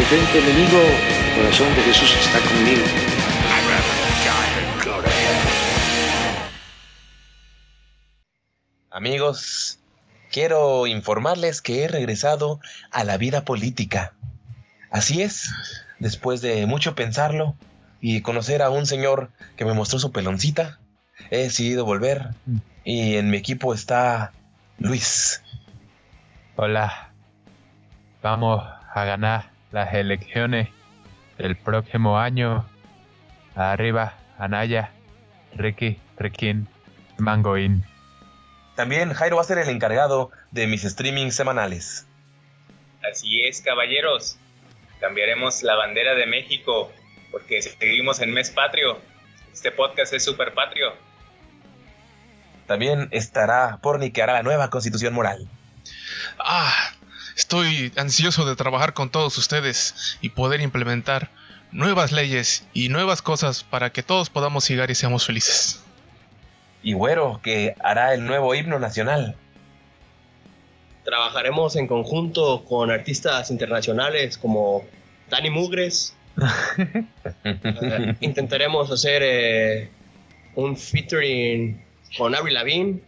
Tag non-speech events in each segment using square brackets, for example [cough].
Detente enemigo Corazón de Jesús está conmigo Amigos, quiero informarles que he regresado a la vida política. Así es, después de mucho pensarlo y conocer a un señor que me mostró su peloncita, he decidido volver y en mi equipo está Luis. Hola. Vamos a ganar las elecciones el próximo año. Arriba, Anaya, Ricky, Riquín, Mangoín. También Jairo va a ser el encargado de mis streamings semanales. Así es, caballeros. Cambiaremos la bandera de México porque seguimos en mes patrio. Este podcast es super patrio. También estará Porni que hará la nueva constitución moral. Ah, estoy ansioso de trabajar con todos ustedes y poder implementar nuevas leyes y nuevas cosas para que todos podamos llegar y seamos felices. Y Güero que hará el nuevo himno nacional. Trabajaremos en conjunto con artistas internacionales como Dani Mugres. [laughs] Intentaremos hacer eh, un featuring con Avril Lavigne.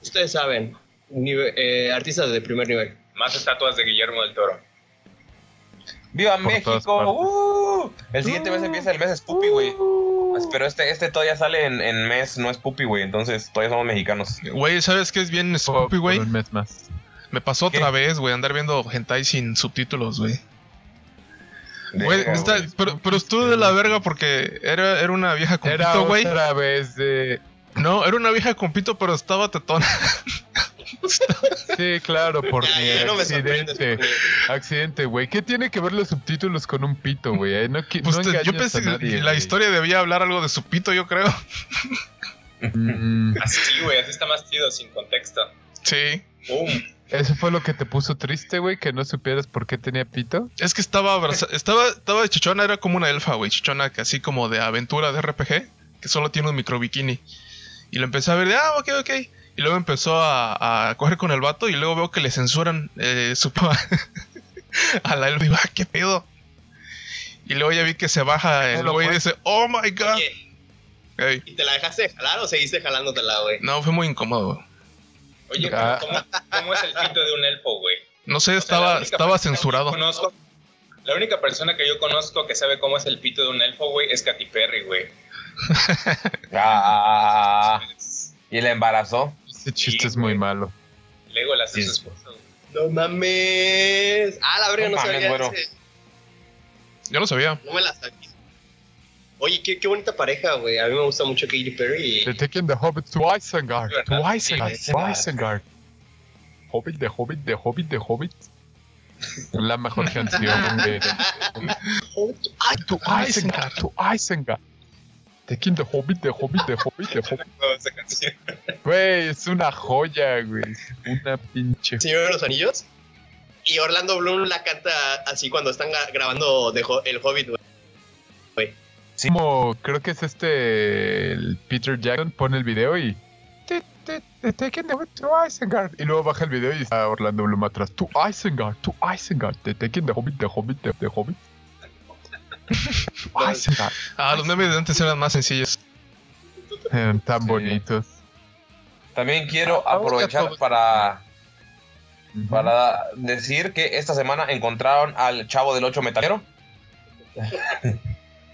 Ustedes saben, eh, artistas de primer nivel. Más estatuas de Guillermo del Toro. ¡Viva Por México! ¡Uh! El siguiente mes empieza el mes Spoopy, güey. Pero este, este todavía sale en, en mes, no es Spoopy, güey. Entonces todavía somos mexicanos. Güey, ¿sabes qué es bien por güey? un mes más. Me pasó ¿Qué? otra vez, güey, andar viendo hentai sin subtítulos, güey. Está- pero, pero estuvo de la verga porque era, era una vieja con Era pito, güey. otra vez de... No, era una vieja con pito, pero estaba tetona. [laughs] Sí, claro, por Ya, mi ya no accidente. Accidente, güey. ¿Qué tiene que ver los subtítulos con un pito, güey? Eh, No, Pues no te- yo pensé que la historia debía hablar algo de su pito, yo creo. Mm, Así, güey, así está más chido, sin contexto. Sí. ¿Eso fue lo que te puso triste, güey? Que no supieras por qué tenía pito. Es que estaba abraza- estaba, estaba de chichona, era como una elfa, güey. Chichona, que así como de aventura de RPG, que solo tiene un micro bikini. Y lo empecé a ver de, ah, ok, ok. Y luego empezó a, a coger con el vato y luego veo que le censuran eh, su [laughs] a la elfa. Y digo, ah, qué pedo. Y luego ya vi que se baja el güey y fue. dice, oh my god. Oye, ¿y te la dejaste de jalar o seguiste jalándotela, güey? no, fue muy incómodo. güey. Oye, Ah. ¿cómo, cómo es el pito de un elfo, güey? No sé, O sea, la estaba, estaba censurado. conozco- la única persona que yo conozco que sabe cómo es el pito de un elfo, güey, es Katy Perry, güey. [laughs] Ah, y le embarazó. Ese chiste Sí, es muy güey. malo. Legolas Sí. es su esposo. No mames. Ah, la verga, No no, mames, sabía ese. Yo no sabía. No me la sabía. Oye, qué, qué bonita pareja, güey. A mí me gusta mucho Katy Perry. They're taking the Hobbit to Isengard. To. Isengard. Sí, To. Isengard. Hobbit, de Hobbit, de Hobbit, de Hobbit. La mejor canción de... [laughs] Ay, To Isengard, to Isengard. The Hobbit, the Hobbit, the Hobbit, the Hobbit. [laughs] Toda esa canción. Güey, es una joya, güey. Una pinche. Señor de los Anillos. Y Orlando Bloom la canta así cuando están gra- grabando Ho- El Hobbit, güey. Como creo que es este. El Peter Jackson pone el video y. "Ti, ti, ti, Taking the Hobbit to Isengard. Y luego baja el video y está Orlando Bloom atrás. To Isengard, to Isengard. Taking the Hobbit, the Hobbit, the Hobbit. Ah, los memes de antes eran más sencillos. Eran tan Sí. bonitos. También quiero Ah, aprovechar para, decir que esta semana encontraron al chavo del 8 metalero.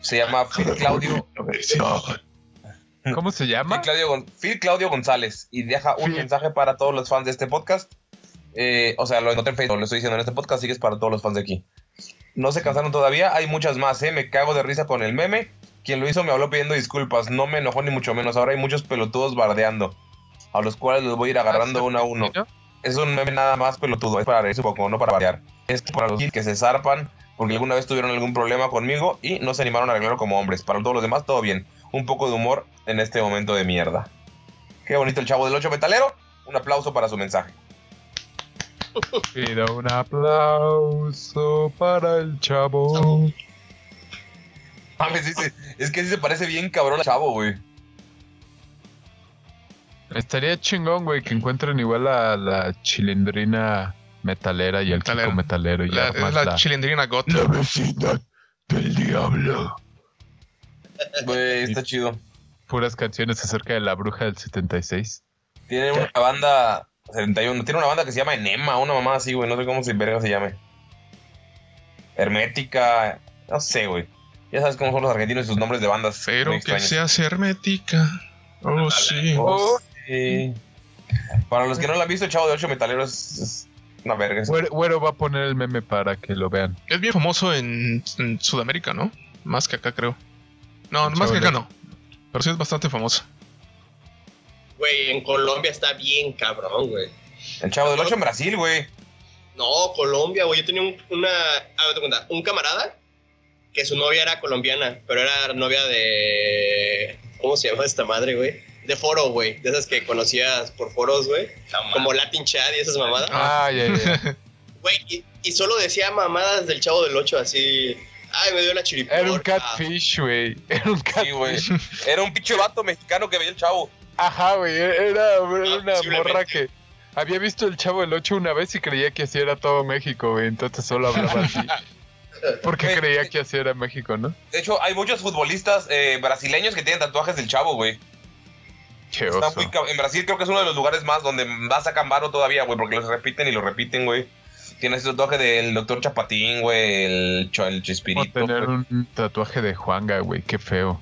Se llama Phil Claudio, ¿Cómo se Phil llama? Claudio, Phil Claudio González y deja un Phil. mensaje para todos los fans de este podcast. Eh, o sea, lo encontré en Facebook, lo estoy diciendo en este podcast, así que es para todos los fans de aquí. No se cansaron todavía, hay muchas más, ¿eh? Me cago de risa con el meme. Quien lo hizo me habló pidiendo disculpas, no me enojó ni mucho menos. Ahora hay muchos pelotudos bardeando, a los cuales los voy a ir agarrando uno a uno. Es un meme nada más pelotudo, es para reírse un poco, no para variar. Es para los que se zarpan porque alguna vez tuvieron algún problema conmigo y no se animaron a arreglarlo como hombres. Para todos los demás, todo bien. Un poco de humor en este momento de mierda. Qué bonito el chavo del 8 metalero. Un aplauso para su mensaje. Pido un aplauso para el chavo. [laughs] Mames, es que sí se parece bien cabrón al chavo, güey. Estaría chingón, güey, que encuentren igual a la chilindrina metalera y el chico metalero. Y La- es la, la, chilindrina got. la vecindad del diablo. Güey, está chido. Puras canciones acerca de la bruja del 76. Tiene una banda 71. Tiene una banda que se llama Enema, una mamá así, güey. No sé cómo se verga se llame. Hermética. No sé, güey. Ya sabes cómo son los argentinos y sus nombres de bandas. Pero que extraños. sea hermética. Oh, sí. Oh, sí. Para los que no lo han visto, el chavo de 8 metalero es, es una verga. Güero, Güero va a poner el meme para que lo vean. Es bien famoso en, en Sudamérica, ¿no? Más que acá, creo. No, El más que acá no. Pero sí es bastante famoso. Güey, en Colombia está bien cabrón, güey. El chavo del 8 en Brasil, güey. No, Colombia, güey. Yo tenía un, una. A ver, te cuenta, un camarada que su novia era colombiana, pero era novia de. ¿Cómo se llama esta madre, güey? De foro, güey. De esas que conocías por foros, güey. Como Latin Chat y esas mamadas. Ah, ya, ya. [laughs] Güey, y, y solo decía mamadas del chavo del 8 así. Ay, me dio la chiripa. Era un catfish, güey. Era un Sí, catfish. güey. Era un pinche vato mexicano que veía el chavo. Ajá, güey. Era, era una morra que había visto el chavo del 8 una vez y creía que así era todo México, güey. Entonces solo hablaba así. [laughs] Porque Güey, creía que así era México, ¿no? De hecho, hay muchos futbolistas eh, brasileños que tienen tatuajes del chavo, güey. Qué Está oso. muy en Brasil creo que es uno de los lugares más donde más sacan varo todavía, güey, porque los repiten y los repiten, güey. Tiene ese tatuaje del doctor Chapatín, güey, el, el Como Chespirito. tener güey. un tatuaje de Juanga, güey. Qué feo.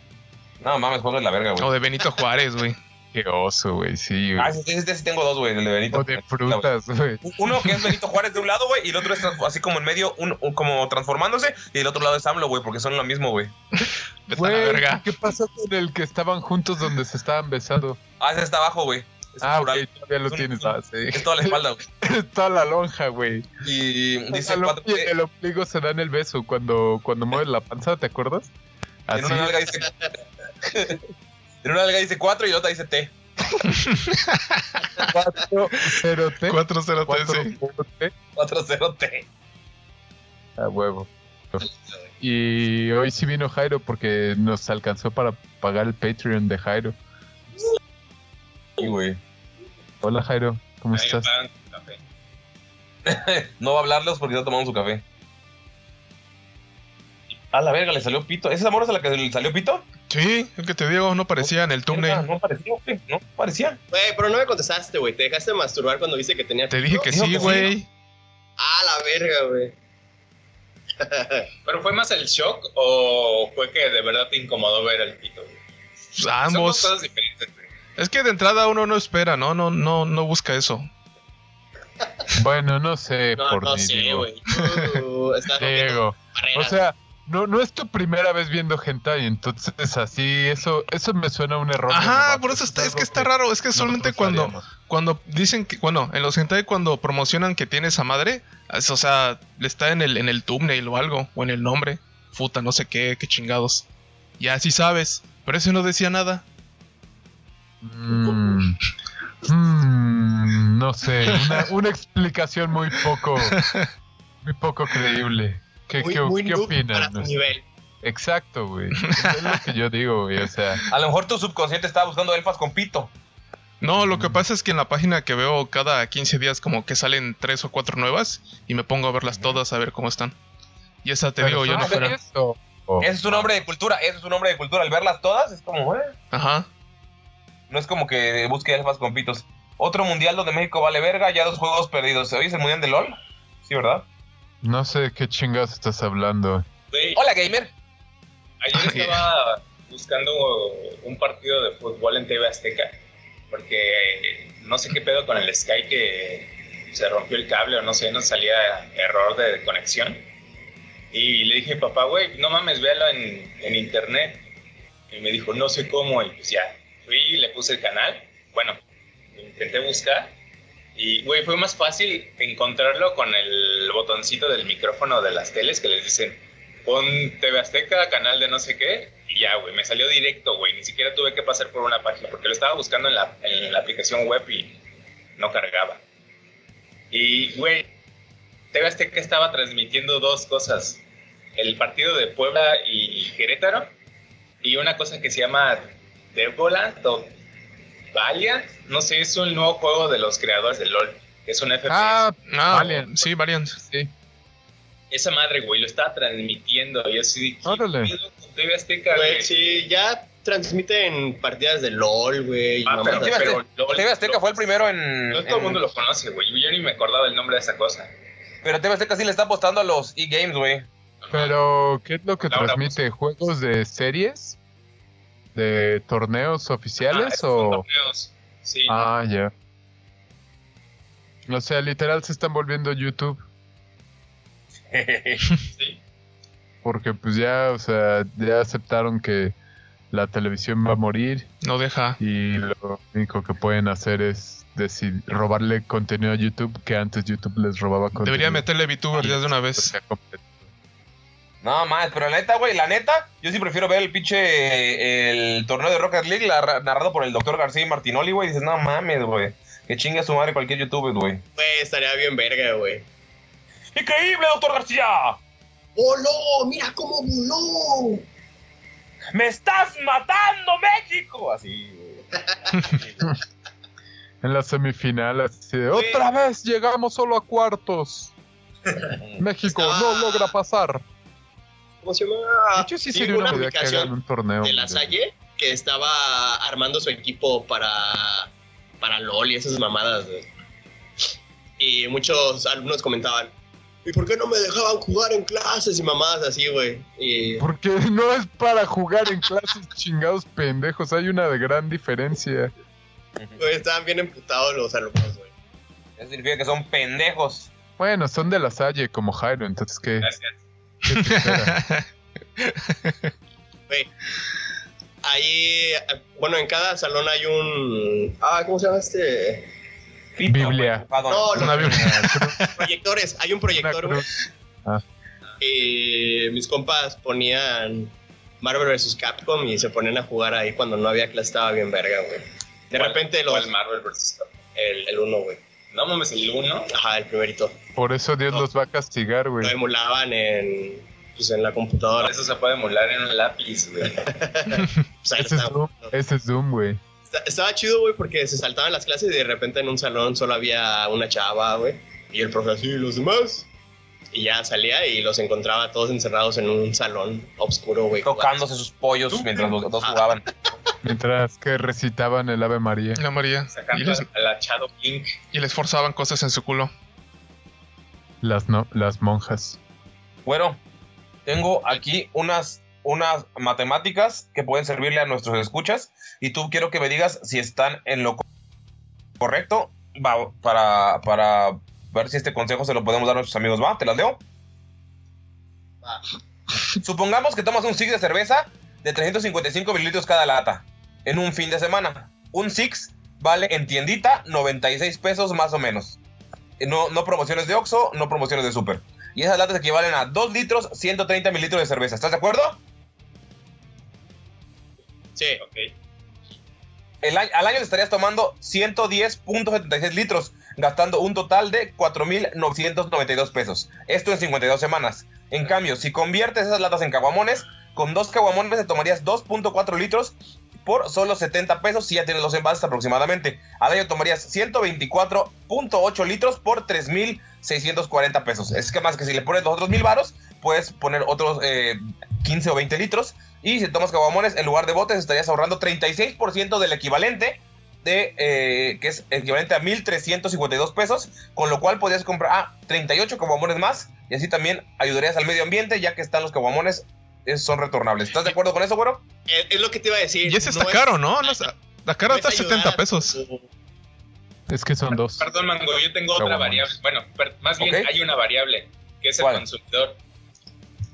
No mames, juego de la verga, O güey. de Benito Juárez, güey. Qué oso, güey. Sí, güey. Ah, ese, ese sí tengo dos, güey, el de Benito. O de frutas, güey. Uno que es Benito Juárez de un lado, güey, y el otro es así como en medio, un, un- como transformándose, y el otro lado es AMLO, güey, porque son lo mismo, güey. [laughs] Güey. ¿qué pasó con el que estaban juntos donde se estaban besando? Ah, ese está abajo, güey. Es Ah, ok, plural. todavía lo Es un- tienes. un- Ah, sí. Es toda la espalda, güey. [laughs] Toda la lonja, güey. Y dice El cuatro, ombligo- el ombligo se dan el beso cuando, cuando mueves la panza, ¿te acuerdas? Así. en una nalga dice. [laughs] en una nalga dice 4 y en otra dice T. 4 0 T. 4-0 4 sí. T. 4-0 T. A huevo. Y hoy sí vino Jairo porque nos alcanzó para pagar el Patreon de Jairo. Sí, güey. Hola Jairo, ¿cómo Ahí estás? [laughs] No va a hablarlos porque está tomando su café. A la verga, le salió pito. ¿Esa morra es a la que le salió pito? Sí, es que te digo, no parecía en el thumbnail. No parecía, güey. No parecía. Güey, pero no me contestaste, güey. Te dejaste masturbar cuando viste que tenía. Te dije que Dijo sí, güey. Ah, la verga, güey. ¿Pero fue más el shock o fue que de verdad te incomodó ver el pito? güey? Pues Son dos ambos. cosas diferentes, güey. Es que de entrada uno no espera, ¿no? No, no, no busca eso. Bueno, no sé No, por no mí, sé, digo. güey. Tú estás rompiendo Diego, o sea, no, no es tu primera vez viendo hentai, entonces así, eso, eso me suena a un error. Ajá, por eso está, es que está raro. Es que solamente cuando, cuando dicen que, bueno, en los hentai cuando promocionan que tiene esa madre, es- o sea, le está en el, en el thumbnail o algo, o en el nombre, puta, no sé qué, qué chingados. Ya sí sabes, pero ese no decía nada. Mm, mm, no sé, una, una explicación muy poco, [laughs] muy poco creíble. ¿Qué, muy, qué, muy qué noob opinan? para tu nivel. Exacto, güey. [laughs] Es lo que yo digo, güey. O sea, A lo mejor tu subconsciente estaba buscando elfas con pito. No, lo que pasa es que en la página que veo cada 15 días como que salen tres o cuatro nuevas y me pongo a verlas todas a ver cómo están. Y esa te pero digo, yo no fuera. eso. Oh, Ese es un nombre de cultura, ese es un nombre de cultura. Al verlas todas es como, eh. Ajá. No es como que busque elfas con pitos. Otro mundial donde México vale verga, ya dos juegos perdidos. ¿Hoy es el mundial de LOL? Sí, ¿verdad? No sé de qué chingados estás hablando. Hola, gamer. ayer estaba buscando un partido de fútbol en TV Azteca. Porque no sé qué pedo con el Sky que se rompió el cable o no sé, nos salía error de conexión. Y le dije, papá, güey, no mames, véalo en, en internet. Y me dijo, no sé cómo. Y pues ya, fui y le puse el canal. Bueno, intenté buscar. Y, güey, fue más fácil encontrarlo con el botoncito del micrófono de las teles que les dicen, pon TV Azteca, canal de no sé qué, y ya, güey, me salió directo, güey, ni siquiera tuve que pasar por una página, porque lo estaba buscando en la, en la aplicación web y no cargaba. Y, güey, TV Azteca estaba transmitiendo dos cosas, el partido de Puebla y Querétaro, y una cosa que se llama Devolant o Valiant, no sé, es un nuevo juego de los creadores de LOL, que es un FPS. Ah, Ah, Valiant. sí, Valiant. sí. Esa madre, güey, lo estaba transmitiendo. Y así, ¿qué Órale. TV Azteca, güey? Sí, ya transmiten partidas de LOL, güey. Ah, pero, mamadas. TV pero LOL- TV Azteca LOL- fue el primero en. No todo el en- mundo lo conoce, güey. Yo ni me acordaba el nombre de esa cosa. Pero TV Azteca sí le está apostando a los e-games, güey. Pero, ¿qué es lo que Laura, transmite? ¿Juegos de series? ¿De torneos Ah, oficiales son o...? torneos. Sí. Ah, ya. O sea, literal se están volviendo YouTube. [laughs] sí. Porque pues ya, o sea, ya aceptaron que la televisión va a morir No deja. y lo único que pueden hacer es decir, robarle contenido a YouTube que antes YouTube les robaba contenido. Debería meterle VTuber ya de una O vez. sea, completo. No más, pero la neta, güey, la neta, yo sí prefiero ver el pinche el torneo de Rocket League la- narrado por el doctor García y Martinoli, güey. Dices, no mames, güey. Que chingue a su madre cualquier youtuber, güey. Güey, estaría bien verga, güey. ¡Increíble, doctor García! ¡Voló! ¡Mira cómo voló! ¡Me estás matando, México! Así, güey. [laughs] En la semifinal, así de, otra vez llegamos solo a cuartos. [laughs] México no logra pasar. ¿Cómo se De llama? hecho, sí Sí, sería una aplicación un torneo. de la de- Salle que estaba armando su equipo para, para LOL y esas mamadas, güey. Y muchos alumnos comentaban, ¿y por qué no me dejaban jugar en clases y mamadas así, güey? Y Porque [laughs] no es para jugar en clases chingados pendejos. Hay una gran diferencia. güey, estaban bien emputados los alumnos, güey. Eso significa que son pendejos. Bueno, son de la Salle como Jairo, entonces ¿qué? Gracias. ¿Qué te espera? Güey. Ahí, bueno, en cada salón hay un... Ah, ¿cómo se llama este? Pito, Biblia. No, no. Una Biblia. Proyectores, hay un proyector, güey. mis compas ponían Marvel vs. Capcom y se ponían a jugar ahí cuando no había clase, estaba bien verga, güey. De ¿Cuál- repente los... cuál Marvel vs. Capcom? El, el uno, güey. No mames, el 1. Ajá, el primerito. Por eso Dios No. los va a castigar, güey. Lo emulaban en, pues, en la computadora. Eso se puede emular en un lápiz, güey. [laughs] Ese es ese Doom, güey. Estaba chido, güey, porque se saltaban las clases y de repente en un salón solo había una chava, güey. Y el profesor así, ¿y los demás? Y ya salía y los encontraba todos encerrados en un salón oscuro, güey. Tocándose sus pollos mientras los dos Ah. jugaban. Mientras que recitaban el Ave María. La María. Y Sacando les, al achado Pink. y les forzaban cosas en su culo. Las, no, las monjas. Bueno, tengo aquí unas, unas matemáticas que pueden servirle a nuestros escuchas. Y tú quiero que me digas si están en lo co- correcto va, para, para ver si este consejo se lo podemos dar a nuestros amigos. ¿Va? ¿Te las leo? Va. Supongamos que tomas un six de cerveza de 355 mililitros cada lata en un fin de semana. Un six vale en tiendita 96 pesos más o menos. Eh, No, no promociones de Oxxo, no promociones de Super. Y esas latas equivalen a 2 litros, 130 mililitros de cerveza. ¿Estás de acuerdo? Sí. Ok. El al año te estarías tomando 110.76 litros, gastando un total de 4.992 pesos. Esto en 52 semanas. En cambio, si conviertes esas latas en caguamones, con dos caguamones te tomarías 2.4 litros por solo 70 pesos si ya tienes los envases aproximadamente. Al año tomarías 124.8 litros por 3.640 pesos. Es que más que si le pones los otros mil varos, puedes poner otros eh, 15 o 20 litros. Y si tomas caguamones en lugar de botes, estarías ahorrando 36% del equivalente de eh, que es equivalente a 1.352 pesos, con lo cual podrías comprar ah, 38 caguamones más y así también ayudarías al medio ambiente ya que están los caguamones eh, son retornables. ¿Estás de acuerdo con eso, güero? Es, es lo que te iba a decir. Y ese está no es- caro, ¿no? No está- la cara no es está ayudar 70 a pesos. Es que son dos. Perdón, Mango, yo tengo otra variable. Bueno, per- más bien hay una variable, que es el ¿Cuál? consumidor.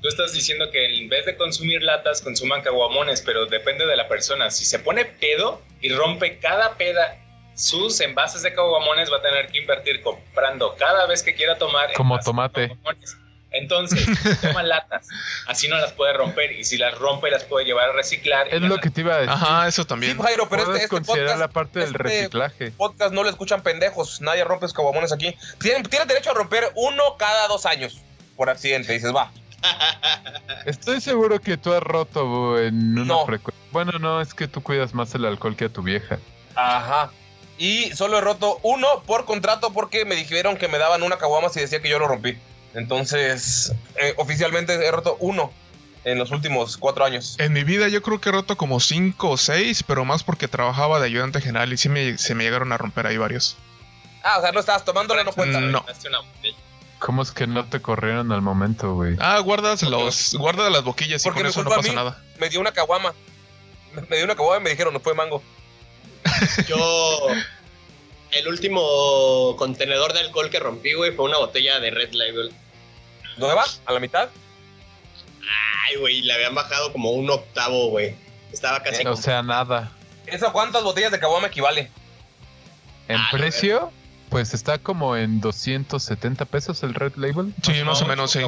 Tú estás diciendo que en vez de consumir latas, consuman caguamones, pero depende de la persona. Si se pone pedo y rompe cada peda sus envases de caguamones va a tener que invertir comprando cada vez que quiera tomar. Como de tomate. Entonces, [laughs] toma latas. Así no las puede romper. Y si las rompe, las puede llevar a reciclar. Es lo las- que te iba a decir. Ajá, eso Sí, también. Jairo, pero este, este considerar podcast, la parte del este reciclaje. podcast no lo escuchan pendejos. Nadie rompe los caguamones aquí. Tienen, tienen derecho a romper uno cada dos años por accidente. Dices, va. [laughs] Estoy seguro que tú has roto en una No. frecuencia. Bueno, no, es que tú cuidas más el alcohol que a tu vieja. Ajá. Y solo he roto uno por contrato porque me dijeron que me daban una caguama si decía que yo lo rompí. Entonces, eh, oficialmente he roto uno en los últimos cuatro años. En mi vida yo creo que he roto como 5 o 6, pero más porque trabajaba de ayudante general y sí me, se me llegaron a romper ahí varios. Ah, o sea, no estabas tomándolo, no cuenta. No. ¿Cómo es que no te corrieron al momento, güey? Ah, guardas los, guarda las boquillas y con eso no pasa mí. nada. Me dio una caguama. Me me dio una caguama y me dijeron, no fue mango. [laughs] Yo. El último contenedor de alcohol que rompí, güey, fue una botella de Red Label. ¿Dónde va? ¿A la mitad? Ay, güey, le habían bajado como un octavo, güey. Estaba casi. O sea, nada. ¿Eso a cuántas botellas de caguama equivale? En Ah, no, precio, pues está como en 270 pesos el Red Label. Sí, más o menos, sí.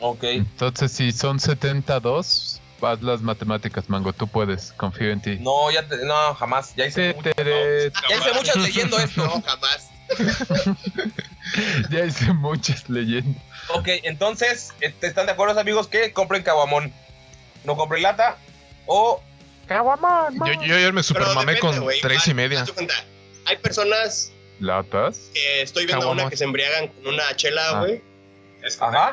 Ok. Entonces, si son 72, haz las matemáticas, Mango. Tú puedes, confío en ti. No, ya te- no, jamás. Ya hice, muchas, Tere, [laughs] ya hice muchas leyendo esto. No, jamás. Ya hice muchas leyendas. Ok, entonces, este, ¿están de acuerdo, amigos, que compren caguamón? No compren lata o... Yo, yo ayer me supermamé con güey, 3 y media. cuenta, Hay personas ¿Latas? que estoy viendo a Caguamas. una que se embriagan con una chela, Ah. güey. Ajá.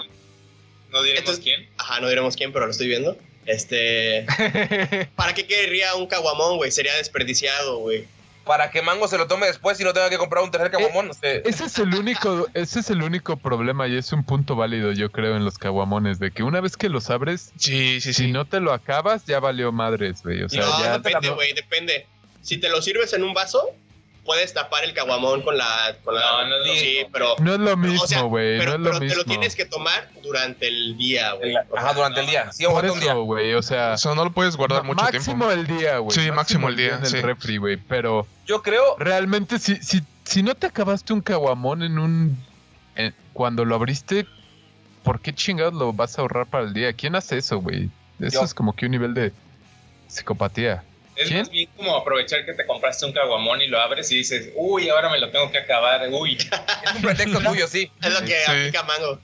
No diremos Entonces- quién. Ajá, no diremos quién, pero lo estoy viendo. Este. [laughs] ¿Para qué querría un caguamón, güey? Sería desperdiciado, güey. Para que Mango se lo tome después y no tenga que comprar un tercer caguamón. o sea, Ese es el único, ese es el único problema y es un punto válido, yo creo, en los caguamones, de que una vez que los abres, Sí, sí, si sí. no te lo acabas, ya valió madres, güey. O sea, no, ya. depende, güey, depende. Si te lo sirves en un vaso, puedes tapar el caguamón con la. Con la No, no es sí, mismo. pero. No es lo o sea, mismo, güey. pero, No es lo pero te lo mismo. tienes que tomar durante el día, güey. ajá, durante el día. Sí, Por aguanta un día. eso, güey. O sea, O sea, no lo puedes guardar mucho máximo tiempo. el día, güey. Sí, máximo el día, en el refri, güey. Pero Yo creo... realmente, si, si, si no te acabaste un caguamón en un. en- cuando lo abriste, ¿por qué chingados lo vas a ahorrar para el día? ¿Quién hace eso, güey? Eso Yo. es como que un nivel de psicopatía. Es más bien como aprovechar que te compraste un caguamón y lo abres y dices, uy, ahora me lo tengo que acabar, uy. [laughs] Es un pretexto tuyo, sí. Es lo que Sí. aplica Mango.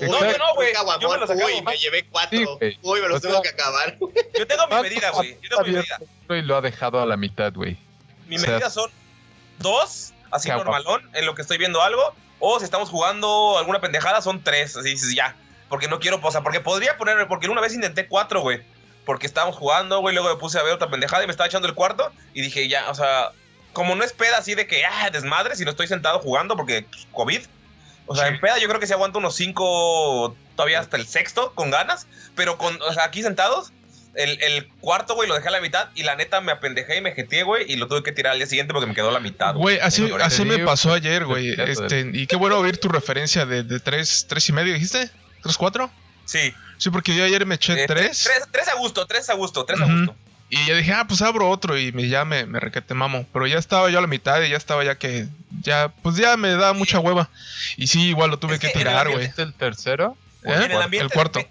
No, yo no, güey. Un caguamón, Yo me los acabo. uy, me llevé cuatro. uy, me los O sea- tengo que acabar. [laughs] Yo tengo mi medida, güey. Yo tengo mi medida. y lo ha dejado a la mitad, güey. Mi O sea, medida son dos, así Caguam- normalón, en lo que estoy viendo algo. O si estamos jugando alguna pendejada, son tres. Así dices, ya. Porque no quiero, o sea, porque podría poner, porque una vez intenté cuatro, güey. Porque estábamos jugando, güey. Luego me puse a ver otra pendejada y me estaba echando el cuarto. Y dije, ya, o sea, como no es peda así de que, ah, desmadre, si no estoy sentado jugando porque pues, COVID. O sea, Sí. en peda yo creo que sí aguanto unos cinco, todavía hasta el sexto, con ganas. Pero con, o sea, aquí sentados, el, el cuarto, güey, lo dejé a la mitad. Y la neta me apendejé y me jeteé, güey. Y lo tuve que tirar al día siguiente porque me quedó la mitad. Güey, así, Sí, así me pasó ayer, güey. Este, y qué bueno oír tu referencia de, de tres, tres y medio, ¿dijiste? ¿Tres, cuatro? Sí. Sí, porque yo ayer me eché Eh, tres. Tres, tres a gusto, tres a gusto, tres a Ujú. gusto. Y ya dije, ah, pues abro otro y me, ya me, me requete mamo. Pero ya estaba yo a la mitad y ya estaba ya que, ya, pues ya me da mucha hueva. Y sí, igual lo tuve Es que que tirar, güey. ¿Es el tercero? ¿Eh? En el ambiente El cuarto. de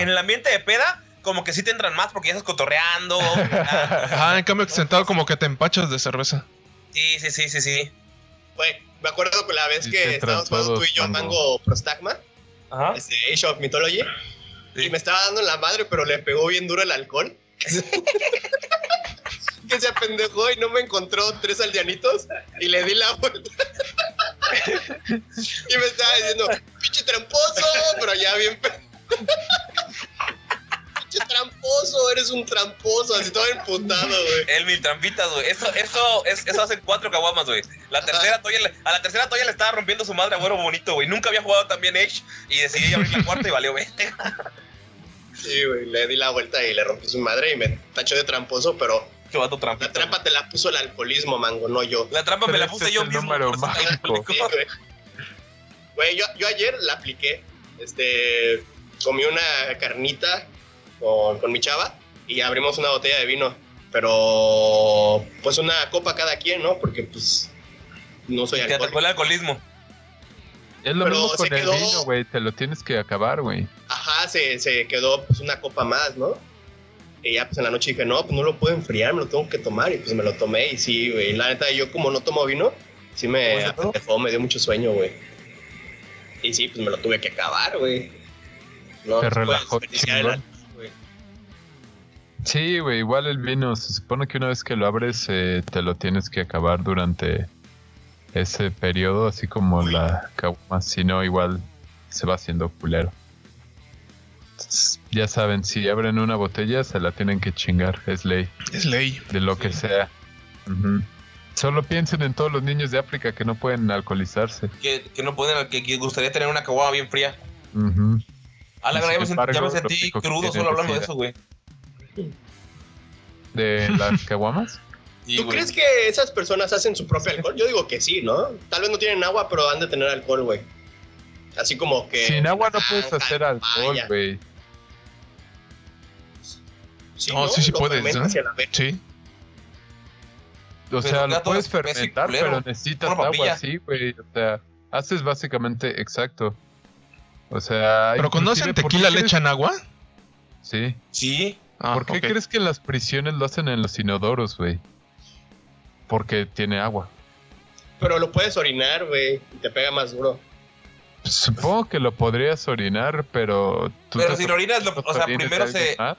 En el ambiente de peda, como que sí te entran más porque ya estás cotorreando. [laughs] ah, Ajá, en cambio que sentado como que te empachas de cerveza. sí, sí, sí, sí, sí. Güey, me acuerdo con la vez que estábamos jugando tú y yo Mango. Mango Prostagma, Ajá. este, Age of Mythology, y me estaba dando en la madre, pero le pegó bien duro el alcohol. [laughs] que se apendejó y no me encontró tres aldeanitos y le di la vuelta. [laughs] y me estaba diciendo, pinche tramposo, pero ya bien. Pinche tramposo, eres un tramposo, así todo emputado, güey. [laughs] El mil trampitas, güey. Eso, eso, es, eso hacen cuatro caguamas, güey. La tercera a la tercera todavía le estaba rompiendo su madre a güero bonito, güey. Nunca había jugado tan bien Edge y decidí abrir la cuarta y valió, güey. Sí, güey, le di la vuelta y le rompí su madre y me tachó de tramposo, pero Qué vato la trampita. trampa te la puso el alcoholismo, mango, no yo. La trampa me la puse yo mismo. número mágico. [laughs] Sí, güey. Güey, yo, yo ayer la apliqué. Este, comí una carnita con, con mi chava y abrimos una botella de vino. Pero, pues una copa cada quien, ¿no? Porque, pues, no soy Te atacó alcohólico. el alcoholismo. Es lo Pero mismo con el vino, güey. Te lo tienes que acabar, güey. Ajá, se, se quedó pues una copa más, ¿no? Y ya pues en la noche dije, no, pues no lo puedo enfriar, me lo tengo que tomar. Y pues me lo tomé y sí, güey. La neta, yo como no tomo vino, sí me apetejó, me dio mucho sueño, güey. Y sí, pues me lo tuve que acabar, güey. No, Te se puede relajó chingón. Sí, güey, igual el vino, se supone que una vez que lo abres eh, te lo tienes que acabar durante ese periodo, así como la caguama, si no igual se va haciendo culero. Entonces, Ya saben, si abren una botella se la tienen que chingar, es ley, Es ley. de lo que sea. Solo piensen en todos los niños de África que no pueden alcoholizarse. Que, que no pueden, que, que gustaría tener una caguama bien fría. Ujú. A la verdad, ya me, sentí crudo solo hablando de es eso, güey. ¿De las [laughs] caguamas? Sí, ¿Tú güey. crees que esas personas hacen su propio alcohol? Yo digo que sí, ¿no? Tal vez no tienen agua, pero han de tener alcohol, güey. Así como que... Sin agua no puedes naranja, hacer alcohol, güey. Sí, No, sí, sí Lo puedes, fermentas ¿eh? Sí. O Pero sea, lo puedes fermentar, pero necesitas agua, papilla. sí, güey. O sea, haces básicamente exacto. O sea, Pero cuando inclusive, hacen ¿por qué tequila, ¿le echan agua? Sí. Sí. Ah, ¿Por qué crees que en las prisiones lo hacen en los inodoros, güey? Porque tiene agua. Pero lo puedes orinar, güey, y te pega más duro. Pues, Supongo que lo podrías orinar, pero... tú Pero si lo orinas, lo- o sea, primero se, más,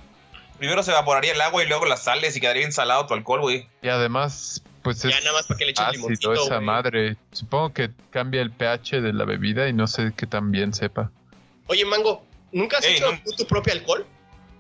primero se evaporaría el agua y luego las sales y quedaría bien salado tu alcohol, güey. Y además, pues Ya es nada más para que le eches ácido limoncito, esa madre. Supongo que cambia el pH de la bebida y no sé qué tan bien sepa. Oye, Mango, ¿nunca has Ey, hecho no. tu propio alcohol?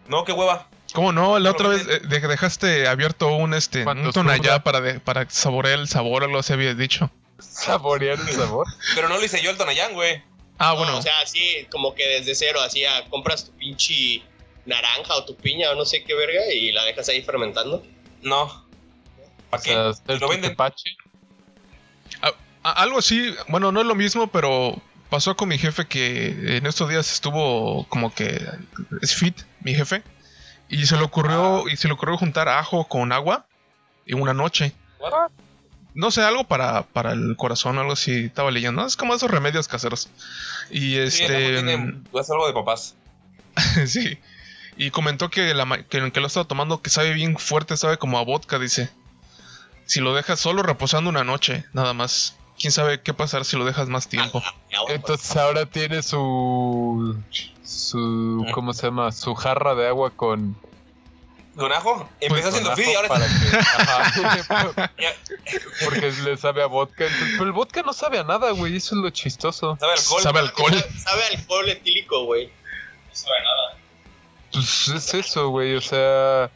No, qué hueva. ¿Cómo no? La otra vez eh, de- dejaste abierto un este un tonallá para, de- para saborear el sabor, algo así habías dicho. Saborear el sabor. Pero no lo hice yo el Tonayán, güey. Ah, No, bueno. o sea, así como que desde cero, así ah, compras tu pinche naranja o tu piña o no sé qué verga y la dejas ahí fermentando. No. ¿Para O qué? sea, hacer lo venden. tepache. A- algo así, bueno, no es lo mismo, pero pasó con mi jefe que en estos días estuvo como que es fit, mi jefe, y se le ocurrió y se le ocurrió juntar ajo con agua en una noche. No sé, algo para, para el corazón, algo así, estaba leyendo. ¿no? Es como esos remedios caseros. Y este. tiene- es algo de papás. [laughs] sí. Y comentó que, la, que, que lo estaba tomando, que sabe bien fuerte, sabe como a vodka, dice. Si lo dejas solo reposando una noche, nada más. Quién sabe qué pasar si lo dejas más tiempo. Entonces ahora tiene su. Su. ¿Cómo se llama? Su jarra de agua con. ¿Con ajo? Empezó con haciendo feed y ahora para que- Ajá. [laughs] [laughs] Porque le sabe a vodka. entonces- pero el vodka no sabe a nada, güey. Eso es lo chistoso. sabe a alcohol. Sabe alcohol. Sabe, sabe a alcohol etílico, güey. No sabe nada. Pues es eso, güey. O sea.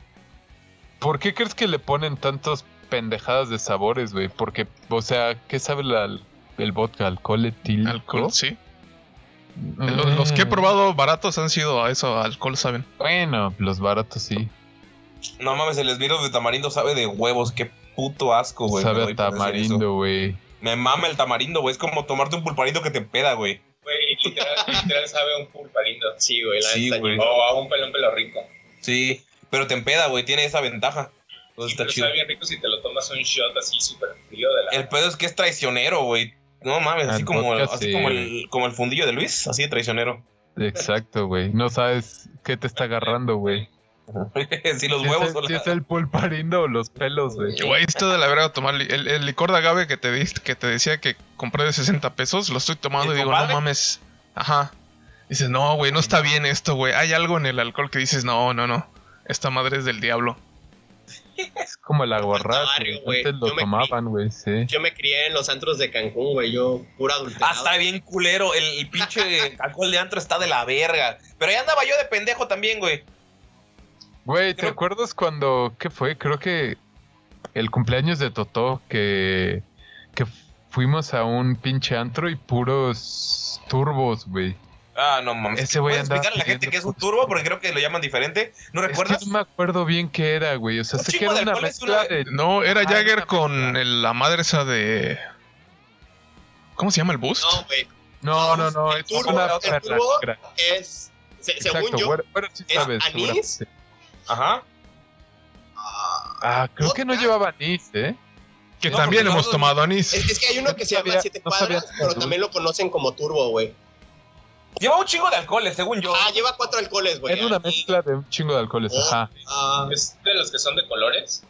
¿Por qué crees que le ponen tantas pendejadas de sabores, güey? Porque, o sea, ¿qué sabe la- el vodka? ¿Alcohol etílico? Alcohol, sí. Mm. Los, los que he probado baratos han sido a eso, alcohol, ¿saben? Bueno, los baratos sí. No mames, el esbirro de tamarindo sabe de huevos. Qué puto asco, güey. sabe a tamarindo, güey. Me mama el tamarindo, güey. Es como tomarte un pulparindo que te peda, güey. Güey, literal, literal sabe a un pulparindo. Sí, güey, Sí. O a un pelón pelo rico. Sí, pero te empeda, güey. Tiene esa ventaja. Entonces Sí, está pero chido. sabe bien rico si te lo tomas un shot así súper frío de la... El pedo es que es traicionero, güey. No mames, así como, vodka así sí, como, güey. el, como el fundillo de Luis, así de traicionero. Exacto, güey. No sabes qué te está agarrando, güey. [laughs] sí, los Si es huevos el- son si la- es el pulparindo o los pelos, güey. Güey, esto de la verga tomar li- el, el licor de agave que te diste, que te decía que compré de 60 pesos, lo estoy tomando y ¿El digo, compadre? no mames. Ajá. Dices, no, güey, no está bien esto, güey. Hay algo en el alcohol que dices, no, no, no. Esta madre es del diablo. Es como el aguarrás, barrio, güey. güey. Antes lo Yo me tomaban, güey, sí. Yo me crié en los antros de Cancún, güey. Yo, pura Ah, adulterado. está bien culero. El, el pinche [laughs] alcohol de antro está de la verga. Pero ahí andaba yo de pendejo también, güey. Güey, ¿te Creo- acuerdas cuando, qué fue? Creo que el cumpleaños de Totó, que, que fuimos a un pinche antro y puros turbos, güey. Ah, no mames. Ese güey ¿Puedes andaba explicar a la gente que es un turbo? Porque creo que lo llaman diferente. ¿No Es que recuerdas? no me acuerdo bien qué era, güey. O sea, sé que era una alcohol es mezcla una- de... No, era Jagger con el- la madre esa de. ¿Cómo se llama el boost? No, güey. No, no, no, El es turbo, una el perla turbo. Es, se- Exacto, según yo, bueno, sí ¿es sabes, anís? seguramente. Ajá. ah, creo que no llevaba anís, ¿eh? Que No, también hemos no- tomado anís. Es, es que hay uno que se llama Siete no Cuadras, pero también lo conocen como Turbo, güey. Lleva un chingo de alcoholes, según yo. Ah, lleva cuatro alcoholes, güey. Era una mezcla de un chingo de alcoholes, ajá. Ah, Es de los que son de colores.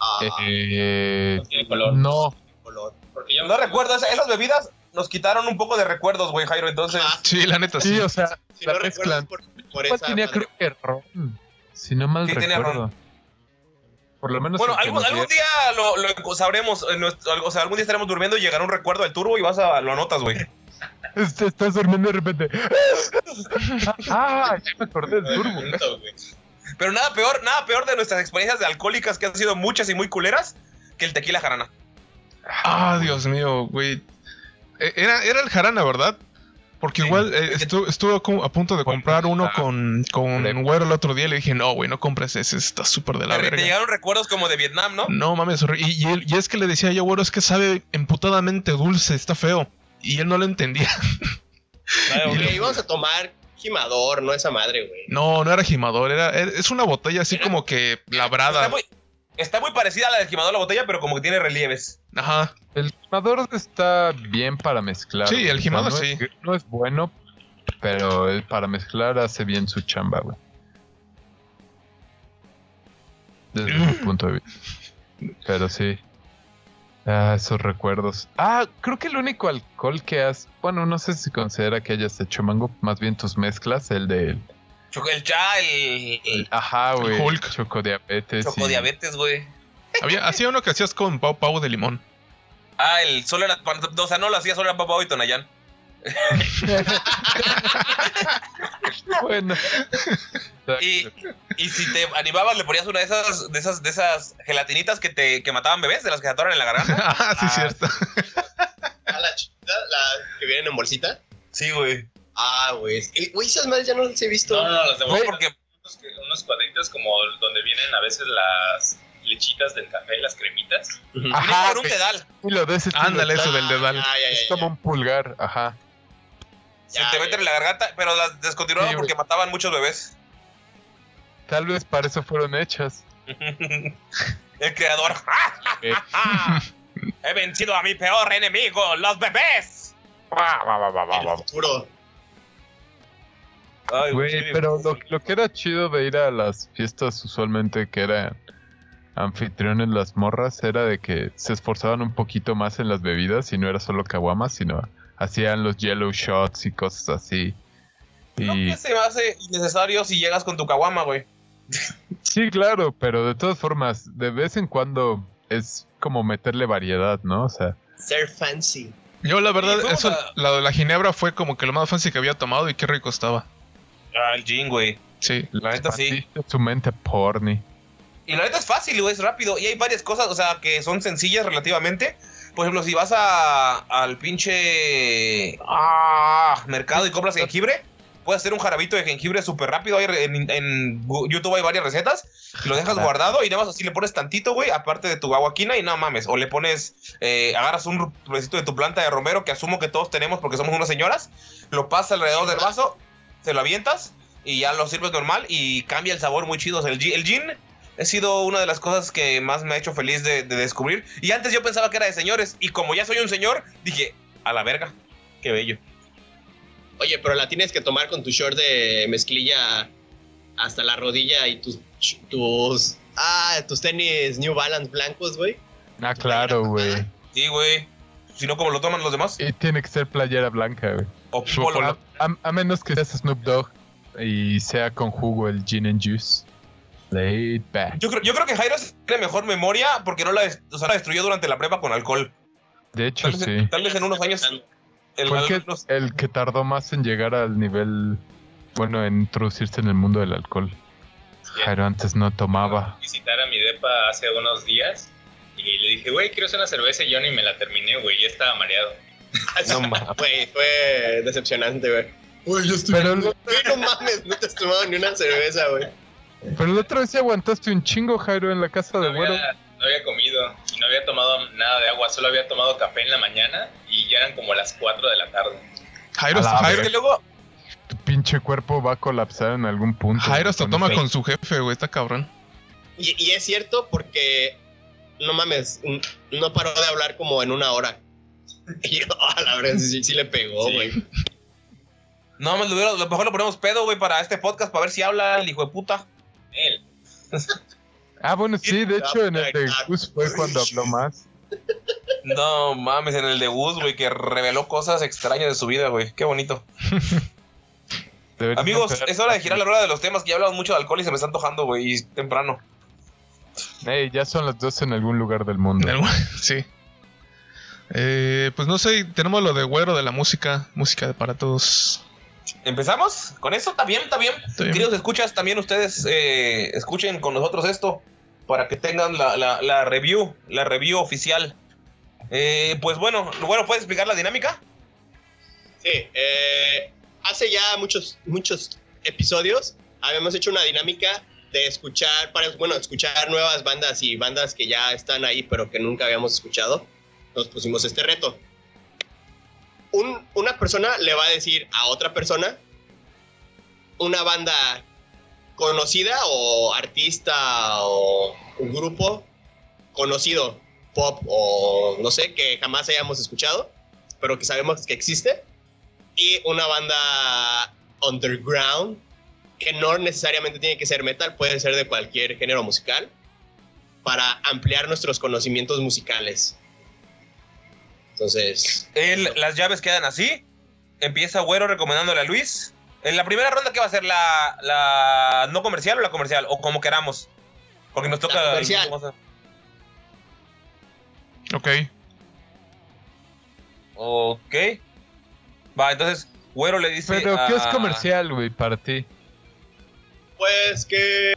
ah, Eh, No tiene color. no, color. Porque yo No recuerdo, esas- esas bebidas nos quitaron un poco de recuerdos, güey, Jairo. Entonces, Ah, Sí, la neta sí. sí, o sea, si la no mezclan. recuerdas por, esa tenía madre. creo que ron, si no mal Sí, tenía recuerdo. Por lo menos bueno, algún, algún día lo, lo sabremos. en nuestro- o sea, algún día estaremos durmiendo y llegará un recuerdo del turbo y vas a lo anotas, güey. Este, estás durmiendo de repente. [laughs] ah, ya me acordé del turbo. Pero nada peor, nada peor de nuestras experiencias de alcohólicas que han sido muchas y muy culeras que el tequila jarana. Ah, Dios mío, güey. Eh, Era, era el jarana, ¿verdad? Porque Sí. igual eh, estu- estuve co- a punto de comprar uno ah, con, con güero el otro día y le dije, no, güey, no compres ese, está súper de la Te, te verga. llegaron recuerdos como de Vietnam, ¿no? No mames, y, y es que le decía yo, güero, es que sabe emputadamente dulce, está feo. Y él no lo entendía. [laughs] Ay, Güey, íbamos a tomar Jimador, no esa madre, güey. No, no era gimador, era, es una botella así como que Está labrada. muy, está muy parecida a la del quemador de la botella, pero como que tiene relieves. Ajá. El gimador está bien para mezclar. Sí, el O sea, gimador no sí. Es, no es bueno, pero el para mezclar hace bien su chamba, güey. Desde mi [laughs] punto de vista. Pero sí. Ah, esos recuerdos. Ah, creo que el único alcohol que has. Bueno, no sé si considera que hayas hecho mango, más bien tus mezclas, el de. Choco el cha, el, el Ajá, güey. Hulk. Chocodiabetes. chocodiabetes, güey. Había, hacía uno que hacías con pau pau de limón. Ah, el solo era. O sea, no lo hacía, solo era papá y Tonayán. [laughs] Bueno. Y, y si te animabas, le ponías una de esas, de esas, de esas gelatinitas que te que mataban bebés, de las que se atoran en la garganta. [laughs] ah, sí, Ah, cierto. Ah, la chiquita, la que vienen en bolsita. Sí, güey. Ah, güey. es- Güey, esas madres ya no las he visto. No, no, las de porque unos, cuadritos como donde vienen a veces las lechitas del café, las cremitas. Ajá, con un güey. dedal. Lo de ese Ándale, eso del dedal. Ah, ya, ya, Es ya. como un pulgar, ajá. Se Ya, te meten en la garganta, pero las descontinuaron Sí, porque mataban muchos bebés. Tal vez para eso fueron hechas. [laughs] El creador. [laughs] He vencido a mi peor enemigo, los bebés. El futuro. Ay, Güey, sí. pero lo, lo que era chido de ir a las fiestas usualmente que eran anfitriones las morras era de que se esforzaban un poquito más en las bebidas y no era solo caguamas, sino hacían los yellow shots y cosas así. Creo Y que se me hace innecesario si llegas con tu caguama, güey. [laughs] sí, claro, pero de todas formas, de vez en cuando es como meterle variedad, ¿no? O sea, Ser fancy. Yo, la verdad, eso, a- la de la ginebra fue como que lo más fancy que había tomado y qué rico estaba. Ah, el gin, güey. Sí. La neta sí. su mente porni. Y la neta es fácil, güey, es rápido. Y hay varias cosas, o sea, que son sencillas relativamente. Por ejemplo, si vas a, al pinche ah, mercado y compras jengibre, puedes hacer un jarabito de jengibre súper rápido. Hay En, YouTube hay varias recetas. Y lo dejas guardado y nada más así le pones tantito, güey, aparte de tu aguaquina y no mames. O le pones, eh, agarras un pedacito de tu planta de romero que asumo que todos tenemos porque somos unas señoras. Lo pasas alrededor del vaso, se lo avientas y ya lo sirves normal y cambia el sabor muy chido. O sea, el, el gin ha sido una de las cosas que más me ha hecho feliz de, de descubrir. Y antes yo pensaba que era de señores. Y como ya soy un señor, dije, a la verga, qué bello. Oye, pero la tienes que tomar con tu short de mezclilla hasta la rodilla y tus tus ah, tus tenis New Balance blancos, güey. Ah, claro, güey. Sí, güey. Si no, como lo toman los demás. Y tiene que ser playera blanca, güey. O polo. a- a menos que seas Snoop Dogg y sea con jugo el gin and juice. Laid back. Yo creo, yo creo que Jairo tiene mejor memoria porque no la, o sea, la destruyó durante la prepa con alcohol. De hecho, Tal vez, sí. tal vez en unos años el Fue el que, el que tardó más en llegar al nivel, bueno, en introducirse en el mundo del alcohol. Jairo antes no tomaba. Visitar a mi depa hace unos días y le dije, güey, quiero hacer una cerveza y yo ni me la terminé, güey, ya estaba mareado. [laughs] No mames. Güey, fue decepcionante, güey. Güey, yo estoy. Pero, Güey, [laughs] no mames, no te has tomado ni una cerveza, güey. Pero la otra vez sí aguantaste un chingo, Jairo, en la casa No de güero. no había comido y no había tomado nada de agua, solo había tomado café en la mañana y ya eran como las 4 de la tarde. Jairo, A la Jairo, que luego, Tu pinche cuerpo va a colapsar en algún punto. Jairo hasta toma con su jefe, güey, está cabrón. Y, y es cierto porque, no mames, no paró de hablar como en una hora. [laughs] Y yo, a la verdad, sí, sí le pegó, Sí. güey. No, hubiera- lo mejor lo ponemos pedo, güey, para este podcast, para ver si habla el hijo de puta. Ah, bueno, sí, de hecho en el de Gus fue cuando habló más. No mames, en el de Gus, güey, que reveló cosas extrañas de su vida, güey. Qué bonito. [laughs] Amigos, es hora de girar la rueda de los temas que ya hablamos mucho de alcohol y se me está antojando, güey, y temprano. Ey, ya son las dos en algún lugar del mundo. [laughs] Sí. Eh, pues no sé, tenemos lo de güero de la música, música para todos. ¿Empezamos? ¿Con eso? ¿Está bien? ¿Está bien? Queridos escuchas, también ustedes eh, escuchen con nosotros esto para que tengan la, la- la review, la review oficial. Eh, pues bueno, bueno, ¿puedes explicar la dinámica? Sí, eh, hace ya muchos, muchos episodios habíamos hecho una dinámica de escuchar, para, bueno, escuchar nuevas bandas y bandas que ya están ahí pero que nunca habíamos escuchado. Nos pusimos este reto. Un- una persona le va a decir a otra persona una banda conocida o artista o un grupo conocido, pop o no sé, que jamás hayamos escuchado, pero que sabemos que existe y una banda underground que no necesariamente tiene que ser metal, puede ser de cualquier género musical para ampliar nuestros conocimientos musicales. Entonces, El- las llaves quedan así. Empieza Güero recomendándole a Luis. En la primera ronda, ¿qué va a ser? ¿La, la no comercial o la comercial? O como queramos. Porque nos toca... La comercial. Ok. Ok. Va, entonces, Güero le dice... Pero, ¿qué es comercial, güey, para ti? pues que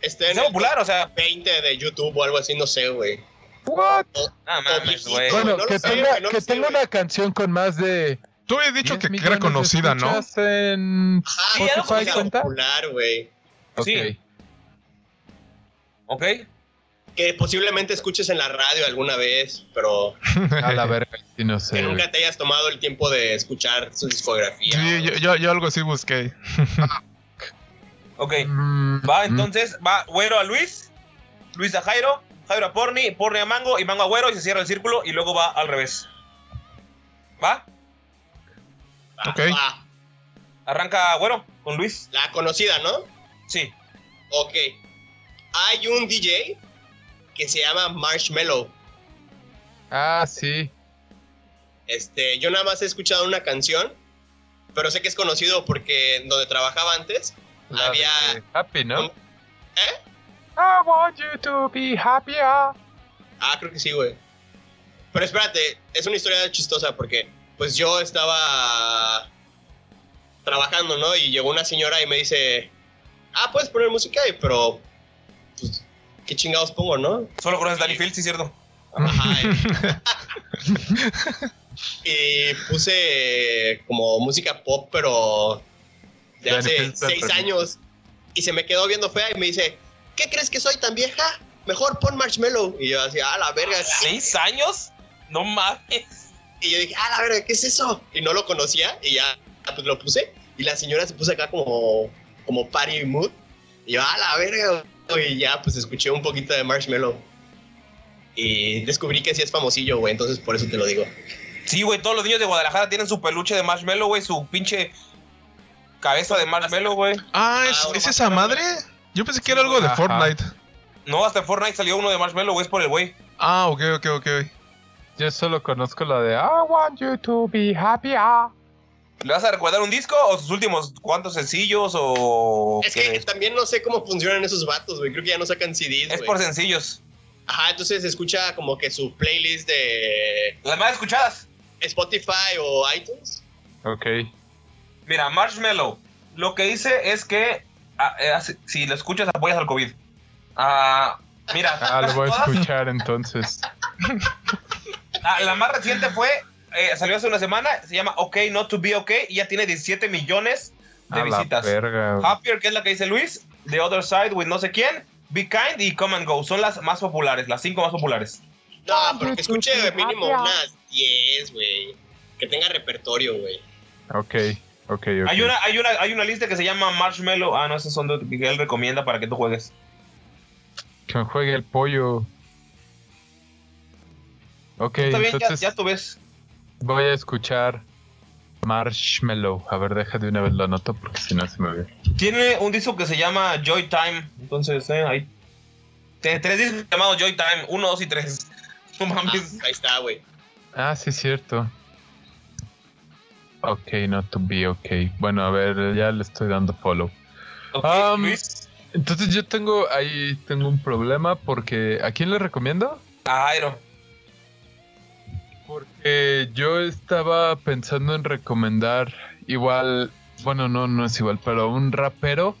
esté en ¿Es el popular? O sea... 20 de YouTube o algo así, no sé, güey. What? Ah, mames, güey. Bueno, no que sé, tenga, no que sé, tenga una canción con más de. Tú habías dicho 10 que era conocida, ¿no? En Ajá, Spotify cuenta. popular, güey. Ok. Sí. Ok. Que posiblemente escuches en la radio alguna vez, pero [laughs] A la verga, sí, no sé. que nunca te hayas tomado el tiempo de escuchar su discografía. Sí, yo, yo, yo algo así busqué. Ok. Mm, Va, mm. entonces, va Güero a Luis, Luis a Jairo, Jairo a Porni, Porni a Mango y Mango a Güero y se cierra el círculo y luego va al revés. ¿Va? Va, Ok. va. Arranca Güero con Luis. La conocida, ¿no? Sí. Ok. Hay un DJ que se llama Marshmello. Ah, sí. Este, yo nada más he escuchado una canción, pero sé que es conocido porque donde trabajaba antes La había de Happy, ¿no? ¿Eh? I want you to be happier. Ah, creo que sí, güey. Pero espérate, es una historia chistosa porque pues yo estaba trabajando, ¿no? Y llegó una señora y me dice, ah, puedes poner música, y pero pues, ¿qué chingados pongo, no? Solo conoces Danny Field, sí, cierto. Ajá. y, [laughs] y puse como música pop, pero de Danny hace seis años. Y se me quedó viendo fea y me dice, ¿qué crees que soy tan vieja? Mejor pon Marshmallow. Y yo así, ah, la verga. ¿Seis años? No mames. Y yo dije, ah, la verga, ¿qué es eso? Y no lo conocía y ya pues lo puse. Y la señora se puso acá como, como party mood. Y yo, ah, la verga. Y ya pues escuché un poquito de Marshmallow. Y descubrí que sí es famosillo, güey. Entonces por eso te lo digo. Sí, güey, todos los niños de Guadalajara tienen su peluche de marshmallow, güey, su pinche cabeza de marshmallow, güey. Ah, ¿es, Ah, ¿es esa madre? Yo pensé que era algo de Ajá. Fortnite. No, hasta en Fortnite salió uno de marshmallow, güey, es por el güey. Ah, ok, ok, ok. Yo solo conozco la de I want you to be happier. ¿Le vas a recordar un disco o sus últimos cuantos sencillos o...? Es que es? también no sé cómo funcionan esos vatos, güey. Creo que ya no sacan CDs, Es güey. por sencillos. Ajá, entonces se escucha como que su playlist de Las más escuchadas. Spotify o iTunes. Ok. Mira, Marshmallow. Lo que dice es que ah, eh, hace- si lo escuchas apoyas al COVID. Ah, mira, Ah, lo voy a [laughs] escuchar entonces. [laughs] ah, la más reciente fue, eh, salió hace una semana, se llama OK Not to Be OK y ya tiene 17 millones de A la visitas. verga. Happier, que es la que dice Luis, The Other Side with no sé quién, Be Kind y Come and Go. Son las más populares, las cinco más populares. No, pero que escuche mínimo unas 10, güey. Que tenga repertorio, güey. Ok, ok, ok. Hay, una, hay, una, hay una lista que se llama Marshmallow. Ah, no, esas son de, que él recomienda para que tú juegues. Que me juegue el pollo. Ok, Está bien, ya, entonces ya tú ves. voy a escuchar Marshmallow. A ver, deja de una vez lo anoto porque si no se me ve. Tiene un disco que se llama Joy Time. Entonces, eh, ahí. Tiene tres discos llamados Joy Time: uno, dos y tres. [laughs] No Ah, ahí está, güey. Ah, sí, es cierto. Ok, not to be ok. Bueno, a ver, ya le estoy dando follow. Um, Luis. Entonces yo tengo ahí tengo un problema porque ¿a quién le recomiendo? A Jairo. Porque yo estaba pensando en recomendar igual, bueno, no no es igual, pero un rapero,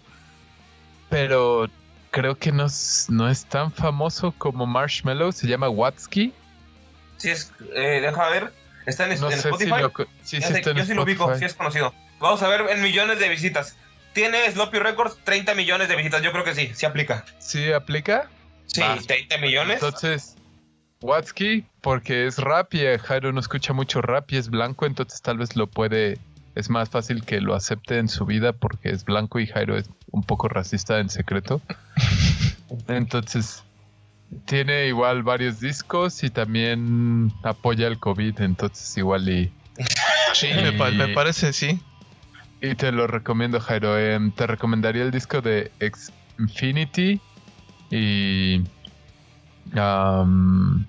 pero creo que no es, no es tan famoso como Marshmallow, se llama Watsky. Sí, es, eh, deja ver. Está en, No en si Spotify. lo sí, sí en yo sí lo ubico, sí es conocido. Vamos a ver en millones de visitas. Tiene Sloppy Records 30 millones de visitas. Yo creo que sí, sí aplica. ¿Sí aplica? Sí, Va. 30 millones. Entonces, Watsky, porque es rap y Jairo no escucha mucho rap y es blanco, entonces tal vez lo puede. Es más fácil que lo acepte en su vida porque es blanco y Jairo es un poco racista en secreto. [laughs] Entonces, tiene igual varios discos y también apoya el COVID, entonces igual y, [laughs] Sí, me, pa- me parece, sí. y te lo recomiendo, Jairo. Em, te recomendaría el disco de X Infinity y um,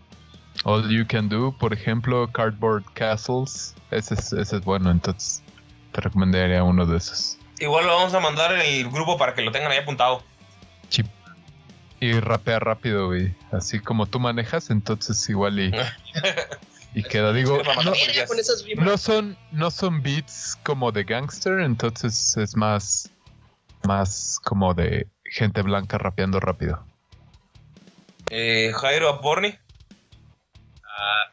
All You Can Do, por ejemplo, Cardboard Castles. Ese es, ese es bueno, entonces te recomendaría uno de esos. Igual lo vamos a mandar en el grupo para que lo tengan ahí apuntado. Y rapea rápido, güey. Así como tú manejas, entonces igual y, [laughs] y queda. Digo, no, son, no son beats como de gangster, entonces es más, más como de gente blanca rapeando rápido. Eh, Jairo Aporni. Ah,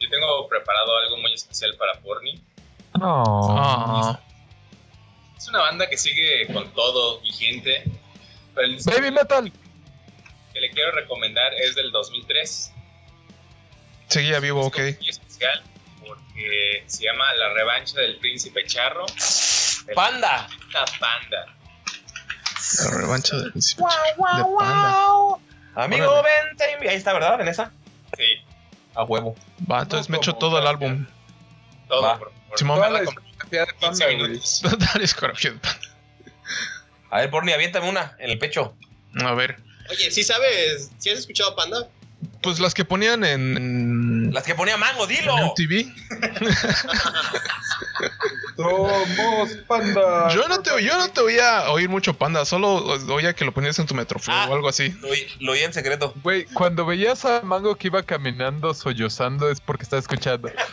yo tengo preparado algo muy especial para Porni. No. Es una banda que sigue con todo vigente. Pero el disco Baby metal. que le quiero recomendar es del 2003. seguía vivo, ok. Es muy especial porque se llama La revancha del príncipe charro. de Panda. la panda. La revancha del príncipe de Panda. Amigo, Órale. vente. Ahí está, ¿verdad? En esa. Sí, A huevo. Va, entonces me echo todo el álbum. todo por, por Simón, cada me como Panda, 15 güey. minutos. Total discografía de Panda. [laughs] A ver, Porni, aviéntame una en el pecho. A ver, Oye, ¿sí sabes? ¿Sí has escuchado Panda? pues las que ponían en, en, Las que ponía Mango, en dilo. MTV. [laughs] Somos panda. Yo no te, yo no te oía oír mucho Panda, solo oía que lo ponías en tu Metroflow Ah. o algo así. Lo, oí- lo oí en secreto. Güey, cuando veías a Mango que iba caminando sollozando es porque estaba escuchando. Estaba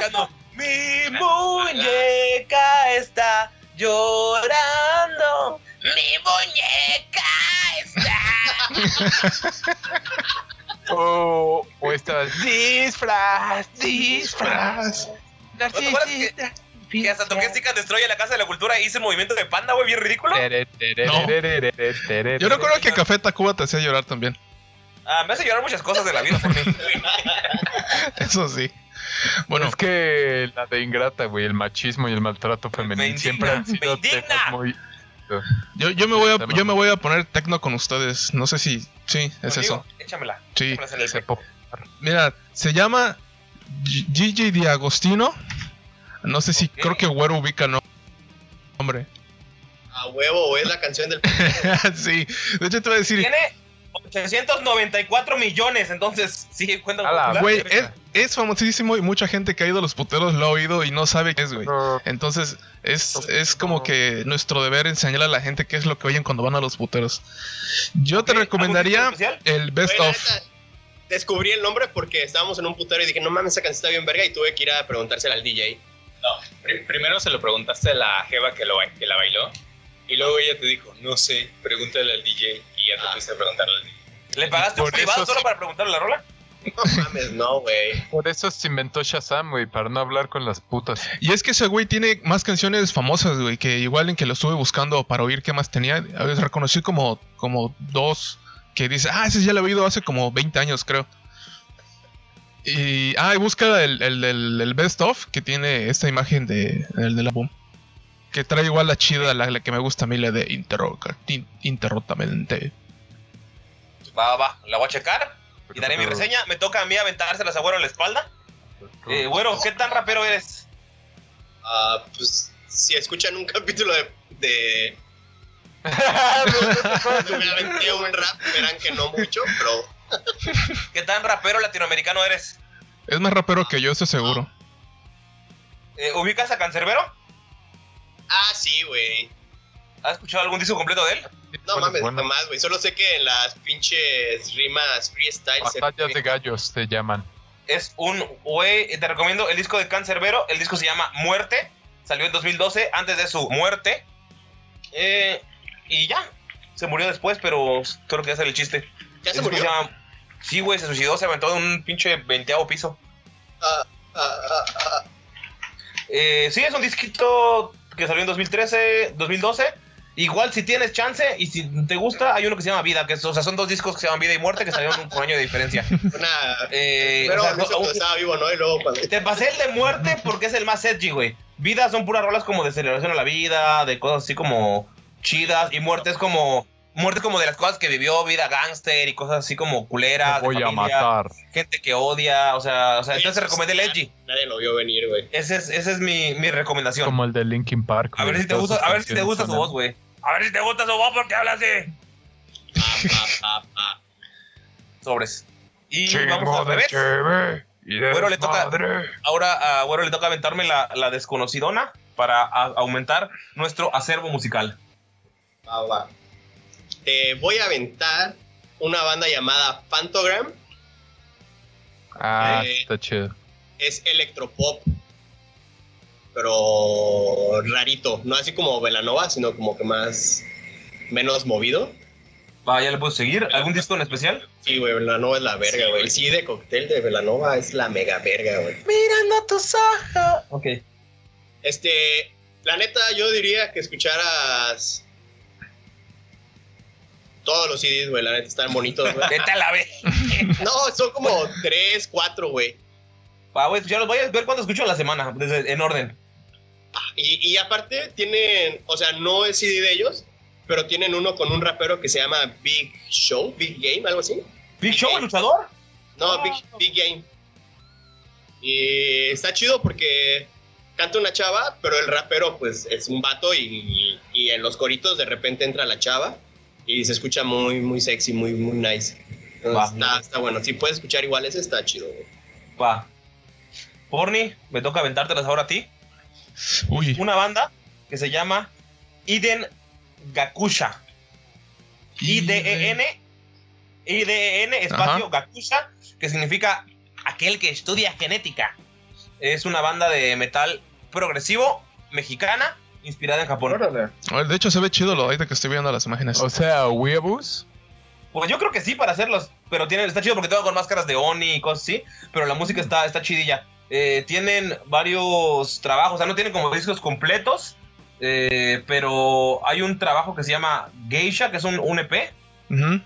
escuchando. Mi muñeca está llorando. Mi muñeca está. [laughs] O, o estabas disfraz, disfraz. ¿No te acuerdas que, que hasta toqué Stick and Destroy en la Casa de la Cultura y hice movimiento de panda, güey, bien ridículo? Yo recuerdo que Café Tacuba te hacía llorar también. Ah, me hace llorar muchas cosas de la vida, por mí. [laughs] [laughs] Eso sí. Bueno, es que la de ingrata, güey, el machismo y el maltrato femenino indigna, siempre han sido temas muy. yo, yo me voy a, yo me voy a poner tecno con ustedes. No sé si. Sí, es Contigo, eso. Échamela. Sí. échamela el se Mira, se llama Gigi Di Agostino. No sé si creo que Güero ubica, ¿no? Hombre. A huevo, es la canción del. [laughs] sí. De hecho, te voy a decir. Tiene 894 millones, entonces sí, cuenta A la popular. Güey, es, es famosísimo y mucha gente que ha ido a los puteros lo ha oído y no sabe qué es, güey. Entonces, es, es como que nuestro deber enseñarle a la gente qué es lo que oyen cuando van a los puteros. Yo te recomendaría ¿algún tipo el Best of. Descubrí el nombre porque estábamos en un putero y dije, no mames, esa canción está bien verga y tuve que ir a preguntársela al DJ. No, pri- primero se lo preguntaste a la Jeva que, lo, ba- que la bailó. Y luego ella te dijo, no sé, pregúntale al DJ. Y ya te Ah. fuiste a preguntarle al DJ. ¿Le pagaste un privado solo sí. para preguntarle la rola? No mames, no, güey. Por eso se inventó Shazam, güey, para no hablar con las putas. Y es que ese güey tiene más canciones famosas, güey, que igual en que lo estuve buscando para oír qué más tenía, a veces reconocí como, como dos que dice, ah, ese ya lo he oído hace como 20 años, creo. Y, ah, y busca el, el, el- el best of que tiene esta imagen de, el del álbum. que trae igual la chida, la, la que me gusta a mí, la de interro, in- interrotamente. Va, va, va. La voy a checar y daré mi reseña. Me toca a mí aventárselas a Güero en la espalda. Eh, güero, ¿qué tan rapero eres? Ah, pues si escuchan un capítulo de. de [laughs] me aventé un rap, verán que no mucho, pero ¿Qué tan rapero latinoamericano eres? Es más rapero que yo, eso seguro. Eh, ¿Ubicas a Cancerbero? Ah, sí, güey. ¿Has escuchado algún disco completo de él? No Bueno, mames, bueno. jamás, güey. Solo sé que en las pinches rimas freestyle se. Batallas de gallos se llaman. Es un güey, te recomiendo el disco de Cancerbero. El disco se llama Muerte. Salió en 2012, antes de su muerte. Eh, y ya. Se murió después, pero creo que ya sale el chiste. ¿Ya se El murió? llama- Sí, güey, se suicidó, se aventó de un pinche veinteavo piso. Ah, ah, ah, ah. Eh, sí, es un disquito que salió en 2013, 2012. Igual si tienes chance y si te gusta, hay uno que se llama Vida, que es- o sea, son dos discos que se llaman Vida y Muerte que salieron un año de diferencia. [laughs] Una. Eh, Pero o sea, no- estaba vivo, ¿no? Y luego cuando. te pasé el de Muerte porque es el más edgy, güey. Vida son puras rolas como de celebración a la vida, de cosas así como chidas. Y Muerte es como. Muerte es como de las cosas que vivió, vida gangster y cosas así como culeras. De voy a matar. Gente que odia, o sea, o sea, entonces recomendé el edgy. Nadie lo vio venir, güey. Esa es, esa es mi, mi recomendación. Como el de Linkin Park. A ver güey. si te gusta, a ver si te gusta su voz, güey. A ver si te gusta su voz porque habla así. Pa, pa, pa, pa. Sobres. Y Chingo vamos y de Güero le toca- madre. Ahora a Güero le toca aventarme la, la desconocidona para a- aumentar nuestro acervo musical. Va, va. Te voy a aventar una banda llamada Phantogram. Ah, Eh, está chido. Es electropop. Pero rarito. No así como Velanova, sino como que más. menos movido. Va, ya le puedo seguir. ¿Algún disco en especial? Sí, güey, Velanova es la verga, güey. El CD de cóctel de Velanova es la mega verga, güey. Mirando tus ojos. Ok. Este. La neta, yo diría que escucharas. Todos los CDs, güey, la neta están bonitos, güey. Vete a la vez. No, son como tres, cuatro, güey. Va, güey, ya los voy a ver cuando escucho a la semana, desde, en orden. Y, y aparte tienen, o sea, no es CD de ellos, pero tienen uno con un rapero que se llama Big Show, Big Game, algo así. ¿Big Show, el luchador? No, Ah. Big, Big Game. Y está chido porque canta una chava, pero el rapero pues es un vato y, y en los coritos de repente entra la chava y se escucha muy, muy sexy, muy, muy nice. Entonces, está, está bueno. Si puedes escuchar igual ese, está chido. Va. Porni, me toca aventártelas ahora a ti. Uy, Una banda que se llama Iden Gakusha. I-D-E-N. I-D-E-N, espacio Gakusha, que significa aquel que estudia genética. Es una banda de metal progresivo mexicana inspirada en Japón. De hecho, se ve chido lo ahorita que estoy viendo las imágenes. O sea, Weeaboo. Pues yo creo que sí para hacerlos, pero tienen, está chido porque todo con máscaras de Oni y cosas así, pero la música está, está chidilla. Eh, tienen varios trabajos, o sea, no tienen como discos completos, eh, pero hay un trabajo que se llama Geisha, que es un, un EP,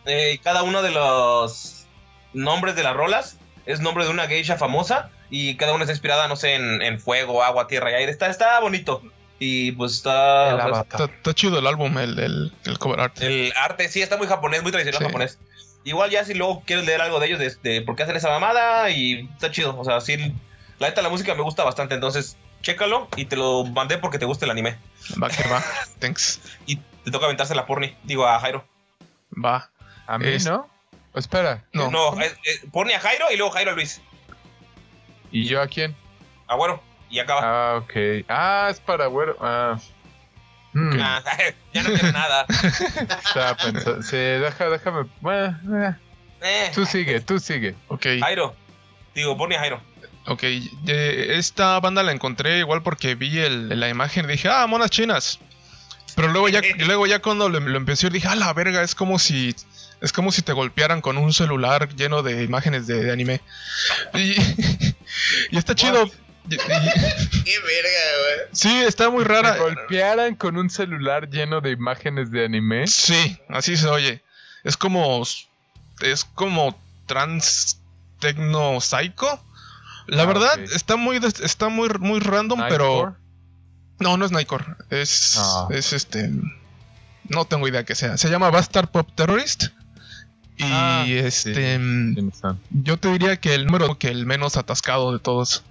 eh, cada uno de los nombres de las rolas es nombre de una geisha famosa y cada una está inspirada, no sé, en, en fuego, agua, tierra y aire. Está, está bonito. Y pues está... El o sea, avatar. Está, está chido el álbum, el, el, el cover art. el arte sí está muy japonés, muy tradicional Sí. japonés. Igual ya si luego quieres leer algo de ellos, de, de por qué hacen esa mamada y está chido. O sea, sí, la neta la música me gusta bastante, entonces chécalo y te lo mandé porque te gusta el anime. Va que va. [laughs] Thanks. Y te toca aventarse la porni, digo a Jairo. Va. A mí, Es- ¿no? Espera. No. No, eh, eh, porni a Jairo y luego Jairo a Luis. ¿Y yo a quién? Agüero. Y acaba. Ah, ok. Ah, es para güero. Ah. Hmm, Ah, [laughs] ya no tiene nada. [laughs] estaba pensando. Sí, deja, déjame. Bueno, eh, Eh, tú sigue, tú sigue. Ok. Jairo. Digo, porni a Jairo. Ok. eh, esta banda la encontré igual porque vi el- la imagen y dije, ah, monas chinas. Pero luego ya, [laughs] luego ya cuando lo, lo empecé dije, ah, la verga, es como si. Es como si te golpearan con un celular lleno de imágenes de, de anime. Y, [laughs] y está chido. Y- y- [laughs] Qué verga, güey. sí, está muy rara. ¿Te golpearan con un celular lleno de imágenes de anime? Sí, así se oye. Es como. Es como trans tecno psycho. La Ah, verdad, está muy está muy, muy random, pero. No, no es Nightcore. Es, Ah. es este. No tengo idea que sea. Se llama Bastard Pop Terrorist. Y Ah, sí. este. Razón. Yo te diría que el número que el menos atascado de todos.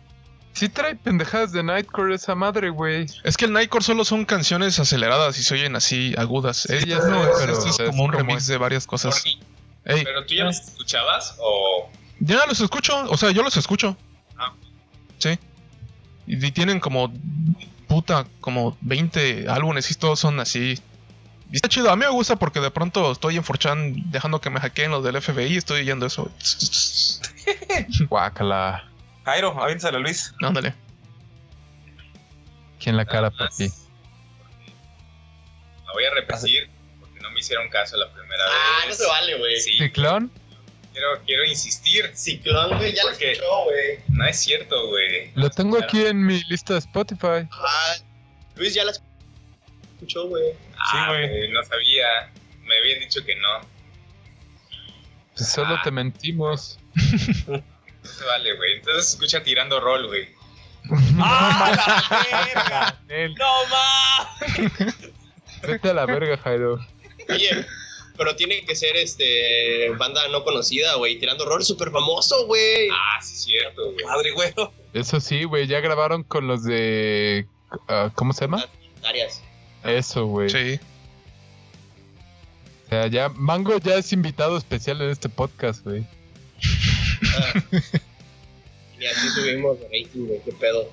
Sí trae pendejadas de Nightcore esa madre, güey. Es que el Nightcore solo son canciones aceleradas y se oyen así agudas. Este ya no, sé, pero este es es como un como remix es. de varias cosas. Ey, ¿Pero tú ya los escuchabas o...? ya los escucho, o sea, yo los escucho. Sí. Y, y tienen como puta, como 20 álbumes y todos son así. Y está chido, a mí me gusta porque de pronto estoy en 4chan dejando que me hackeen los del FBI y estoy oyendo eso. [laughs] Guácala. Jairo, avínsale, Luis. Ándale. ¿Quién la cara, más. papi? La voy a repetir porque no me hicieron caso la primera Ah, no vez. se vale, güey. Sí, ¿Ciclón? Quiero, quiero insistir. Ciclón, güey, ya lo Porque- escuchó, güey. No es cierto, güey. Lo tengo aquí en mi lista de Spotify. Ah, Luis ya la escuchó, güey. Ah, güey. güey, No sabía. Me habían dicho que no. Pues solo Ah. te mentimos. No se vale, güey. Entonces escucha tirando rol, güey. [laughs] ¡Ah, la verga! [laughs] ¡No más! Vete a la verga, Jairo. Oye, pero tiene que ser este banda no conocida, güey. Tirando rol súper famoso, güey. Ah, sí, es cierto, güey. Madre, güey. Eso sí, güey, ya grabaron con los de... ah, ¿Cómo se llama? Arias. Eso, güey. Sí. O sea, ya Mango ya es invitado especial en este podcast, güey. [laughs] Y así subimos de rating, güey. Qué pedo.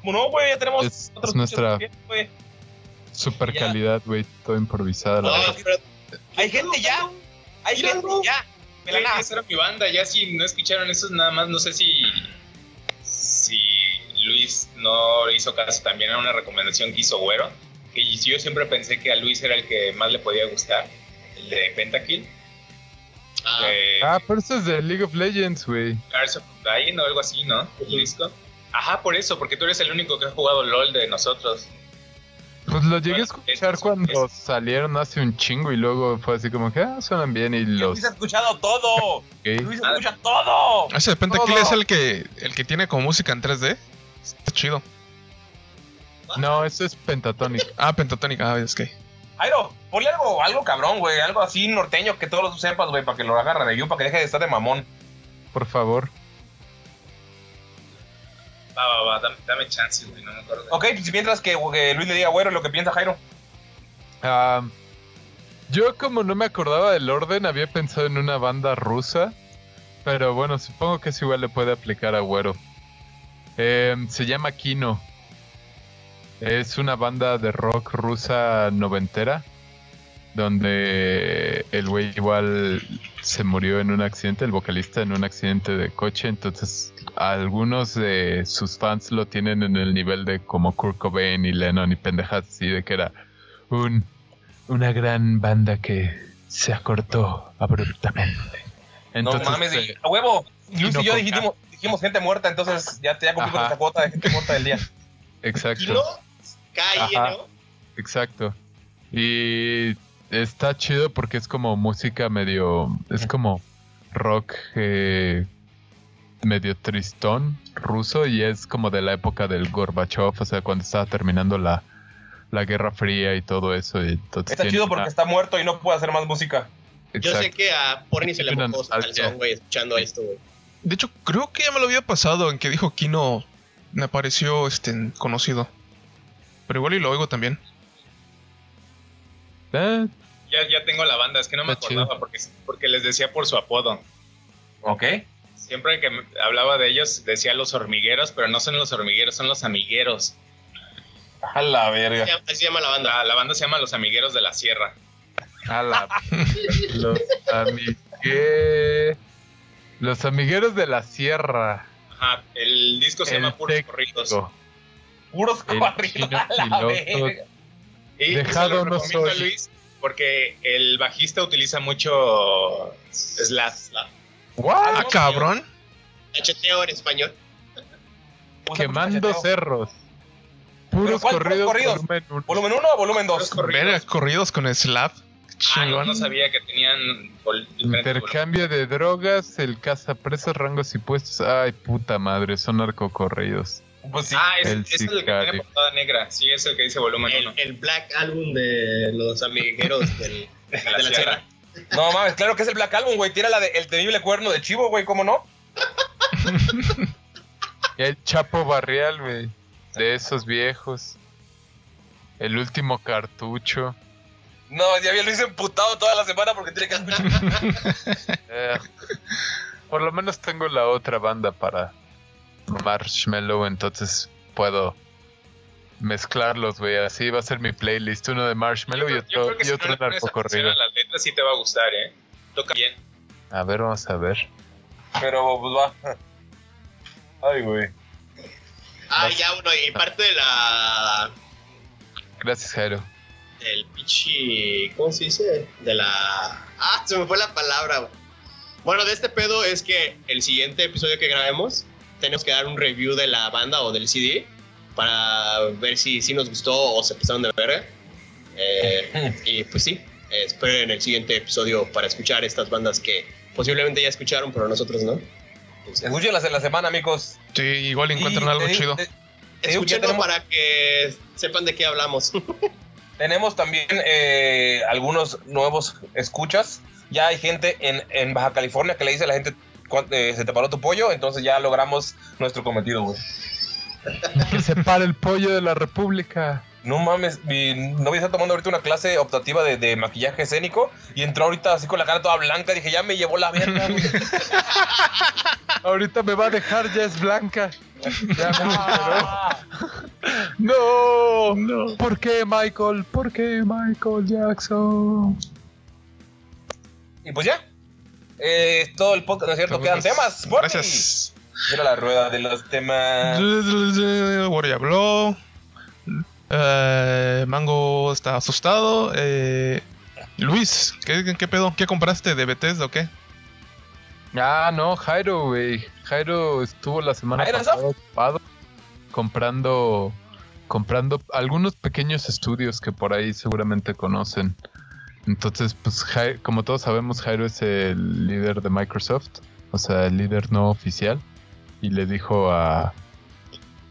Como no, güey, ya tenemos Es- otros es nuestra-. Super Ya. calidad, güey, todo improvisada. la No, verdad. pero Hay gente ya. Hay gente ya. Me la nada. esa era mi banda. Ya si no escucharon eso, nada más no sé si. Si Luis no hizo caso también a una recomendación que hizo Güero. Que yo siempre pensé que a Luis era el que más le podía gustar. El de Pentakill. ah, de Ah, pero eso es de League of Legends, güey. Cars of Dying o algo así, ¿no? El disco. Ajá, por eso, porque tú eres el único que ha jugado LOL de nosotros. Pues lo llegué a escuchar es- cuando salieron hace un chingo y luego fue así como que, ah, suenan bien y los... Luis ha escuchado todo. ok. Luis escucha todo. Ese de Pentakill es el que, el que tiene como música en 3D. Está chido. No, eso es Pentatonic. Ah, Pentatónica, ah, es que. Jairo, ponle algo, algo cabrón, güey. Algo así norteño que todos lo sepas, güey, para que lo agarre de you, para que deje de estar de mamón. Por favor. Va, va, va, dame, dame chance, güey, no me acuerdo. Ok, pues mientras que, que Luis le diga, güero, lo que piensa Jairo. Ah, yo como no me acordaba del orden, había pensado en una banda rusa. Pero bueno, supongo que eso igual le puede aplicar a Güero. Em, se llama Kino. Es una banda de rock rusa noventera. Donde el güey igual se murió en un accidente, el vocalista en un accidente de coche. Entonces, algunos de sus fans lo tienen en el nivel de como Kurt Cobain y Lennon y pendejas así, de que era un, una gran banda que se acortó abruptamente. Entonces, no mames, eh, y- a huevo. Luis y yo dijimos, dijimos gente muerta, entonces ya, ya cumplí con Ajá. esta cuota de gente muerta del día. exacto. Kino, K-I-N-O. Exacto. Y está chido porque es como música medio. Es como rock eh, medio tristón ruso y es como de la época del Gorbachev, o sea, cuando estaba terminando la, la Guerra Fría y todo eso. Y entonces Está chido porque una- está muerto y no puede hacer más música. Yo sé que a Porni se le mojó calzón, güey, escuchando esto, güey. De hecho, creo que ya me lo había pasado en que dijo Kino. Me pareció este, conocido. Pero igual y lo oigo también. Eh, Ya, ya tengo la banda, es que no me Está acordaba chido. porque, porque les decía por su apodo. Ok. Siempre que hablaba de ellos decía los hormigueros, pero no son los hormigueros, son los amigueros. A la Así verga. se llama- Así se llama la banda. La, la banda se llama Los Amigueros de la Sierra. a la- [laughs] los amigueros. Los amigueros de la sierra. Ajá, el disco se El llama Puros. Corridos. Puros corridos. A la verga. Y se Dejado lo no soy. Luis porque el bajista utiliza mucho slap. Ah, cabrón. Cacheteo en español. Quemando cacheteo. cerros. Puros cuál- corridos, volumen uno. ¿Volumen 1 o volumen 2? Puros corridos. Corridos con slap. Ah, no, Chingón. no sabía que tenían Intercambio de drogas, el cazapresas, rangos y puestos. Ay, puta madre, son narcocorridos. Pues sí. Ah, es, El es el que tiene portada negra. Sí, es el que dice volumen El, 1. el Black Album de los amigueros del, [laughs] de la sierra. No mames, claro que es el Black Album, güey. Tiene la de El temible cuerno de chivo, güey, ¿cómo no? Y [laughs] el Chapo Barrial, güey. De esos viejos. El último cartucho. No, ya había Luis emputado toda la semana porque tiene que. [laughs] Eh, por lo menos tengo la otra banda para Marshmallow, entonces puedo mezclarlos, güey. Así va a ser mi playlist. Uno de Marshmallow y Yo otro, creo que y si otro no le pones atención narcocorrido. a las letras sí te va a gustar, ¿eh? Toca bien. A ver, vamos a ver. Pero pues va. [laughs] Ay, güey. Ah, ya uno, y parte de la. Gracias, Jairo. del pichi. ¿Cómo se dice? De la. Ah, se me fue la palabra. güey. Bueno, de este pedo es que el siguiente episodio que grabemos, tenemos que dar un review de la banda o del CD para ver si, si nos gustó o se pasaron de verga. Eh, [laughs] y pues sí, esperen el siguiente episodio para escuchar estas bandas que posiblemente ya escucharon, pero nosotros no. Entonces, Escúchenlas en la semana, amigos. Sí, igual encuentran Y algo te chido. te- te escúchenlo tenemos, para que sepan de qué hablamos. [laughs] tenemos también eh, algunos nuevos escuchas. Ya hay gente en, en Baja California que le dice a la gente "Cuán- eh, se te paró tu pollo, entonces ya logramos nuestro cometido, güey. Que se pare el pollo de la República. No mames, mi novia está tomando ahorita una clase optativa de, de maquillaje escénico y entró ahorita así con la cara toda blanca. Dije, ya me llevó la verga, güey. [laughs] Ahorita me va a dejar, ya es blanca. Ya me. [laughs] No, no. ¿Por qué, Michael? ¿Por qué, Michael Jackson? Y pues ya. Eh, es todo el podcast, ¿no es cierto? Quedan temas. Gracias. Mira la rueda de los temas. Word ya habló. Eh, Mango está asustado. Eh, Luis, ¿qué, ¿qué pedo? ¿Qué compraste de Bethesda o qué? Ah, no, Jairo, güey. Jairo estuvo la semana Jairo pasada ocupado comprando comprando algunos pequeños estudios que por ahí seguramente conocen. Entonces, pues Jai- como todos sabemos, Jairo es el líder de Microsoft, o sea, el líder no oficial y le dijo a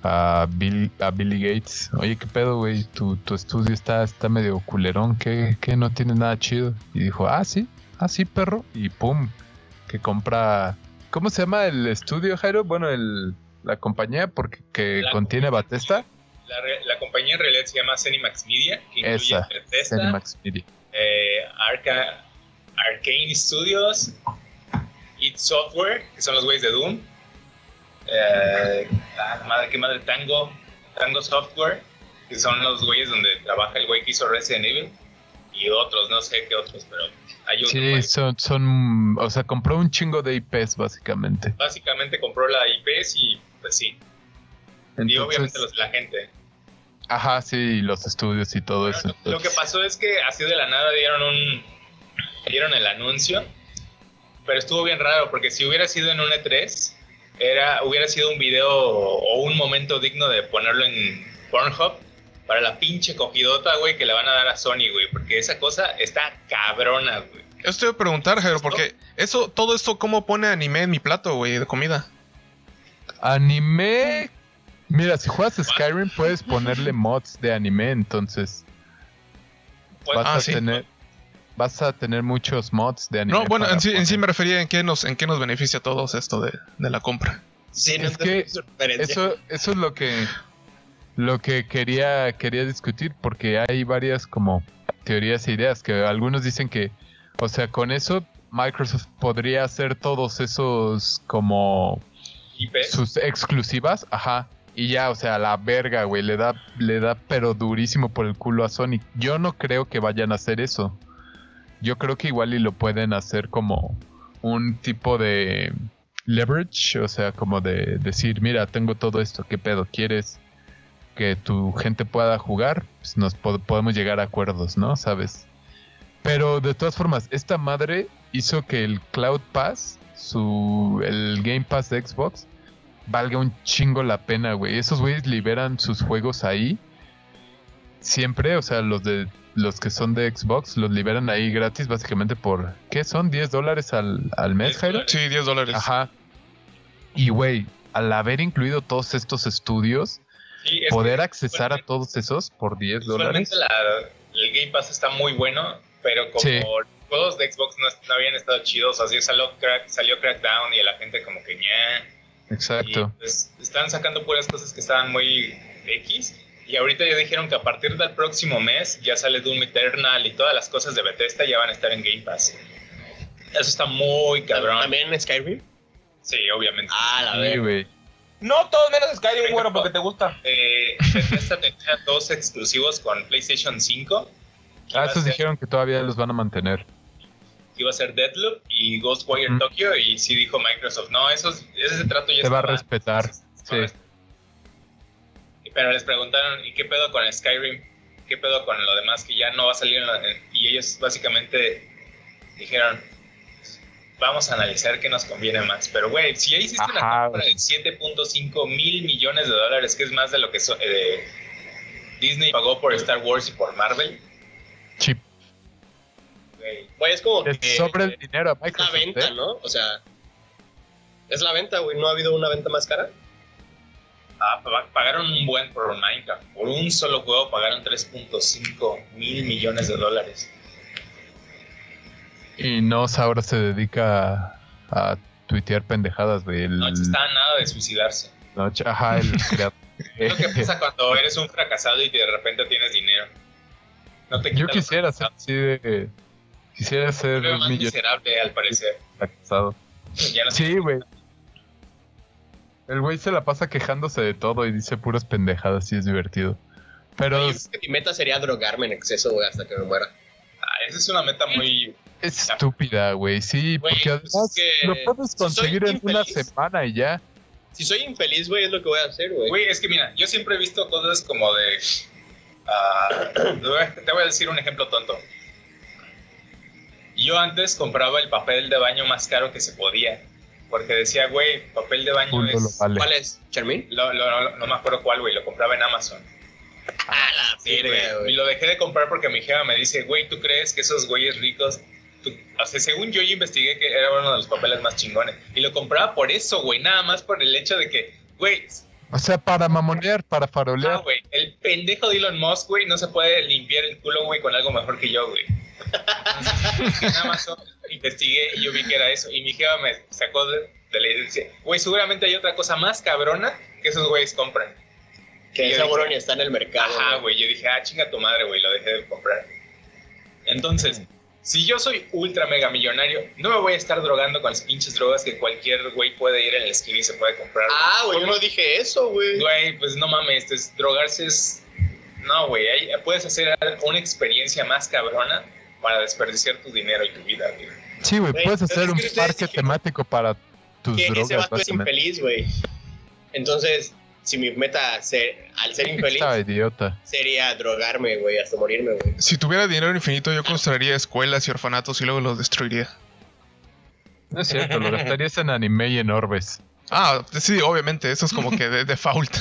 a, Bill, a Billy Gates, oye, ¿qué pedo, güey? Tu, tu estudio está, está medio culerón, que, que no tiene nada chido. Y dijo, ah, sí, ah, sí, perro. Y pum, que compra... ¿Cómo se llama el estudio, Jairo? Bueno, el, la compañía porque que La contiene compañía. Batesta. La, compañía en realidad se llama Zenimax Media, que incluye Esa, Bethesda, Media. Eh, Arca- Arcane Studios, It Software, que son los güeyes de Doom. Eh, ah, madre, qué madre, Tango, Tango Software, que son los güeyes donde trabaja el güey que hizo Resident Evil. Y otros, no sé qué otros, pero hay. Sí, güeyes. son, son, o sea, compró un chingo de IPs básicamente. Básicamente compró la IPs y pues sí. y obviamente los, la gente. Ajá, sí, los estudios y todo Bueno, eso. lo, lo que pasó es que así de la nada dieron un dieron el anuncio, pero estuvo bien raro porque si hubiera sido en un E3 era hubiera sido un video o un momento digno de ponerlo en Pornhub para la pinche cogidota, güey, que le van a dar a Sony, güey, porque esa cosa está cabrona, güey. Eso te iba a preguntar, Jairo, porque eso, todo esto, ¿cómo pone anime en mi plato, güey, de comida? Anime. Mira, si juegas Skyrim puedes ponerle mods de anime, entonces Pues, vas Ah, a sí. tener vas a tener muchos mods de anime. No, bueno, en sí, en sí me refería en qué nos, en qué nos beneficia a todos esto de, de la compra. Sí, no Es que. Eso, eso es lo que lo que quería quería discutir porque hay varias como teorías e ideas que algunos dicen que, o sea, con eso Microsoft podría hacer todos esos como sus exclusivas, ajá, y ya, o sea, la verga, güey, le da le da pero durísimo por el culo a Sony. Yo no creo que vayan a hacer eso. Yo creo que igual y lo pueden hacer como un tipo de leverage, o sea, como de decir, mira, tengo todo esto, ¿qué pedo? ¿Quieres que tu gente pueda jugar? Pues nos po- podemos llegar a acuerdos, ¿no? ¿Sabes? Pero de todas formas, esta madre hizo que el Cloud Pass, su el Game Pass de Xbox, valga un chingo la pena, güey. Esos güeyes liberan sus juegos ahí. Siempre, o sea, los de los que son de Xbox los liberan ahí gratis básicamente por ¿qué son? ¿10 dólares al, al mes, Jairo? Sí, 10 dólares. Ajá. Y güey, al haber incluido todos estos estudios, Sí, es poder accesar a todos esos por 10 dólares. El Game Pass está muy bueno, pero como Sí. los juegos de Xbox no, no habían estado chidos, así salió, crack, salió Crackdown y la gente como que ña. Exacto. Y pues están sacando puras cosas que estaban muy X. Y ahorita ya dijeron que a partir del próximo mes ya sale Doom Eternal y todas las cosas de Bethesda ya van a estar en Game Pass. Eso está muy cabrón. También en Skyrim. Sí, obviamente. Ah, la verdad. No todos menos Skyrim, güero, porque te gusta. Eh, Bethesda tenía dos exclusivos con PlayStation 5. que Ah, ser- dijeron que todavía los van a mantener. Que iba a ser Deadloop y Ghostwire Ujú. Tokyo y sí dijo Microsoft, no, esos, ese trato ya Se va a respetar. Sí. Pero les preguntaron, ¿y qué pedo con Skyrim? ¿Qué pedo con lo demás que ya no va a salir? en la- en- y ellos básicamente dijeron, vamos a analizar qué nos conviene más. Pero, güey, si ya hiciste una Ajá, compra güey. de 7.5 mil millones de dólares, que es más de lo que so- eh, Disney pagó por Star Wars y por Marvel. Güey, Güey, es como Les que sobra el dinero a es la Microsoft. venta, ¿eh? ¿no? O sea, es la venta, güey. ¿No ha habido una venta más cara? Ah, pa- pagaron un buen por Minecraft. Por un solo juego pagaron 3.5 mil millones de dólares. Y Nos ahora se dedica a, a tuitear pendejadas, güey. El, No está nada de suicidarse. Notch, ajá, el [laughs] creador. Es lo que pasa cuando eres un fracasado y de repente tienes dinero. No te Yo quisiera ser así de. Quisiera ser Creo más millonario miserable al parecer. fracasado. Ya no sé. Sí, güey. El güey se la pasa quejándose de todo y dice puras pendejadas y es divertido. Pero Yo es, que mi meta sería drogarme en exceso, güey, hasta que me muera. Ah, esa es una meta muy. es estúpida, güey. Sí, porque pues además es que lo puedes si conseguir en una semana y ya. Si soy infeliz, güey, es lo que voy a hacer, güey. Güey, es que mira, yo siempre he visto cosas como de. ah, [clears throat] te voy a decir un ejemplo tonto. Yo antes compraba el papel de baño más caro que se podía. Porque decía, güey, papel de baño es. vale. ¿Cuál es? ¿Charmin? Lo- lo- lo- no me acuerdo cuál, güey, lo compraba en Amazon. Ah, la Sí, verga, güey. güey. Y lo dejé de comprar porque mi jefa me dice, güey, ¿tú crees que esos güeyes ricos... tú-" O sea, según yo, yo investigué que era uno de los papeles más chingones. Y lo compraba por eso, güey. Nada más por el hecho de que, güey, O sea, para mamonear, para ah, farolear. güey, el pendejo de Elon Musk, güey, no se puede limpiar el culo, güey, con algo mejor que yo, güey. [laughs] En Amazon investigué y yo vi que era eso. Y mi jefa me sacó de, de la idea güey, seguramente hay otra cosa más cabrona que esos güeyes compran. Que esa dije, está en el mercado. Ajá, güey. Yo dije, ah, chinga tu madre, güey, lo dejé de comprar. Entonces, si yo soy ultra mega millonario, no me voy a estar drogando con las pinches drogas que cualquier güey puede ir en la esquina y se puede comprar. Ah, güey, yo no dije eso, güey. Güey, pues no mames, es- drogarse es. No, güey, puedes hacer una experiencia más cabrona para desperdiciar tu dinero y tu vida, güey. Sí, güey, puedes hacer un parque dijeron temático para tus Que ese drogas, vato es infeliz, güey. Entonces, si mi meta ser, al ser infeliz idiota. sería drogarme, güey, hasta morirme, güey. Si tuviera dinero infinito, yo construiría escuelas y orfanatos y luego los destruiría. No es cierto, lo gastarías en anime y en orbes. Ah, sí, obviamente, eso es como que de default.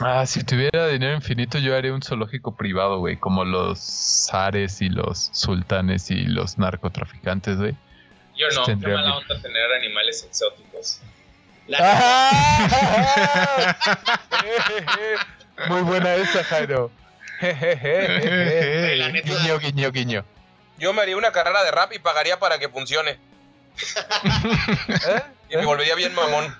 Ah, si tuviera dinero infinito, yo haría un zoológico privado, güey, como los zares y los sultanes y los narcotraficantes, güey. Yo no, qué mala mi- onda tener animales exóticos. La- [laughs] Muy buena esa, Jairo. Guiño, guiño, guiño. Yo me haría una carrera de rap y pagaría para que funcione. ¿Eh? [laughs] Y me volvería bien mamón.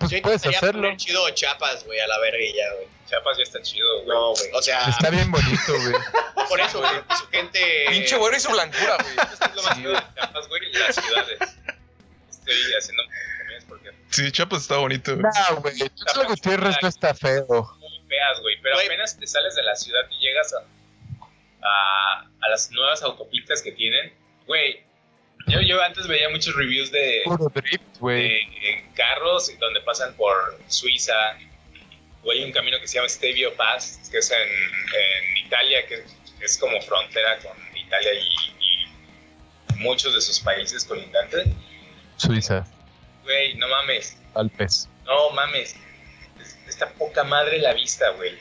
Pues yo puedes hacerlo. poner chido chapas, güey, a la verga y ya, güey. Chiapas ya está chido, güey. No, güey. O sea, Está bien bonito, güey. [laughs] por eso, güey, su gente. Pinche güero y su blancura, güey. Esto es lo más chido de Chiapas, güey, las ciudades. Estoy haciendo comillas porque Sí, Chiapas está bonito. güey. No, güey. Tuxtla Gutiérrez no está feo. muy feas, güey. Pero apenas te sales de la ciudad y llegas a, a, a las nuevas autopistas que tienen, güey. Yo, yo antes veía muchos reviews de, drift, eh, carros donde pasan por Suiza. O hay un camino que se llama Stelvio Pass, que es en, en Italia, que es como frontera con Italia y, y muchos de sus países colindantes. Suiza, Güey, no mames. Alpes. No mames. Es- Está poca madre la vista, güey.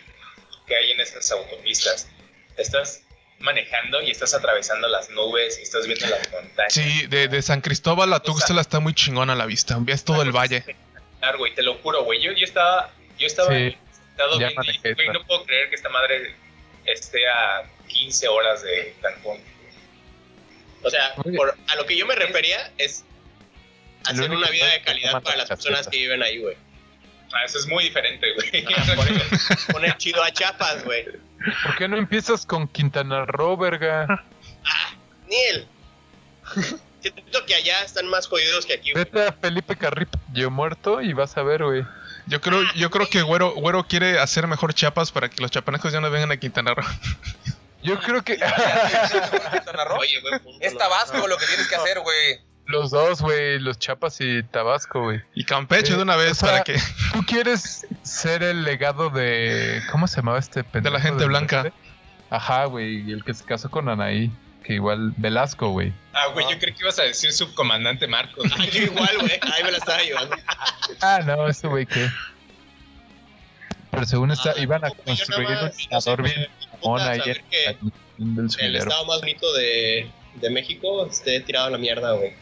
Que hay en esas autopistas. Estás manejando y estás atravesando las nubes y estás viendo las montañas. Sí, de, de San Cristóbal a Tuxtla está muy chingona la vista. Ves todo el valle. Claro, güey, te lo juro, güey. Yo, yo estaba, yo estaba Sí, sentado ya viendo y, güey, no puedo creer que esta madre esté a 15 horas de Cancún. O sea, por- a lo que yo me refería es hacer una vida de calidad para las la personas que viven ahí, güey. Ah, eso es muy diferente, güey. [laughs] Poner chido a Chiapas, güey. ¿Por qué no empiezas con Quintana Roo, verga? Niel. [laughs] Siento que allá están más jodidos que aquí, güey. Vete a Felipe Carrillo muerto y vas a ver, güey. Yo creo, yo creo que Güero, Güero quiere hacer mejor Chiapas para que los chapanecos ya no vengan a Quintana Roo. Yo creo que [laughs] Quintana Roo. Oye, güey, punto, Es no. Tabasco lo que tienes que hacer, güey. Los dos, güey, los Chapas y Tabasco, güey. Y Campeche de una o vez sea, para que. ¿Tú quieres ser el legado de. ¿Cómo se llamaba este pendejo? De la gente blanca. norte? Ajá, güey, y el que se casó con Anaí. Que igual, Velasco, güey. Ah, güey, yo creí que ibas a decir subcomandante Marcos. [laughs] Ah, yo igual, güey. Ahí me la estaba llevando. Ah, no, ese güey que. Pero según está, Ah, iban a construir un me bien mamón ahí en el estado más bonito de, de México esté tirado a la mierda, güey.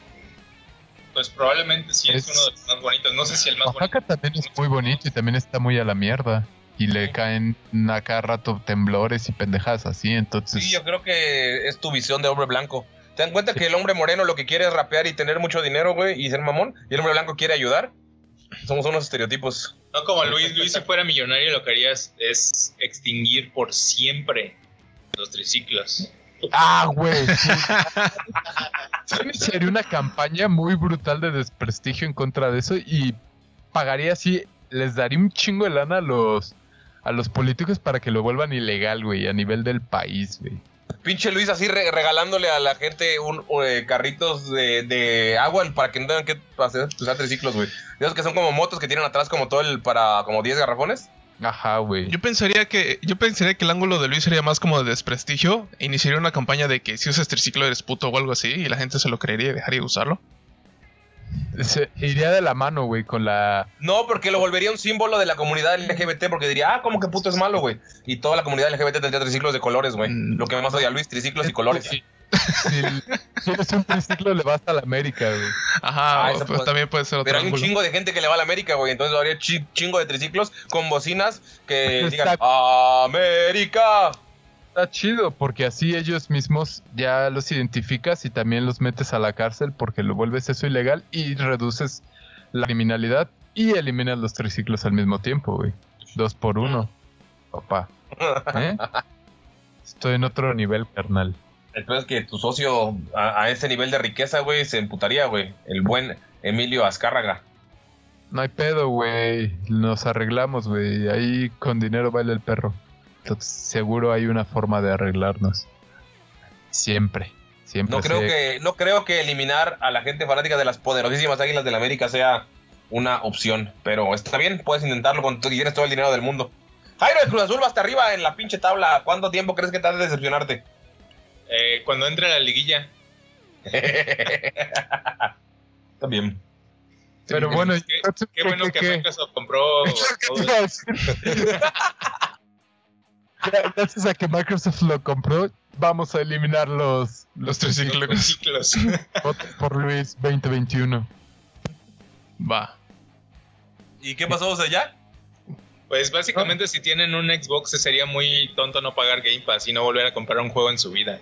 Pues probablemente sí es, Es- uno de los más bonitos. No sé si el más Oaxaca bonito. también es muy bonito y también está muy a la mierda. Y le caen a cada rato temblores y pendejadas así, entonces... Sí, yo creo que es tu visión de hombre blanco. ¿Te dan cuenta que el hombre moreno lo que quiere es rapear y tener mucho dinero, güey, y ser mamón? ¿Y el hombre blanco quiere ayudar? Somos unos estereotipos. No como Luis. Luis, si fuera millonario, lo que haría es, es extinguir por siempre los triciclos. Ah, güey. [laughs] sí. Sería una campaña muy brutal de desprestigio en contra de eso y pagaría así, les daría un chingo de lana a los a los políticos para que lo vuelvan ilegal, güey, a nivel del país, güey. Pinche Luis así re- regalándole a la gente un, eh, carritos de, de agua para que no tengan que hacer, usar triciclos, güey. De Esos que son como motos que tienen atrás como todo el para como 10 garrafones. Ajá, güey. Yo pensaría que yo pensaría que el ángulo de Luis sería más como de desprestigio. e Iniciaría una campaña de que si usas triciclo eres puto o algo así y la gente se lo creería y dejaría de usarlo. Se iría de la mano, güey, con la No, porque lo volvería un símbolo de la comunidad LGBT, porque diría, ah, como que puto es malo, güey. Y toda la comunidad LGBT tendría triciclos de colores, güey. Mm. Lo que más odia a Luis, triciclos y colores. Sí. Si, si eres un triciclo, le vas a la América, güey. Ajá, Ah, pues puede- también puede ser otro Pero hay un chingo de gente que le va a la América, güey. Entonces habría chi- chingo de triciclos con bocinas que digan América. Está chido, porque así ellos mismos ya los identificas y también los metes a la cárcel porque lo vuelves eso ilegal y reduces la criminalidad y eliminas los triciclos al mismo tiempo, güey. Dos por uno. Papá. [laughs] ¿Eh? Estoy en otro nivel, carnal. El peor es que tu socio a, a ese nivel de riqueza, güey, se emputaría, güey. El buen Emilio Azcárraga. No hay pedo, güey. Nos arreglamos, güey. Ahí con dinero baila el perro. Entonces, seguro hay una forma de arreglarnos. Siempre. Siempre. No creo que no creo que eliminar a la gente fanática de las poderosísimas Águilas del la América sea una opción, pero está bien, puedes intentarlo con tu- tienes todo el dinero del mundo. Jairo de Cruz Azul va hasta arriba en la pinche tabla. ¿Cuánto tiempo crees que te has de decepcionarte? Eh, cuando entre a la liguilla. [laughs] bien. Pero bueno, Qué, entonces, qué ¿qué- bueno que qué? Microsoft compró [laughs] Gracias a que Microsoft lo compró, vamos a eliminar los, Los los triciclos. [laughs] votos por Luis 2021. Va. ¿Y qué pasó sea, ya? Pues básicamente si tienen un Xbox sería muy tonto no pagar Game Pass y no volver a comprar un juego en su vida.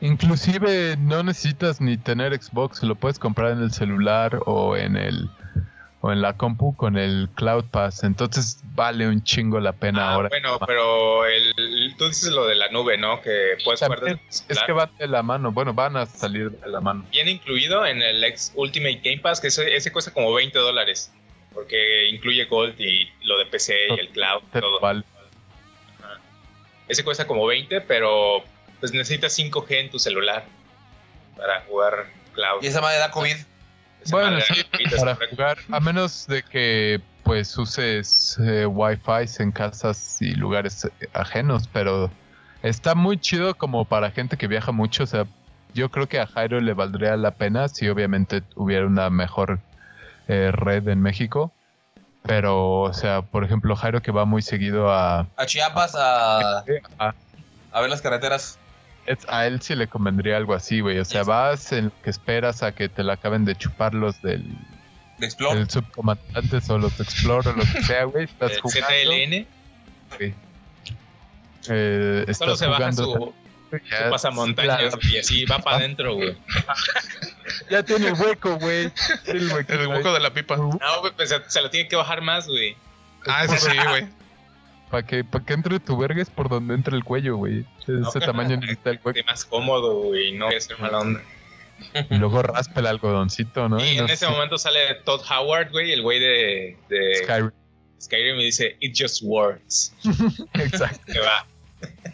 Inclusive no necesitas ni tener Xbox, lo puedes comprar en el celular o en el o en la compu con el Cloud Pass. Entonces vale un chingo la pena Ah, ahora. bueno, pero el, tú dices lo de la nube, ¿no? Que puedes jugar También es que van de la mano. Bueno, van a salir de la mano. Viene incluido en el ex Ultimate Game Pass, que ese, ese cuesta como 20 dólares. Porque incluye Gold y lo de PC y el cloud, todo. vale. Ese cuesta como 20, pero pues necesitas 5G en tu celular para jugar cloud. Y esa madre da COVID. Esa Bueno, sí, para jugar, a menos de que pues uses eh, Wi-Fi en casas y lugares eh, ajenos, pero está muy chido como para gente que viaja mucho, o sea, yo creo que a Jairo le valdría la pena si obviamente hubiera una mejor eh, red en México, pero o sea, por ejemplo, Jairo que va muy seguido a, A Chiapas a, a- a ver las carreteras. Es- a él sí le convendría algo así, güey. O sea, vas en lo que esperas a que te la acaben de chupar los del, De Explore. del subcomandante o los Explorer o lo que sea, güey. Estás El jugando. ZLN güey. Eh, solo se baja jugando. su, ya, su pasamontañas y así va para adentro, güey. [laughs] ya tiene hueco, güey. El, El hueco de la pipa. No, güey, pues se, se lo tiene que bajar más, güey. Ah, eso sí, güey. Para que, pa' que entre tu verga es por donde entra el cuello, güey. Ese tamaño necesita el. [laughs] De más cómodo, güey, no es mala onda. Y luego raspa el algodoncito, ¿no? Y no en ese sé, momento sale Todd Howard, güey, el güey de, de Skyrim. Skyrim y dice, It just works. [laughs] Exacto. Que va.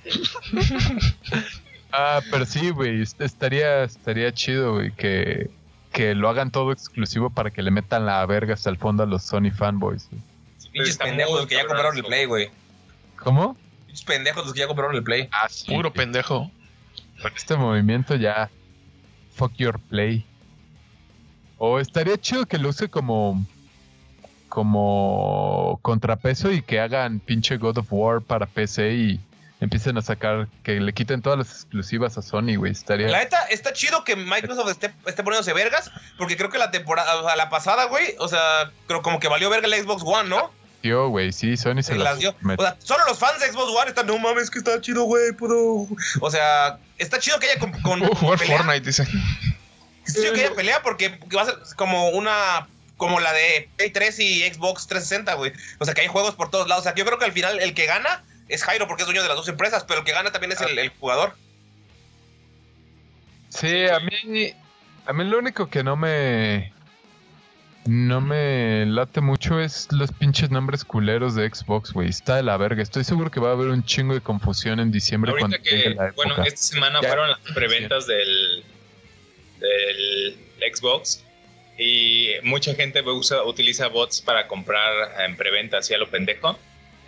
[laughs] Ah, pero sí, güey. est- Estaría, estaría chido, güey, que, que lo hagan todo exclusivo para que le metan la verga hasta el fondo a los Sony fanboys. güey. Pinches pendejos que ya compraron el. Play, güey. ¿Cómo? Pinches pendejos los que ya compraron el Play. Ah, sí. Puro pendejo. Con este movimiento ya. Fuck your play. O estaría chido que lo use como. Como contrapeso y que hagan pinche God of War para PC y empiecen a sacar. Que le quiten todas las exclusivas a Sony, güey. Estaría. La neta, está chido que Microsoft esté, esté poniéndose vergas, porque creo que la temporada, o sea, la pasada, güey, o sea, creo como que valió verga el Xbox One, ¿no? Tío, güey, sí, Sony se Se las dio. met- O sea, solo los fans de Xbox One están, no mames, que está chido, güey, puedo. O sea, está chido que haya con, con- Uh, [laughs] jugar pelea. Fortnite, dice. Está chido que haya pelea porque va a ser como una. Como la de Play 3 y Xbox 360, güey. O sea, que hay juegos por todos lados. O sea, yo creo que al final el que gana es Jairo porque es dueño de las dos empresas, pero el que gana también es el, el jugador. Sí, a mí. A mí lo único que no me. No me late mucho es los pinches nombres culeros de Xbox, güey. Está de la verga. Estoy seguro que va a haber un chingo de confusión en diciembre Ahorita que, la época. bueno, esta semana Ya. fueron las preventas del, del Xbox y mucha gente usa, utiliza bots para comprar en preventa así a lo pendejo.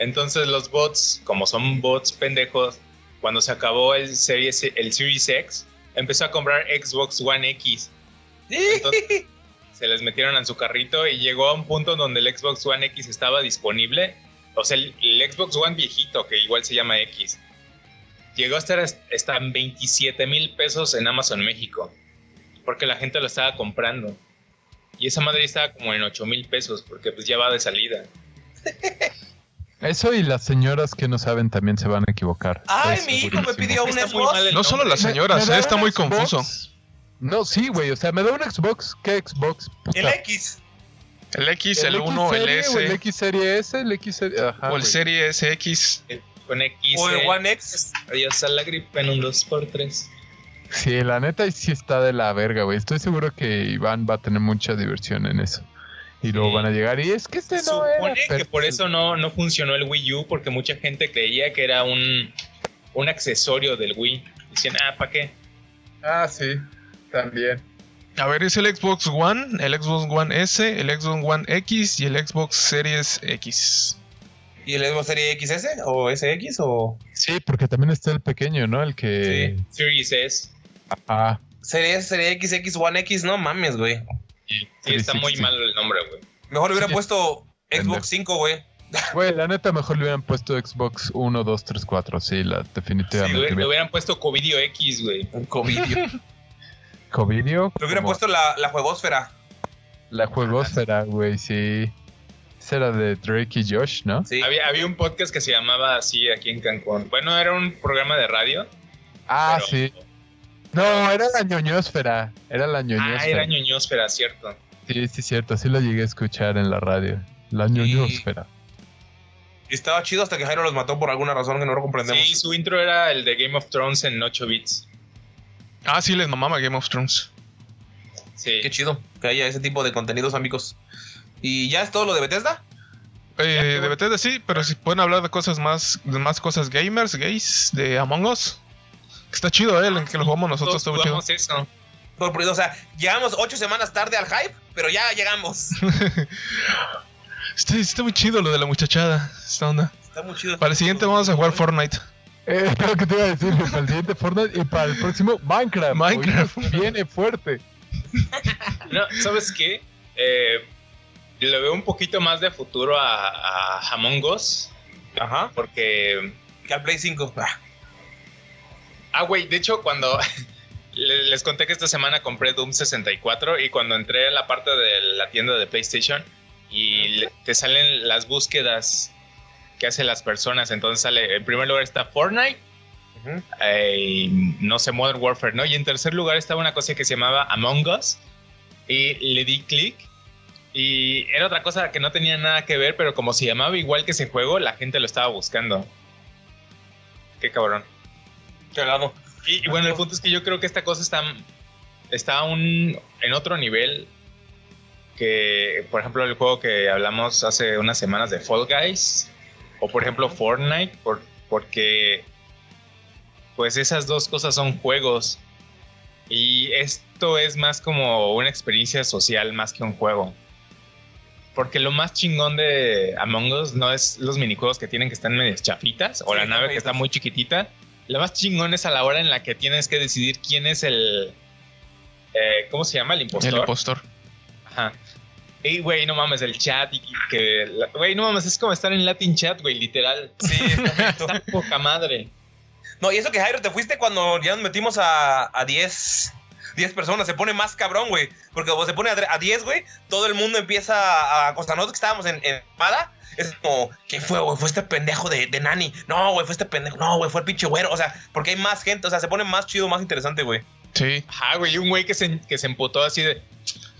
Entonces los bots, como son bots pendejos, cuando se acabó el Series, el Series X, empezó a comprar Xbox One X. [laughs] Entonces, se les metieron en su carrito y llegó a un punto donde el Xbox One X estaba disponible. O sea, el, el Xbox One viejito, que igual se llama X, llegó a estar hasta en 27 mil pesos en Amazon México. Porque la gente lo estaba comprando. Y esa madre estaba como en 8 mil pesos, porque pues ya va de salida. [laughs] Eso y las señoras que no saben también se van a equivocar. Ay, mi hijo me pidió un Xbox. No solo las señoras, Me- eh, está muy Xbox. confuso. No, sí, güey. O sea, me da un Xbox. ¿Qué Xbox? Puta. El X. El X, el, 1, X el serie S o el X serie S, el X serie. Ajá, o el güey. Serie SX. Con X. O el eh, One X. Adiós a la gripe en un 2x3. Sí, la neta sí está de la verga, güey. Estoy seguro que Iván va a tener mucha diversión en eso. Y luego Sí. van a llegar y es que este no era. supone que por eso no, no funcionó el Wii U, porque mucha gente creía que era un, un accesorio del Wii. Decían, ah, ¿para qué? Ah, sí, también. A ver, es el Xbox One, el Xbox One S, el Xbox One X y el Xbox Series X. ¿Y el Xbox Serie XS o SX o Sí, porque también está el pequeño, ¿no? El que. Series S. Ah, Serie S, Serie XX, One X? No mames, güey. Sí, está muy 360. mal el nombre, güey. Mejor le hubiera Sí. puesto. Xbox 5, güey. güey, la neta mejor le hubieran puesto Xbox 1, 2, 3, 4. Sí, la, Sí, definitivamente. le, le hubieran puesto Covidio X, güey. Un Covidio. [laughs] Covidio. Le hubieran como puesto la, la juegosfera. La juegosfera, güey, sí. Esa era de Drake y Josh, ¿no? Sí. Había, había un podcast que se llamaba así aquí en Cancún. Bueno, era un programa de radio. Ah, pero- sí. No, era la ñoñosfera. Era la ñoñosfera. Ah, era ñoñosfera, cierto. Sí, sí, cierto. Sí lo llegué a escuchar en la radio. La ñoñosfera. Y estaba chido hasta que Jairo los mató por alguna razón que no lo comprendemos. Sí, su intro era el de Game of Thrones en 8 bits. Ah, sí, les mamaba Game of Thrones. Sí. Qué chido que haya ese tipo de contenidos, amigos. ¿Y ya es todo lo de Bethesda? Eh, de Bethesda sí, pero si pueden hablar de cosas más, de más cosas gamers, gays, de Among Us. Está chido, eh, el que lo jugamos nosotros, estuvo chido. jugamos eso. Por- por- o sea, llegamos ocho semanas tarde al hype, pero ya llegamos. [laughs] Está, está muy chido lo de la muchachada, esta onda. Está muy chido. Para el siguiente vamos a jugar Fortnite. Eh, [laughs] lo que te iba a decir, para el siguiente Fortnite y para el próximo Minecraft. Minecraft. [laughs] Viene fuerte. No, ¿sabes qué? Eh, le veo un poquito más de futuro a, a Among Us. Ajá. Porque Que al Play 5. Ah, Ah, güey, de hecho, cuando [laughs] le- les conté que esta semana compré Doom 64 y cuando entré en la parte de la tienda de PlayStation y te salen las búsquedas que hacen las personas, entonces sale, en primer lugar está Fortnite, eh, y no sé, Modern Warfare, ¿no? Y en tercer lugar estaba una cosa que se llamaba Among Us y le di clic y era otra cosa que no tenía nada que ver, pero como se llamaba igual que ese juego, la gente lo estaba buscando. Qué cabrón. Cagado. Y, y bueno, el punto es que yo creo que esta cosa está, está aún en otro nivel que, por ejemplo, el juego que hablamos hace unas semanas de Fall Guys o, por ejemplo, Fortnite, por, porque pues esas dos cosas son juegos y esto es más como una experiencia social más que un juego. Porque lo más chingón de Among Us no es los minijuegos que tienen que estar medio chafitas o Sí, la nave que está muy chiquitita. Lo más chingón es a la hora en la que tienes que decidir quién es el. eh, ¿Cómo se llama? El impostor. El impostor. Ajá. Y, güey, no mames, el chat. Y que. Güey, no mames, es como estar en Latin Chat, güey, literal. Sí, [laughs] está poca madre. No, y eso que Jairo, te fuiste cuando ya nos metimos a, a 10, 10 personas. Se pone más cabrón, güey. Porque como se pone a, tre- a 10, güey, todo el mundo empieza a... Sea, nosotros que estábamos en, en Espada, es como, ¿quién fue, güey? Fue este pendejo de, de Nani. No, güey, fue este pendejo. No, güey, fue el pinche güero. O sea, porque hay más gente. O sea, se pone más chido, más interesante, güey. Sí. Ajá, güey, y un güey que se, que se emputó así de.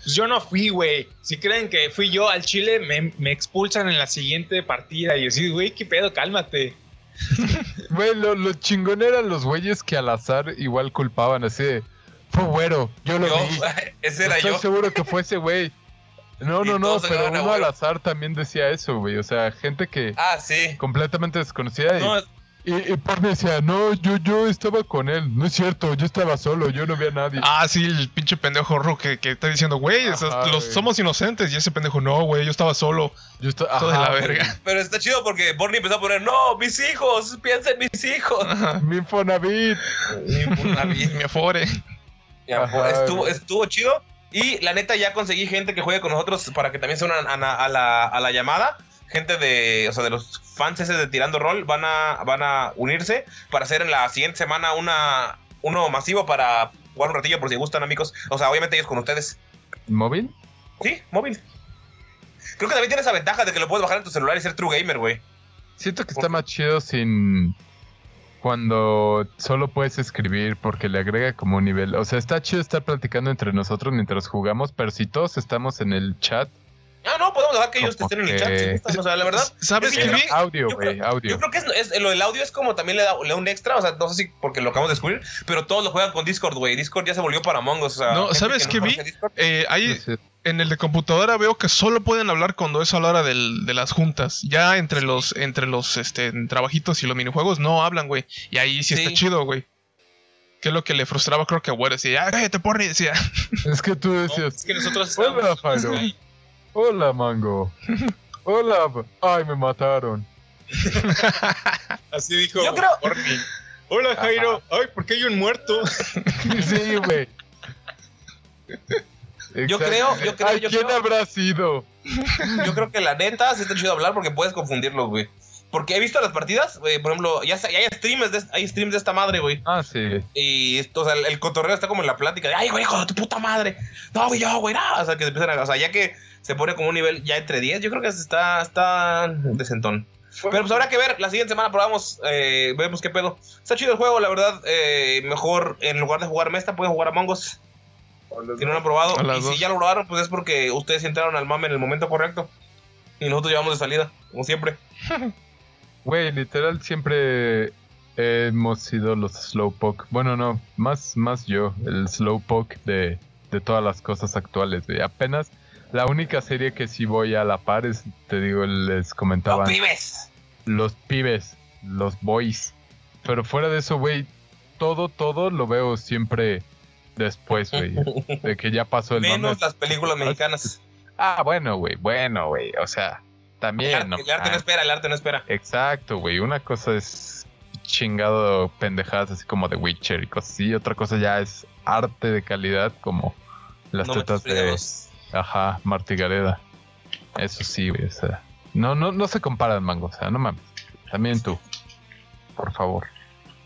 Pues yo no fui, güey. Si creen que fui yo al Chile, me, me expulsan en la siguiente partida. Y yo así, güey, qué pedo, cálmate. [laughs] Güey, lo, lo chingón eran los güeyes que al azar igual culpaban así de, fue güero, yo lo Yo, vi. [laughs] ese era Estoy yo. seguro que fue ese güey. No, no, no, pero uno al azar también decía eso, güey. O sea, gente que Ah, sí. completamente desconocida. Y, No, y, y Porni decía, no, yo, yo estaba con él. No es cierto, yo estaba solo, yo no vi a nadie. Ah, sí, el pinche pendejo rojo que, que está diciendo, güey, o sea, Ajá, los, güey. somos inocentes. Y ese pendejo, no, güey, yo estaba solo. yo estaba, de la verga. pero está chido porque Borny empezó a poner, no, mis hijos, piensa en mis hijos. Ajá. güey. Mi Infonavit. Mi [laughs] afore. Ajá, estuvo, estuvo chido. Y la neta, ya conseguí gente que juegue con nosotros para que también se unan a la, a la llamada. Gente de, o sea, de los fans ese de Tirando Roll van a, van a unirse para hacer en la siguiente semana una, uno masivo para jugar un ratillo por si gustan, amigos. O sea, obviamente ellos con ustedes. ¿Móvil? Sí, móvil. Creo que también tiene esa ventaja de que lo puedes bajar en tu celular y ser true gamer, güey. Siento que está más chido sin... Cuando solo puedes escribir porque le agrega como un nivel. O sea, está chido estar platicando entre nosotros mientras jugamos, pero si todos estamos en el chat... Ah, no, podemos dejar que ellos te estén en el chat. si gustan. O sea, la verdad. ¿Sabes es qué vi? Audio, yo güey, creo- audio. Yo creo que es, es- lo del audio es como también le da, le da un extra, o sea, no sé si porque lo acabamos de descubrir, pero todos lo juegan con Discord, güey. Discord ya se volvió para Among Us. O sea, No, ¿sabes qué vi? Eh, No en el de computadora veo que solo pueden hablar cuando es a la hora del- de las juntas. Ya entre los entre los este, trabajitos y los minijuegos no hablan, güey. Y ahí sí, está Sí. chido, güey. Que es lo que le frustraba, creo que a. Decía, "Ya, cállate, porni. Decía, Es que tú No, decías... es que nosotros estábamos-. [laughs] Hola, Mango. Hola. Ay, me mataron. Así dijo Yo creo-. Hola Jairo, ay, ¿por qué hay un muerto? [laughs] Sí, güey. Yo creo, yo creo, Ay, yo ¿quién creo, habrá sido? yo creo que la neta sí está chido hablar porque puedes confundirlos, güey. Porque he visto las partidas, güey, por ejemplo, ya, hay streams de, hay streams de esta madre, güey. Ah, sí. Y esto, o sea, el, el cotorreo está como en la plática de, ay, güey, hijo de tu puta madre. No, güey, yo, güey, no. O sea, que se empiezan a, o sea, ya que se pone como un nivel ya entre 10, yo creo que está, está decentón. Pero pues habrá que ver, la siguiente semana probamos, eh, vemos qué pedo. Está chido el juego, la verdad. eh, mejor, en lugar de jugar Mesta, pueden jugar Among Us. Si no lo han probado. A Y dos. si ya lo probaron, pues es porque ustedes entraron al mame en el momento correcto. Y nosotros llevamos de salida, como siempre. [laughs] Güey, literal siempre hemos sido los slowpoke. Bueno, no, más, más yo, el slowpoke de, de todas las cosas actuales, güey. Apenas la única serie que sí voy a la par es, te digo, les comentaba, ¡Los pibes! los pibes, los boys. Pero fuera de eso, güey, todo, todo lo veo siempre después, güey. De que ya pasó el [laughs] mame. Menos las películas mexicanas. Ah, bueno, güey, bueno, güey. O sea, El también, arte, ¿no? el arte no espera, el arte no espera. Exacto, güey. Una cosa es chingado pendejadas así como de Witcher y cosas así. Otra cosa ya es arte de calidad como las No tetas de... Ajá, Marty Gareda. Eso sí, güey. O sea, no, no, no se comparan, mango. O sea, no mames. También tú. Por favor.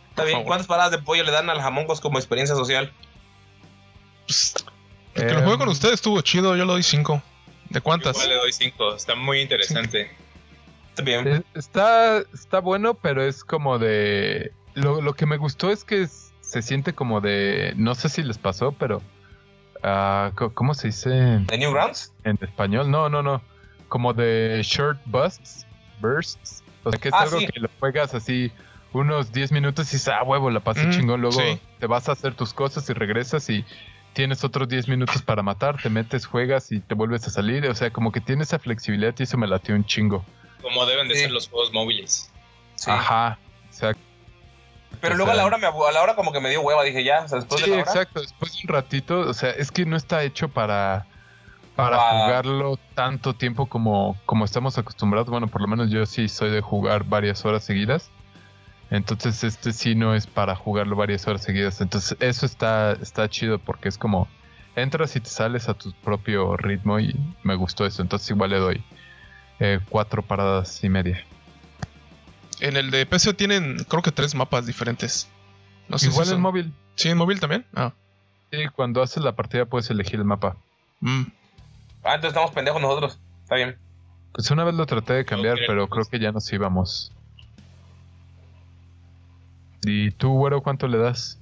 Está bien. ¿Cuántas paradas de pollo le dan al jamongos como experiencia social? Pues, que lo jugué con Em, ustedes estuvo chido, yo le doy 5. ¿De cuántas? Igual le doy 5. Está muy interesante. Está bien. Está, está bueno, pero es como de... Lo, lo que me gustó es que es- se siente como de... No sé si les pasó, pero... ah, ¿Cómo se dice ¿The Newgrounds? en español? No, no, no. Como de short busts. Bursts. O sea, que es Ah, algo sí. que lo juegas así unos 10 minutos y dices, ah, huevo, la pasé Mm, chingón. Luego sí. te vas a hacer tus cosas y regresas y tienes otros 10 minutos para matar. Te metes, juegas y te vuelves a salir. O sea, como que tiene esa flexibilidad y eso me latió un chingo. Como deben de Sí. ser los juegos móviles. Sí. Ajá. Exacto. Pero O luego a la hora me abu- a la hora como que me dio hueva, dije ya, o sea, después Sí, de la hora. exacto. Después de un ratito, o sea, es que no está hecho para, para jugarlo tanto tiempo como, como estamos acostumbrados. Bueno, por lo menos yo sí soy de jugar varias horas seguidas. Entonces este sí no es para jugarlo varias horas seguidas. Entonces eso está, está chido porque es como entras y te sales a tu propio ritmo y me gustó eso. Entonces igual le doy eh, cuatro paradas y media. En el de PC tienen, creo que tres mapas diferentes. No sé igual si en son- móvil. Sí, en móvil también. Ah. Sí, cuando haces la partida puedes elegir el mapa. Mm. Ah, entonces estamos pendejos nosotros. Está bien. Pues una vez lo traté de cambiar, pero creo que ya nos íbamos. ¿Y tú, güero, cuánto le das?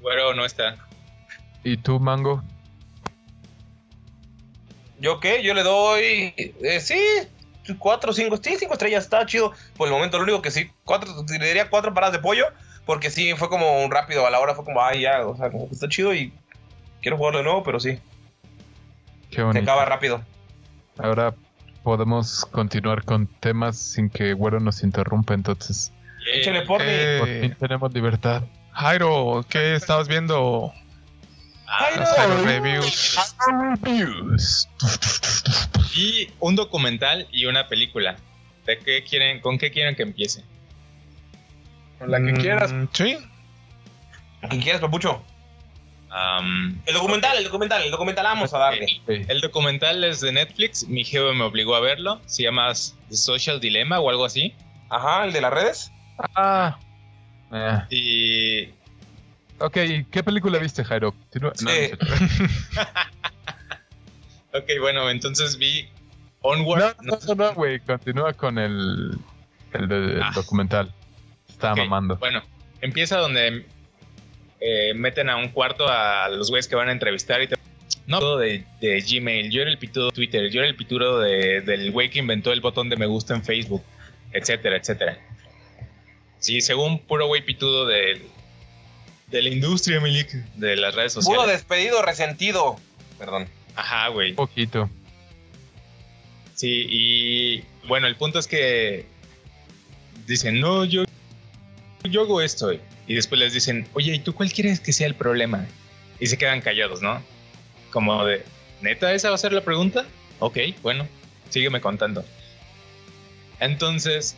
Güero no está. ¿Y tú, Mango? ¿Yo qué? Yo le doy. eh, sí, cuatro, cinco, sí, cinco estrellas, está chido. Por el momento, lo único que sí, cuatro, le diría cuatro paradas de pollo, porque sí, fue como un rápido, a la hora fue como, ay, ya, o sea, como que está chido y quiero jugarlo de nuevo, pero sí, Qué se bonito. acaba rápido. Ahora podemos continuar con temas sin que güero nos interrumpa, entonces. Échale por Eh, Por fin tenemos libertad. Jairo, ¿qué estabas viendo? Ay, Las no. Jairo Reviews. Y un documental y una película. ¿De qué quieren, ¿Con qué quieren que empiece? La que quieras. Mm, Sí. ¿Qué quieres, papucho? Am, El documental, el documental, el documental, vamos a darle. Sí. el documental es de Netflix. Mi jefe me obligó a verlo. Se llama The Social Dilemma o algo así. Ajá, el de las redes. Ah. Eh, Y ok, ¿y ¿qué película viste, Jairo? No, Sí. no. [laughs] Ok, bueno, entonces vi Onward. No, no, no, güey. Continúa con el, el, Ah. documental. Estaba Ok, mamando. Bueno, empieza donde eh, meten a un cuarto a los güeyes que van a entrevistar y te... No, todo de, de Gmail, yo era el pitudo de Twitter, yo era el pituro de- del güey que inventó el botón de me gusta en Facebook, etcétera, etcétera. Sí, según puro güey pitudo del- de la industria, Milik, de las redes Puro sociales. despedido, resentido. Perdón. Ajá, güey. Un poquito. Sí, y bueno, el punto es que dicen, no, yo, yo hago esto. Y después les dicen, oye, ¿y tú cuál quieres que sea el problema? Y se quedan callados, ¿no? Como de, ¿neta esa va a ser la pregunta? Ok, bueno, sígueme contando. Entonces,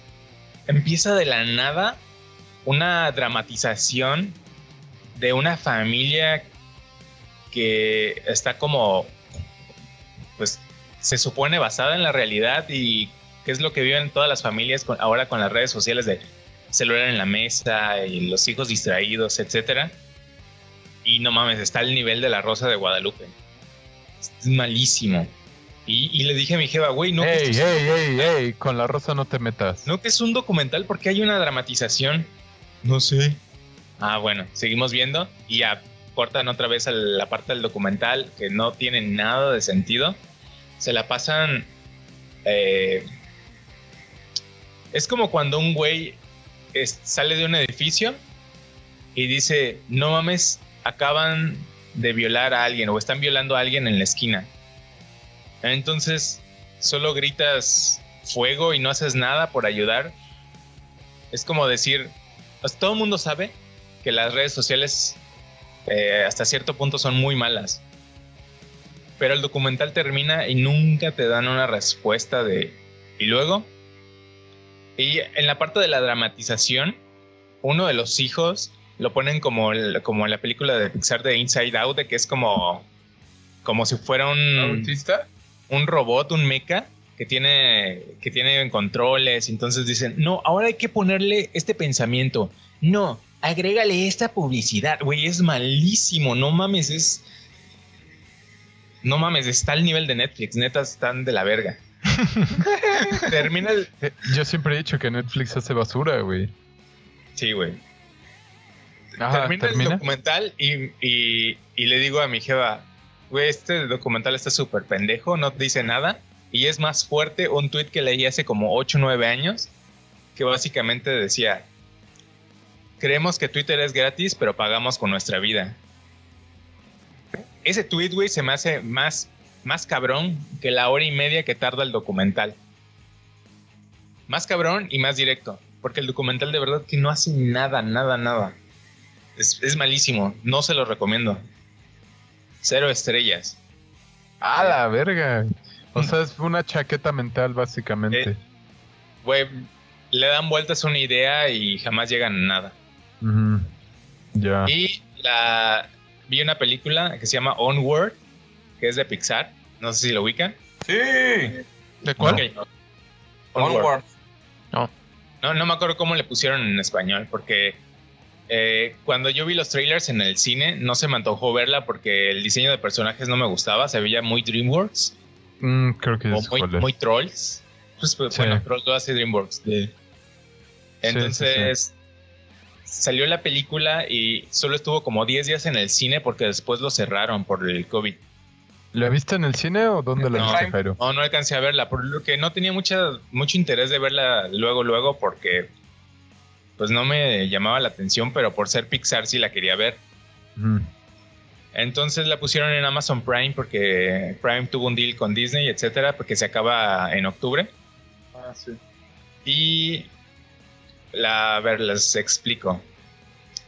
empieza de la nada una dramatización de una familia que está como, pues, se supone basada en la realidad y qué es lo que viven todas las familias ahora con las redes sociales de celular en la mesa y los hijos distraídos, etcétera. Y no mames, está al nivel de la Rosa de Guadalupe. Es malísimo. Y, y le dije a mi jefa, güey, no, que ey, ey, ey, ey, con la rosa no te metas. no que es un documental porque hay una dramatización. No sé. Ah, bueno, seguimos viendo y ya cortan otra vez a la parte del documental que no tiene nada de sentido. Se la pasan. eh, es como cuando un güey es- sale de un edificio y dice: No mames, acaban de violar a alguien o están violando a alguien en la esquina. Entonces, solo gritas fuego y no haces nada por ayudar. Es como decir, pues, todo el mundo sabe que las redes sociales eh, hasta cierto punto son muy malas. Pero el documental termina y nunca te dan una respuesta de... ¿Y luego? Y en la parte de la dramatización, uno de los hijos lo ponen como, como en la película de Pixar de Inside Out, de que es como, como si fuera un ¿Autista? Un robot, un mecha que tiene que tiene controles, entonces dicen, "No, ahora hay que ponerle este pensamiento. No, agrégale esta publicidad. Güey, es malísimo, no mames, es... No mames, está al nivel de Netflix, neta, están de la verga. [laughs] Termina el... Eh, Yo siempre he dicho que Netflix hace basura, güey. Sí, güey. Ajá, termina, el documental y, y- y le digo a mi jeva, este documental está súper pendejo, no dice nada. Y es más fuerte un tweet que leí hace como 8 o 9 años, que básicamente decía, creemos que Twitter es gratis, pero pagamos con nuestra vida. Ese tweet, güey, se me hace más, más cabrón que la hora y media que tarda el documental. Más cabrón y más directo. Porque el documental de verdad que no hace nada, nada, nada. Es malísimo. No se lo recomiendo. Cero estrellas. A la verga. O sea, es una chaqueta mental, básicamente. Eh. Güey, le dan vueltas a una idea y jamás llegan a nada. Ya. Y la vi una película que se llama Onward, que es de Pixar. No sé si lo ubican. Sí. ¿De cuál? Onward. No, no me acuerdo cómo le pusieron en español, porque eh, cuando yo vi los trailers en el cine, no se me antojó verla porque el diseño de personajes no me gustaba, se veía muy DreamWorks Mm, creo que o es muy, Trolls. Pues, pues, Sí. bueno, Trolls lo hace DreamWorks. Entonces, salió la película y solo estuvo como 10 días en el cine porque después lo cerraron por el COVID. ¿La viste en el cine o dónde la No. viste, Jairo? No, no alcancé a verla, por lo que no tenía mucha, mucho interés de verla luego, luego, porque pues no me llamaba la atención, pero por ser Pixar sí la quería ver. Entonces la pusieron en Amazon Prime porque Prime tuvo un deal con Disney, etcétera, porque se acaba en octubre. Y la, a ver, les explico.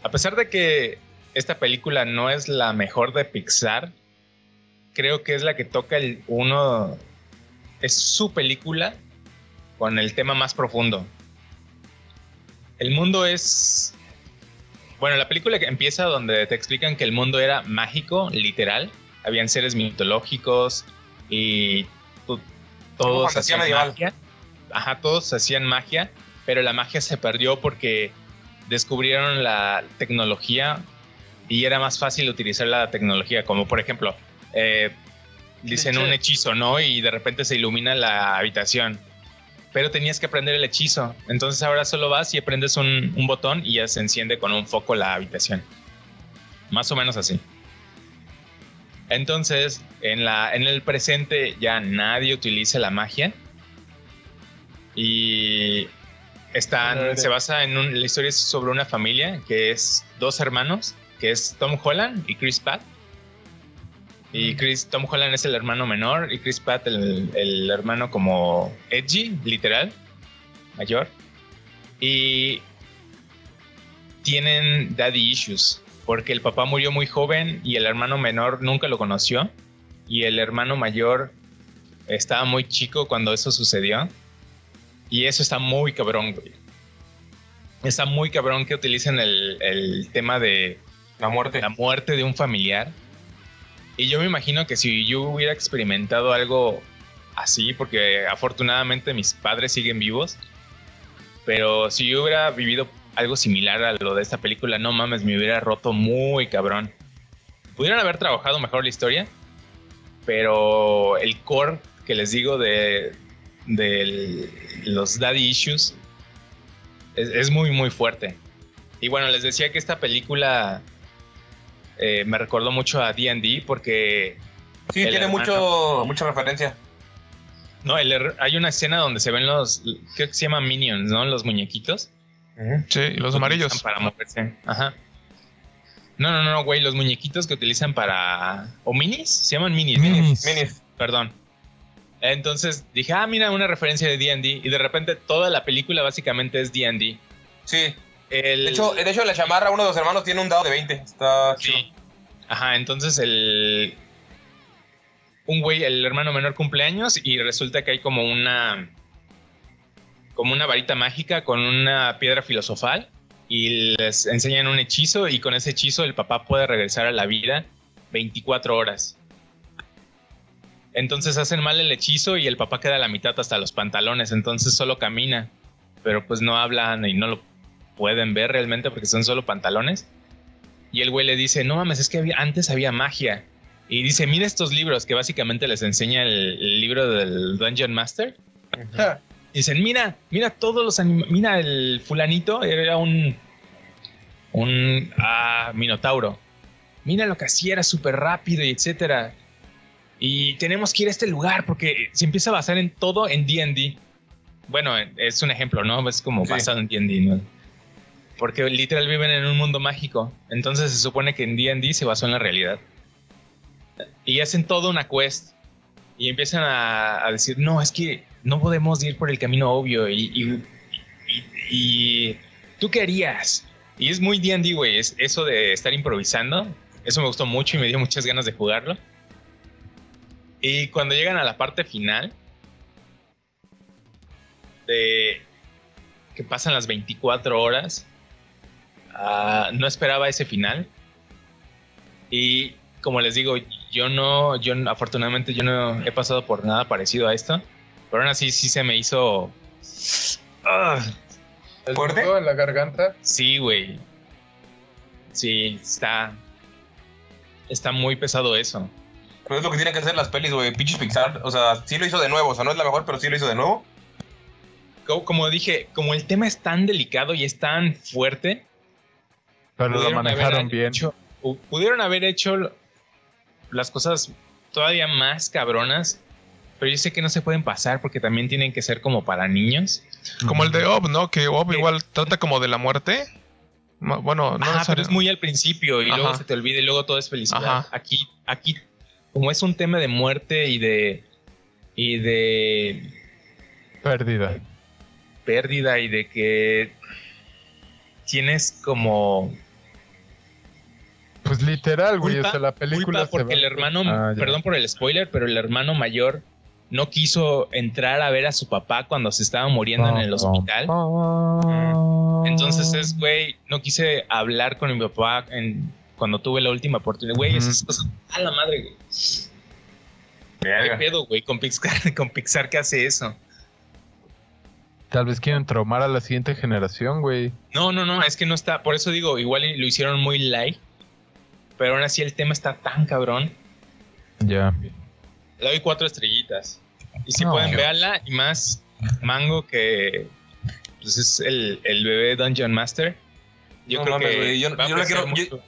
A pesar de que esta película no es la mejor de Pixar, creo que es la que toca el uno. Es su película con el tema más profundo. El mundo es. Bueno, la película que empieza donde te explican que el mundo era mágico, literal. Habían seres mitológicos y todos hacían medieval. magia. Ajá, todos hacían magia, pero la magia se perdió porque descubrieron la tecnología y era más fácil utilizar la tecnología, como por ejemplo, eh, dicen un hechizo, ¿no? Y de repente se ilumina la habitación. Pero tenías que aprender el hechizo. Entonces ahora solo vas y aprendes un, un botón y ya se enciende con un foco la habitación. Más o menos así. Entonces, en, la, en el presente ya nadie utiliza la magia. Y están, se basa en un- la historia es sobre una familia que es dos hermanos, que es Tom Holland y Chris Pratt. Y Chris, Tom Holland es el hermano menor y Chris Pratt el, el hermano como edgy, literal, mayor. Y tienen daddy issues, porque el papá murió muy joven y el hermano menor nunca lo conoció. Y el hermano mayor estaba muy chico cuando eso sucedió. Y eso está muy cabrón, güey. Está muy cabrón que utilicen el, el tema de La muerte. la muerte de un familiar. Y yo me imagino que si yo hubiera experimentado algo así, porque afortunadamente mis padres siguen vivos, pero si yo hubiera vivido algo similar a lo de esta película, no mames, me hubiera roto muy cabrón. Pudieron haber trabajado mejor la historia, pero el core que les digo de, de los daddy issues es, es muy, muy fuerte. Y bueno, les decía que esta película eh, me recordó mucho a D&D porque Sí, tiene hermano. mucho, mucha referencia. no, el hay una escena donde se ven los, creo que se llama Minions, ¿no? Los muñequitos. Sí, los que amarillos. utilizan Para moverse. Ajá. No, no, no, güey, los muñequitos que utilizan para... ¿O minis? Se llaman minis. Minis. Minis. Perdón. Entonces dije, ah, mira, una referencia de D&D. Y de repente toda la película básicamente es D&D. Sí. El... De hecho, de hecho, la chamarra, uno de los hermanos tiene un dado de 20. Está chido. Sí. Ajá, entonces el. Un güey, el hermano menor cumpleaños y resulta que hay como una. Como una varita mágica con una piedra filosofal y les enseñan un hechizo y con ese hechizo el papá puede regresar a la vida 24 horas. Entonces hacen mal el hechizo y el papá queda a la mitad hasta los pantalones, entonces solo camina, pero pues no hablan y no lo pueden ver realmente porque son solo pantalones. Y el güey le dice, no mames, es que había- antes había magia. Y dice, mira estos libros que básicamente les enseña el, el libro del Dungeon Master. Dicen, mira, mira todos los anima- mira el fulanito era un un ah, minotauro. Mira lo que hacía, era súper rápido y etcétera. Y tenemos que ir a este lugar porque se empieza a basar en todo en D&D. Bueno, es un ejemplo, ¿no? Es como Sí. basado en D&D, ¿no? Porque literal viven en un mundo mágico. Entonces se supone que en D&D se basó en la realidad. Y hacen toda una quest. Y empiezan a, a decir, no, es que no podemos ir por el camino obvio. Y, y, y- y- ¿tú qué harías? Y es muy D&D, güey. Es eso de estar improvisando. Eso me gustó mucho y me dio muchas ganas de jugarlo. Y cuando llegan a la parte final, de que pasan las 24 horas, ah, no esperaba ese final. Y como les digo, yo no, yo afortunadamente yo no he pasado por nada parecido a esto. Pero aún así sí se me hizo... Ah, ¿El ¿Fuerte? en la garganta? Sí, güey. Sí, está. Está muy pesado eso. Pero es lo que tienen que hacer las pelis, güey. Pinches Pixar. O sea, sí lo hizo de nuevo. O sea, no es la mejor, pero sí lo hizo de nuevo. Co- Como dije, como el tema es tan delicado y es tan fuerte, Pero lo manejaron bien. hecho- pudieron haber hecho las cosas todavía más cabronas, pero yo sé que no se pueden pasar porque también tienen que ser como para niños. Como el de Ob, ¿no? Que Ob igual trata como de la muerte. Bueno, no Ajá, pero es muy al principio y luego se te olvida y luego todo es felicidad. Ajá. Aquí, aquí, como es un tema de muerte y de y de Pérdida. pérdida y de que tienes como Pues literal, güey. Culpa- O sea, la película culpa se porque va- el hermano, Ah, perdón por el spoiler, pero el hermano mayor no quiso entrar a ver a su papá cuando se estaba muriendo en el hospital. Entonces es, güey, no quise hablar con mi papá en, cuando tuve la última oportunidad. Güey, esas cosas, a la madre, güey. ¿Qué pedo, güey? Con Pixar, [laughs] con Pixar que hace eso. Tal vez quieren traumar a la siguiente generación, güey. No, no, no, es que no está. Por eso digo, igual lo hicieron muy light. Pero aún así el tema está tan cabrón. Ya. Le doy cuatro estrellitas. Y si No. pueden, véanla. Y más Mango que pues es el, el bebé Dungeon Master. Yo No creo mames, que yo- yo la quiero- mucho.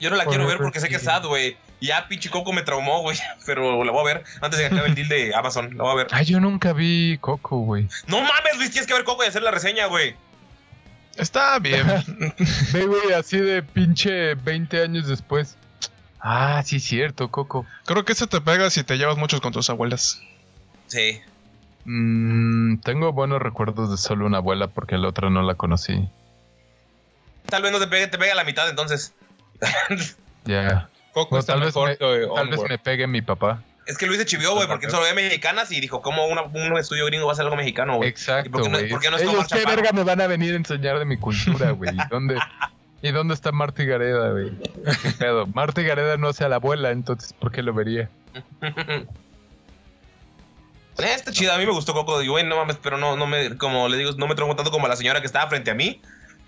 Yo no la quiero ver porque sé que es sad, güey. Ya pinche Coco me traumó, güey. [laughs] Pero la voy a ver antes de que acabe el deal de Amazon. La voy a ver. Ay, yo nunca vi Coco, güey. No mames, Luis, tienes que ver Coco y hacer la reseña, güey. Está bien. [laughs] Ve, güey, así de pinche 20 años después. Ah, sí, cierto, Coco. Creo que eso te pega si te llevas muchos con tus abuelas. Sí. Mm, tengo buenos recuerdos de solo una abuela porque la otra no la conocí. Tal vez no te pegue, te pega a la mitad entonces. Ya. [laughs] Coco está tal vez, me, que tal vez me pegue mi papá. Es que Luis se chivió, güey, porque solo ve mexicanas y dijo, ¿cómo una- un estudio gringo va a hacer algo mexicano, güey? ¿Y Exacto, por qué no- por qué no está Ellos Omar qué Chaparro? verga me van a venir a enseñar de mi cultura, güey. ¿Y dónde, ¿Y dónde está Marta y Gareda, güey? ¿Qué pedo? Marta y Gareda no sea la abuela, entonces ¿por qué lo vería? [laughs] Está chida, a mí me gustó Coco, digo, güey, no mames, pero no, no me, como le digo, no me traumó tanto como a la señora que estaba frente a mí.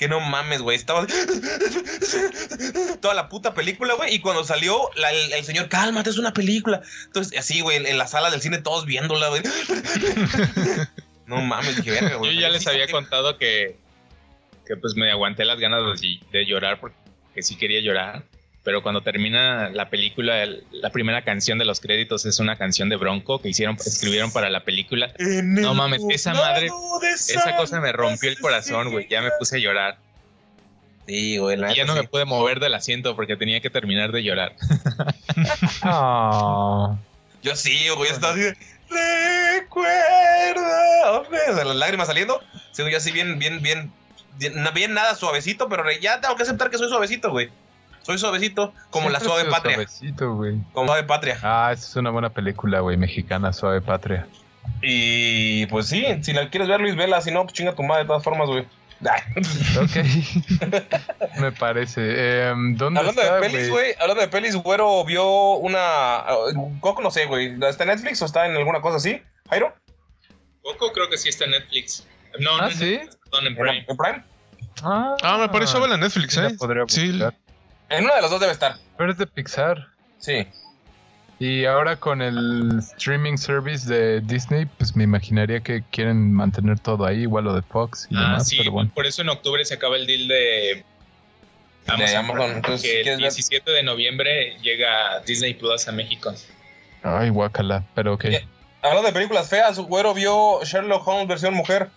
Que no mames, güey, estaba [laughs] toda la puta película, güey, y cuando salió, la- el, el señor, cálmate, es una película. Entonces, así, güey, en, la sala del cine todos viéndola, güey. [laughs] no mames, dije, verga, Yo güey. ya les había contado que, que pues me aguanté las ganas de, de llorar porque sí quería llorar. Pero cuando termina la película, el- la primera canción de los créditos es una canción de Bronco que hicieron, escribieron para la película. En No mames, esa madre, Esa cosa me rompió el corazón, güey. Ya me puse a llorar. Sí, güey, la Y ya no sí. me pude mover del asiento porque tenía que terminar de llorar. [laughs] Yo sí, güey, estaba así de, Recuerda. O sea, las lágrimas saliendo. Sigo yo así bien, bien, bien, bien, bien nada suavecito, pero ya tengo que aceptar que soy suavecito, güey. Soy suavecito, como la suave patria. Suavecito, güey. Como suave patria. Ah, esa es una buena película, güey, mexicana, Suave Patria. Y pues sí, si la quieres ver, Luis, vela. Si no, pues chinga tu madre de todas formas, güey. Ok. [laughs] Me parece. Em, ¿Dónde Hablando está, de pelis, güey, hablando de pelis, güero vio una. Coco, no sé, güey. ¿Está en Netflix o está en alguna cosa así? ¿Jairo? Coco creo que sí está en Netflix. No, Ah, no, ¿sí? perdón, en ¿En Prime. en Prime? Ah, Ah, me pareció verla en Netflix, sí la ¿eh? podría Sí, buscar. En uno de los dos debe estar. Pero es de Pixar. Sí. Y ahora con el streaming service de Disney, pues me imaginaría que quieren mantener todo ahí, igual lo de Fox y Ah, demás, sí, pero bueno. por eso en octubre se acaba el deal de De Amazon, entonces, que el ¿quieres ver? 17 de noviembre llega Disney Plus a México. Ay, guacala, pero ok. Hablando de películas feas, güero vio Sherlock Holmes versión mujer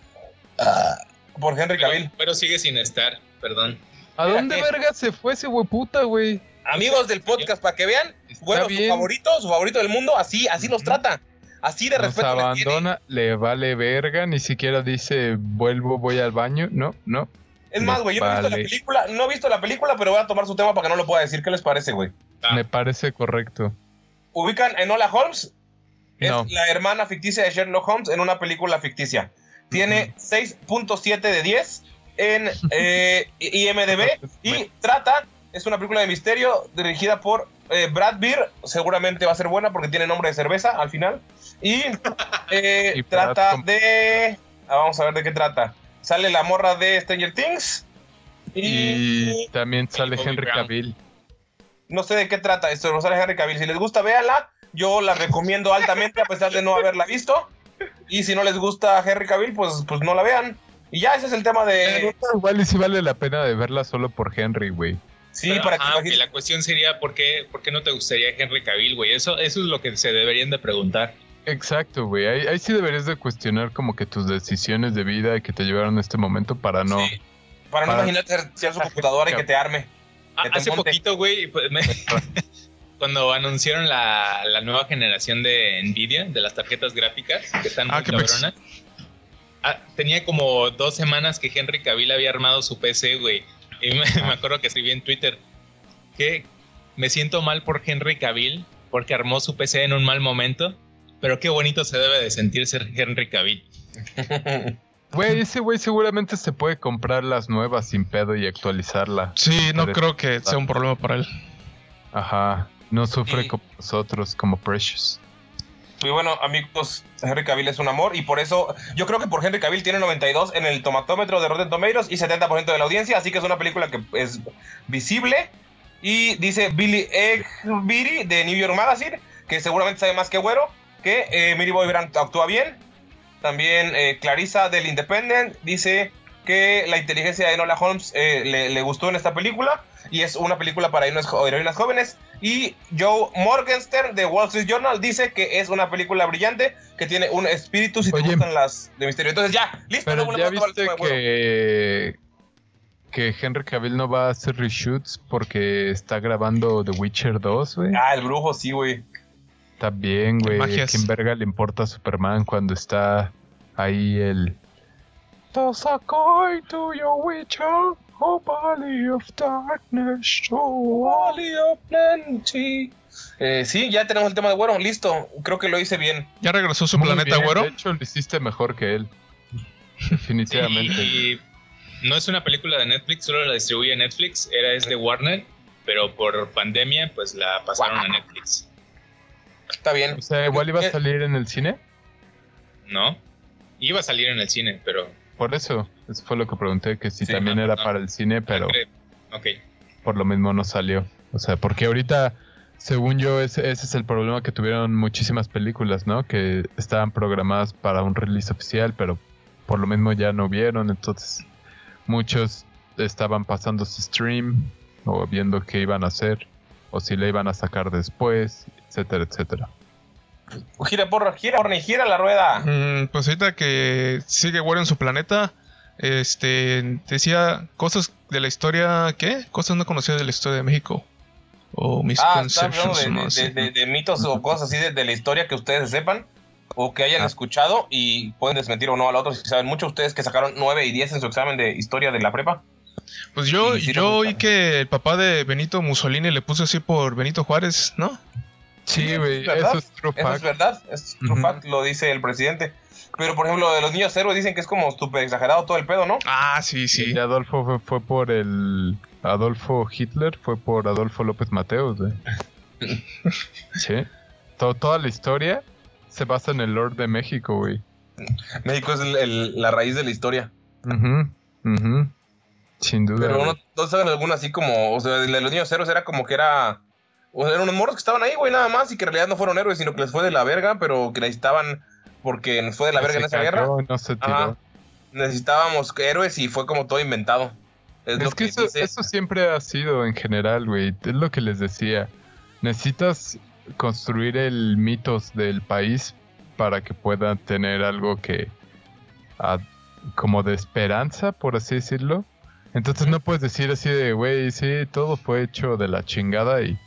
ah, por Henry Pero, Cavill. pero sigue sin estar, perdón. ¿A dónde verga se fue ese hueputa, güey? Amigos del podcast, para que vean, güero, su favorito, su favorito del mundo, así, así los trata. Así de Nos respeto tiene. abandona, le vale verga, ni siquiera dice vuelvo, voy al baño. No, no. Es más, güey, yo no he visto la película, no he visto la película, pero voy a tomar su tema para que no lo pueda decir. ¿Qué les parece, güey? Ah. Me parece correcto. Ubican Enola Holmes, es No. la hermana ficticia de Sherlock Holmes en una película ficticia. Tiene 6.7 de 10 en eh, IMDB y trata, es una película de misterio dirigida por eh, Brad Beer, seguramente va a ser buena porque tiene nombre de cerveza al final. Y, eh, [laughs] Y trata de... ah, vamos a ver de qué trata. Sale la morra de Stranger Things. Y Y, también sale Henry. Cavill. no sé de qué trata esto, no sale Henry Cavill. Si les gusta, véanla. Yo la recomiendo altamente a pesar de no haberla visto. Y si no les gusta Henry Cavill, pues, pues no la vean. Y ya, ese es el tema de... Igual y sí vale la pena de verla solo por Henry, güey. Sí, Pero, para que ajá, imagines- ok, la cuestión sería ¿por qué, por qué no te gustaría Henry Cavill, güey. Eso, eso es lo que se deberían de preguntar. Exacto, güey. Ahí, ahí sí deberías de cuestionar como que tus decisiones de vida que te llevaron a este momento para no... Sí, para no Para- imaginarte ser, su computadora y que te arme. Ah, Que te hace monte. poquito, güey, pues, me- [laughs] cuando anunciaron la, la nueva generación de Nvidia, de las tarjetas gráficas, que están Ah, muy qué pex. Ah, tenía como dos semanas que Henry Cavill había armado su PC, güey. Y me, me acuerdo que escribí en Twitter que me siento mal por Henry Cavill porque armó su PC en un mal momento, pero qué bonito se debe de sentir ser Henry Cavill. [laughs] Güey, ese güey seguramente se puede comprar las nuevas sin pedo y actualizarla. sí, no Pero- creo que sea un problema para él. Ajá. No sufre Y- como nosotros, como Precious. Y bueno, amigos, Henry Cavill es un amor y por eso yo creo que por Henry Cavill tiene 92 en el tomatómetro de Rotten Tomatoes y 70% de la audiencia, así que es una película que es visible. Y dice Billy Eggbiri de New York Magazine, que seguramente sabe más que Güero, que eh, Millie Bobby Brown actúa bien. También eh, Clarissa del Independent dice que la inteligencia de Enola Holmes eh, le gustó en esta película y es una película para heroínas, jóvenes. Y Joe Morgenstern de Wall Street Journal dice que es una película brillante que tiene un espíritu si te Oye. gustan las de misterio. Entonces ya, listo. Pero no ya volvemos a viste que... Que Henry Cavill no va a hacer reshoots porque está grabando The Witcher 2, güey. Ah, el brujo, sí, güey. Está bien, güey. ¿A quién verga le importa a Superman cuando está ahí el... Toss a coin to your Witcher, oh valley of darkness, oh Valley of Plenty. Eh, sí, ya tenemos el tema de Güero, listo. Creo que lo hice bien. ¿Ya regresó su Muy planeta, bien, güero? De hecho, lo hiciste mejor que él. [laughs] Definitivamente. Y no es una película de Netflix, solo la distribuye Netflix, era es de Warner, pero por pandemia pues la pasaron a Netflix. Está bien. O sea, igual iba a salir en el cine. ¿No? Iba a salir en el cine, pero... Por eso, eso fue lo que pregunté, que si Sí, también no, era no. para el cine, pero por lo mismo no salió. O sea, porque ahorita, según yo, ese, ese es el problema que tuvieron muchísimas películas, ¿no? Que estaban programadas para un release oficial, pero por lo mismo ya no vieron, entonces muchos estaban pasando su stream o viendo qué iban a hacer o si le iban a sacar después, etcétera, etcétera. Gira, porra, gira, porra, gira la rueda. Mm, pues ahorita que sigue Güero en su planeta, este decía cosas de la historia, ¿qué? Cosas no conocidas de la historia de México. O Ah, misconceptions. de, no de- de- de mitos o cosas así de, la historia que ustedes sepan o que hayan Ah. escuchado y pueden desmentir o no al otro si saben mucho. Ustedes que sacaron 9 y 10 en su examen de historia de la prepa. Pues yo, sí yo oí que el papá de Benito Mussolini le puso así por Benito Juárez, ¿no? Sí, güey, es eso es true Eso es fact. verdad, es true fact, lo dice el presidente. Pero por ejemplo, de los niños héroes dicen que es como súper exagerado todo el pedo, ¿no? Ah, sí, sí. Y Adolfo fue, fue por el. Adolfo Hitler fue por Adolfo López Mateos, güey. [laughs] sí. To- toda la historia se basa en el Lord de México, güey. México es el- el- la raíz de la historia. Ujú, ujú. Sin duda. Pero no, no saben alguna así como, o sea, el de los niños héroes era como que era, o sea, eran unos morros que estaban ahí, güey, nada más, y que en realidad no fueron héroes, sino que les fue de la verga, pero que necesitaban, porque nos fue de la verga Se en esa cayó, guerra, No se tiró. Ajá. necesitábamos héroes y fue como todo inventado. Es, Es, lo que, que, eso, dice. eso siempre ha sido en general, güey. Es lo que les decía. Necesitas construir el mitos del país para que pueda tener algo que... ah, como de esperanza, por así decirlo. Entonces no puedes decir así de, güey, sí, todo fue hecho de la chingada y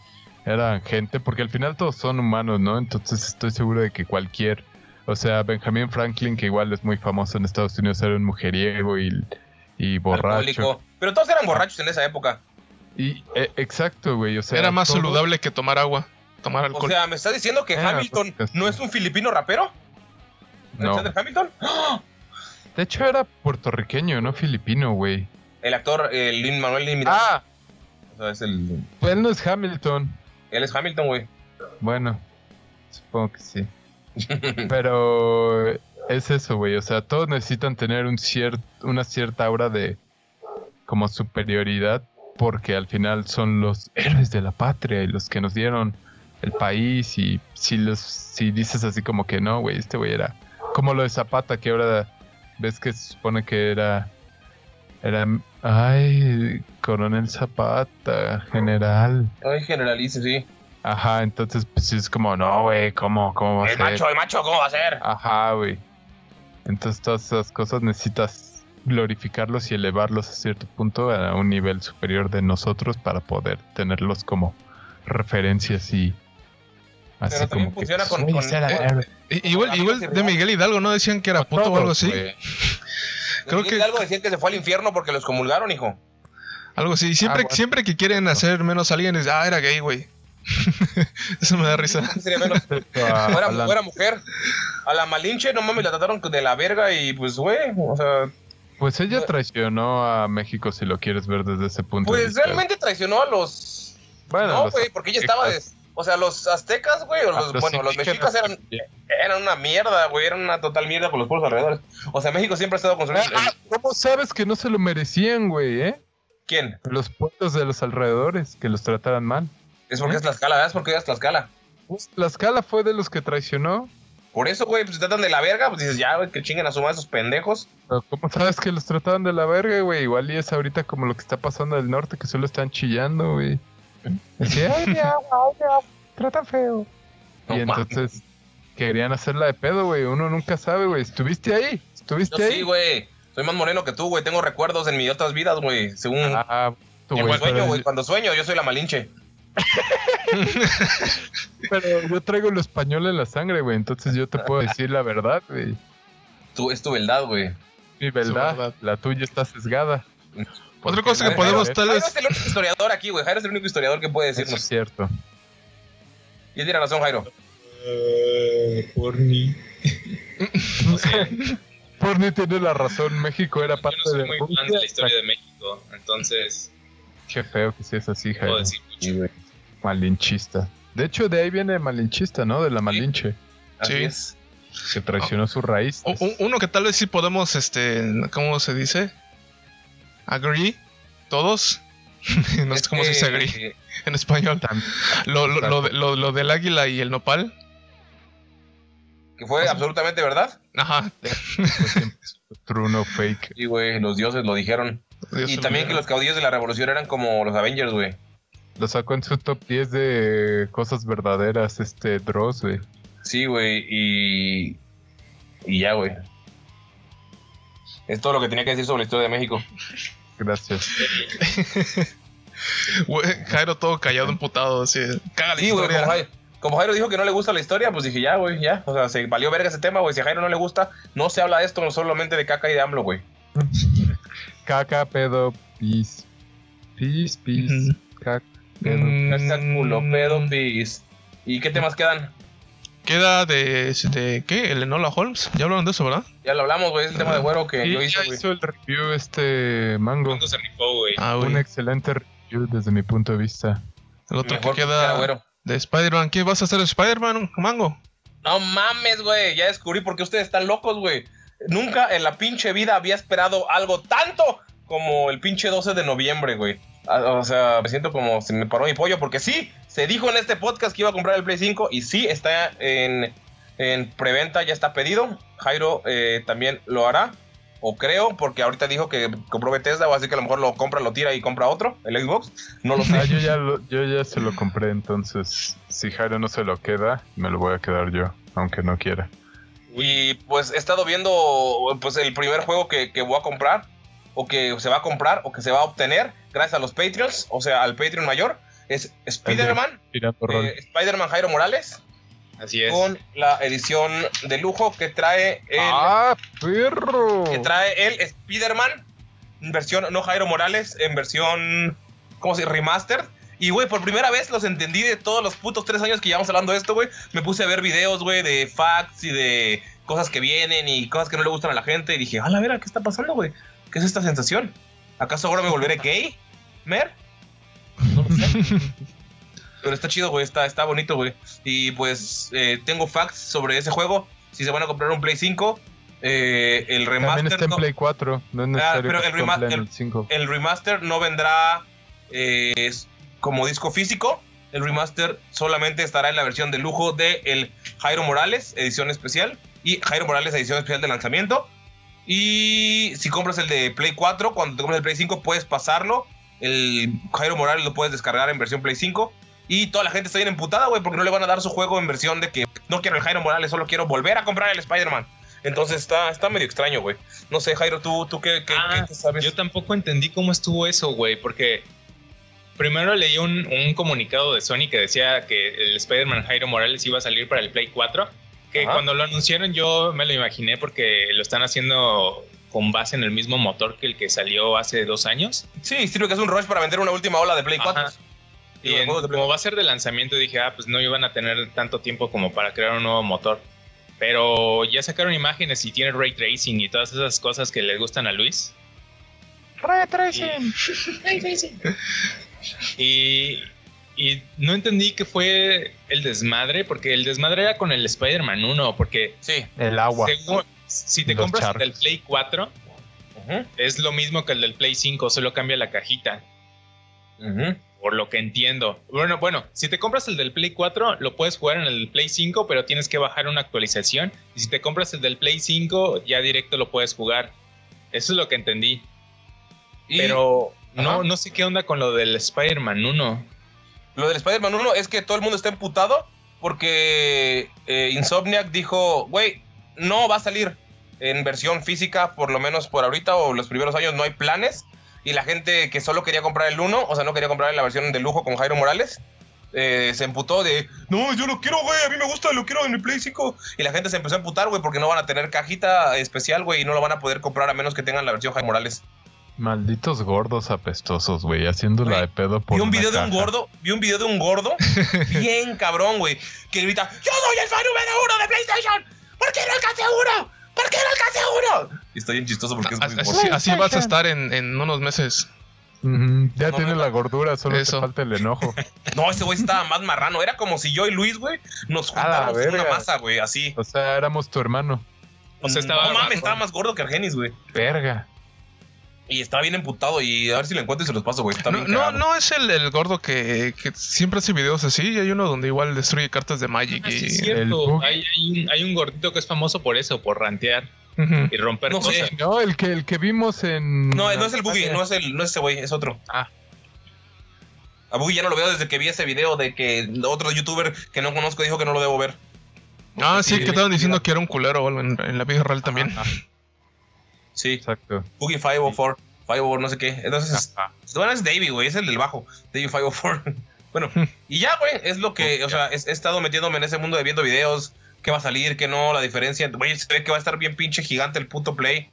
eran gente, porque al final todos son humanos, ¿no? Entonces estoy seguro de que cualquier... O sea, Benjamin Franklin, que igual es muy famoso en Estados Unidos, era un mujeriego y, y borracho. alcohólico. Pero todos eran borrachos en esa época. Y, eh, exacto, güey. O sea, Era más todos- saludable que tomar agua, tomar O alcohol. sea, ¿me estás diciendo que Hamilton pues, no es un filipino rapero? No. ¿Alexander Hamilton? ¡Ah! De hecho, era puertorriqueño, no filipino, güey. El actor, el Lin Manuel Lin. Ah, O sea, es el, pues él no es Hamilton. Él es Hamilton, güey. Bueno, supongo que sí. [laughs] Pero es eso, güey. O sea, todos necesitan tener un cier- una cierta aura de como superioridad porque al final son los héroes de la patria y los que nos dieron el país y si los si dices así como que no, güey, este güey era como lo de Zapata que ahora ves que se supone que era era ay, Coronel Zapata, general. Ay, generalice, sí. Ajá, entonces pues sí es como, no, güey, ¿cómo, cómo va a El ser? macho, el macho, ¿cómo va a ser? Ajá, güey. Entonces todas esas cosas necesitas glorificarlos y elevarlos a cierto punto a un nivel superior de nosotros para poder tenerlos como referencias y así Pero también como que, funciona con- "Güey, con- era eh, héroe". I- igual, igual de. Miguel Hidalgo, ¿no? Decían que era puto o algo así. Creo que- Hidalgo decían que se fue al infierno porque los comulgaron, hijo. Algo así. Siempre, Ah, bueno. siempre que quieren hacer menos a alguien es, ah, era gay, güey. [laughs] Eso me da risa. [laughs] Sería menos. [laughs] Ah, Fuera, Alan, fuera mujer. A la Malinche, no mames, la trataron de la verga y pues, güey, o sea, Pues ella traicionó a México si lo quieres ver desde ese punto de pues vista. realmente traicionó a los. Bueno, no, güey, porque ella estaba de. O sea, los aztecas, güey, o Ah, los, los bueno, los mexicas eran, eran una mierda, güey, eran una total mierda por los pueblos alrededores. O sea, México siempre ha estado construido. Ah, ¿Cómo sabes que no se lo merecían, güey, eh? ¿Quién? Los pueblos de los alrededores, que los trataran mal. Es porque es Tlaxcala, ¿verdad? Es porque es Tlaxcala. Pues, La escala fue de los que traicionó. Por eso, güey, pues se tratan de la verga, pues dices, ya, güey, que chinguen a su madre esos pendejos. Pero ¿Cómo sabes que los trataban de la verga, güey? Igual y es ahorita como lo que está pasando del norte, que solo están chillando, güey. Decía, ay, agua, ay, agua, tratan feo. No y entonces querían hacerla de pedo, güey. Uno nunca sabe, güey. ¿Estuviste ahí? Yo ¿Estuviste ahí? sí, güey. Soy más moreno que tú, güey. Tengo recuerdos en mis otras vidas, güey. Según Ah, tú, sueño, güey. Cuando sueño, yo soy la malinche. [laughs] pero yo traigo lo español en la sangre, güey. Entonces yo te puedo decir la verdad, güey. Tú, es tu verdad, güey. Mi verdad, verdad. la tuya está sesgada. Otra cosa que podemos tal Jairo vez... es el único historiador aquí, güey. Jairo es el único historiador que puede Eso es decirnos. cierto. Y él tiene razón, Jairo. por mí. Porni tiene la razón. México era Yo parte no soy de muy fan de la historia de México, entonces Qué feo que seas así, puedo Jairo. decir mucho. Malinchista. De hecho, de ahí viene malinchista, ¿no? De la malinche. Así Sí. es. Que traicionó su raíz. Uno que tal vez sí podemos, este, ¿cómo se dice? Agree, todos. [laughs] no sé cómo se dice agree [laughs] en español. Lo, lo, lo, lo- lo del águila y el nopal. Que fue absolutamente verdad. Ajá. Pues True no fake. Y, güey, los dioses lo dijeron. Dios y también que los caudillos de la revolución eran como los Avengers, güey. Lo sacó en su top 10 de cosas verdaderas, este Dross, güey. Sí, güey. Y. Y ya, güey. Es todo lo que tenía que decir sobre la historia de México. Gracias. [laughs] Jairo todo callado, emputado, así. Caga la Sí, güey, historia. como Jairo, como Jairo dijo que no le gusta la historia, pues dije, ya, güey, ya. O sea, se valió verga ese tema, güey. Si a Jairo no le gusta, no se habla de esto solamente de caca y de AMLO, güey. Caca, pedo, pis. Pis, pis. Caca, pedo. Mm, culo, pedo, pis. ¿Y qué temas quedan? Queda de, de. ¿Qué? El Enola Holmes. Ya hablaron de eso, ¿verdad? Ya lo hablamos, güey. Es el tema de güero que yo hice, ya güey. hizo el review este Mango. Ah, Un excelente review desde mi punto de vista. El otro Mejor que queda güero. de Spider-Man. ¿Qué vas a hacer de Spider-Man, Mango? No mames, güey. Ya descubrí por qué ustedes están locos, güey. Nunca en la pinche vida había esperado algo tanto como el pinche 12 de noviembre, güey. Ah, O sea, me siento como se me paró mi pollo porque sí, se dijo en este podcast que iba a comprar el Play 5 y sí, está en, en preventa, ya está pedido. Jairo eh, también lo hará, o creo, porque ahorita dijo que compró Bethesda, o así que a lo mejor lo compra, lo tira y compra otro, el Xbox. No lo [laughs] Ah, sé. yo, ya lo- yo ya se lo compré, entonces si Jairo no se lo queda, me lo voy a quedar yo, aunque no quiera. Y pues he estado viendo pues el primer juego que, que voy a comprar, o que se va a comprar, o que se va a obtener, gracias a los Patreons, o sea, al Patreon mayor, es Spider-Man, eh, Spider-Man Jairo Morales, Así es. con la edición de lujo que trae el, ¡Ah, perro! que trae el Spider-Man, en versión, no Jairo Morales, en versión, ¿cómo se dice? Remastered. Y, güey, por primera vez los entendí de todos los putos tres años que llevamos hablando de esto, güey. Me puse a ver videos, güey, de facts y de cosas que vienen y cosas que no le gustan a la gente. Y dije, a la vera, ¿qué está pasando, güey? ¿Qué es esta sensación? ¿Acaso ahora me volveré gay? ¿Mer? [laughs] Pero está chido, güey, está, está bonito, güey. Y pues eh, tengo facts sobre ese juego. Si se van a comprar un Play 5, eh, el remaster. También está en no- Play 4, no es necesario pero que el esté en rema- Play el- 5. el remaster no vendrá eh, como disco físico. El remaster solamente estará en la versión de lujo de el Jairo Morales, edición especial, y Jairo Morales, edición especial de lanzamiento. Y si compras el de Play 4, cuando te compras el Play 5, puedes pasarlo. El Jairo Morales lo puedes descargar en versión Play 5. Y toda la gente está bien emputada, güey, porque no le van a dar su juego en versión de que no quiero el Jairo Morales, solo quiero volver a comprar el Spider-Man. Entonces está, está medio extraño, güey. No sé, Jairo, ¿tú, tú qué, qué- Ah, qué sabes? Yo tampoco entendí cómo estuvo eso, güey, porque primero leí un, un comunicado de Sony que decía que el Spider-Man Jairo Morales iba a salir para el Play 4, que Ajá. cuando lo anunciaron yo me lo imaginé porque lo están haciendo con base en el mismo motor que el que salió hace dos años. Sí, sirve que es un rush para vender una última ola de Play 4. Ajá. Y en- como va a ser de lanzamiento, dije, ah, pues no iban a tener tanto tiempo como para crear un nuevo motor. Pero ya sacaron imágenes y tiene ray tracing y todas esas cosas que le gustan a Luis. [laughs] Y, y no entendí que fue el desmadre, porque el desmadre era con el Spider-Man 1, porque Sí. El agua. según- si te Los compras el del Play 4, Ujú, es lo mismo que el del Play 5, solo cambia la cajita. Por lo que entiendo. Bueno, bueno, si te compras el del Play 4, lo puedes jugar en el Play 5, pero tienes que bajar una actualización. Y si te compras el del Play 5, ya directo lo puedes jugar. Eso es lo que entendí. Y Pero Ajá. no, no sé qué onda con lo del Spider-Man 1. lo del Spider-Man 1 es que todo el mundo está emputado porque eh, Insomniac dijo, güey, no va a salir en versión física, por lo menos por ahorita o los primeros años no hay planes. Y la gente que solo quería comprar el 1, o sea, no quería comprar la versión de lujo con Jairo Morales, eh, se emputó de, no, yo lo quiero, güey, a mí me gusta, lo quiero en el Play 5. Y la gente se empezó a emputar, güey, porque no van a tener cajita especial, güey, y no lo van a poder comprar a menos que tengan la versión Jairo Morales. Malditos gordos apestosos, güey, haciéndola Güey, de pedo por Vi un una video de un gordo, vi un video de un gordo, [laughs] bien cabrón, güey, que grita, yo soy el fan número uno de PlayStation, ¿por qué no alcancé uno? ¿Por qué no alcancé uno? Y está bien chistoso porque es muy Así, así vas a estar en, en unos meses. Ya No, tiene no, la gordura, solo Eso. te falta el enojo. [laughs] No, ese güey estaba más marrano, era como si yo y Luis, güey, nos juntáramos una masa, güey, así. O sea, éramos tu hermano. O sea, estaba no mames, estaba más gordo que Argenis, güey. Verga. Y estaba bien emputado y a ver si lo encuentro y se los paso, güey. Está No, no, no es el, el gordo que, que siempre hace videos así. Hay uno donde igual destruye cartas de Magic. Ah, sí, y, es cierto. Hay, hay un, hay un gordito que es famoso por eso, por rantear y romper No sé. cosas. No, el que, el que vimos en. No, no es el Boogie, no es, el, no es ese güey, es otro. Ah. A Boogie ya no lo veo desde que vi ese video de que otro youtuber que no conozco dijo que no lo debo ver. Ah, sí, Sí, que estaban diciendo que era un culero o algo en, en la vida real también. Ajá. Sí, Exacto. Boogie 504, 504, no sé qué. Entonces, bueno, es Davey, güey, es el del bajo, Davey 504. [laughs] bueno, [laughs] y ya, güey, es lo que, o sea, es- he estado metiéndome en ese mundo de viendo videos, qué va a salir, qué no, la diferencia. Güey, se ve que va a estar bien pinche gigante el puto play.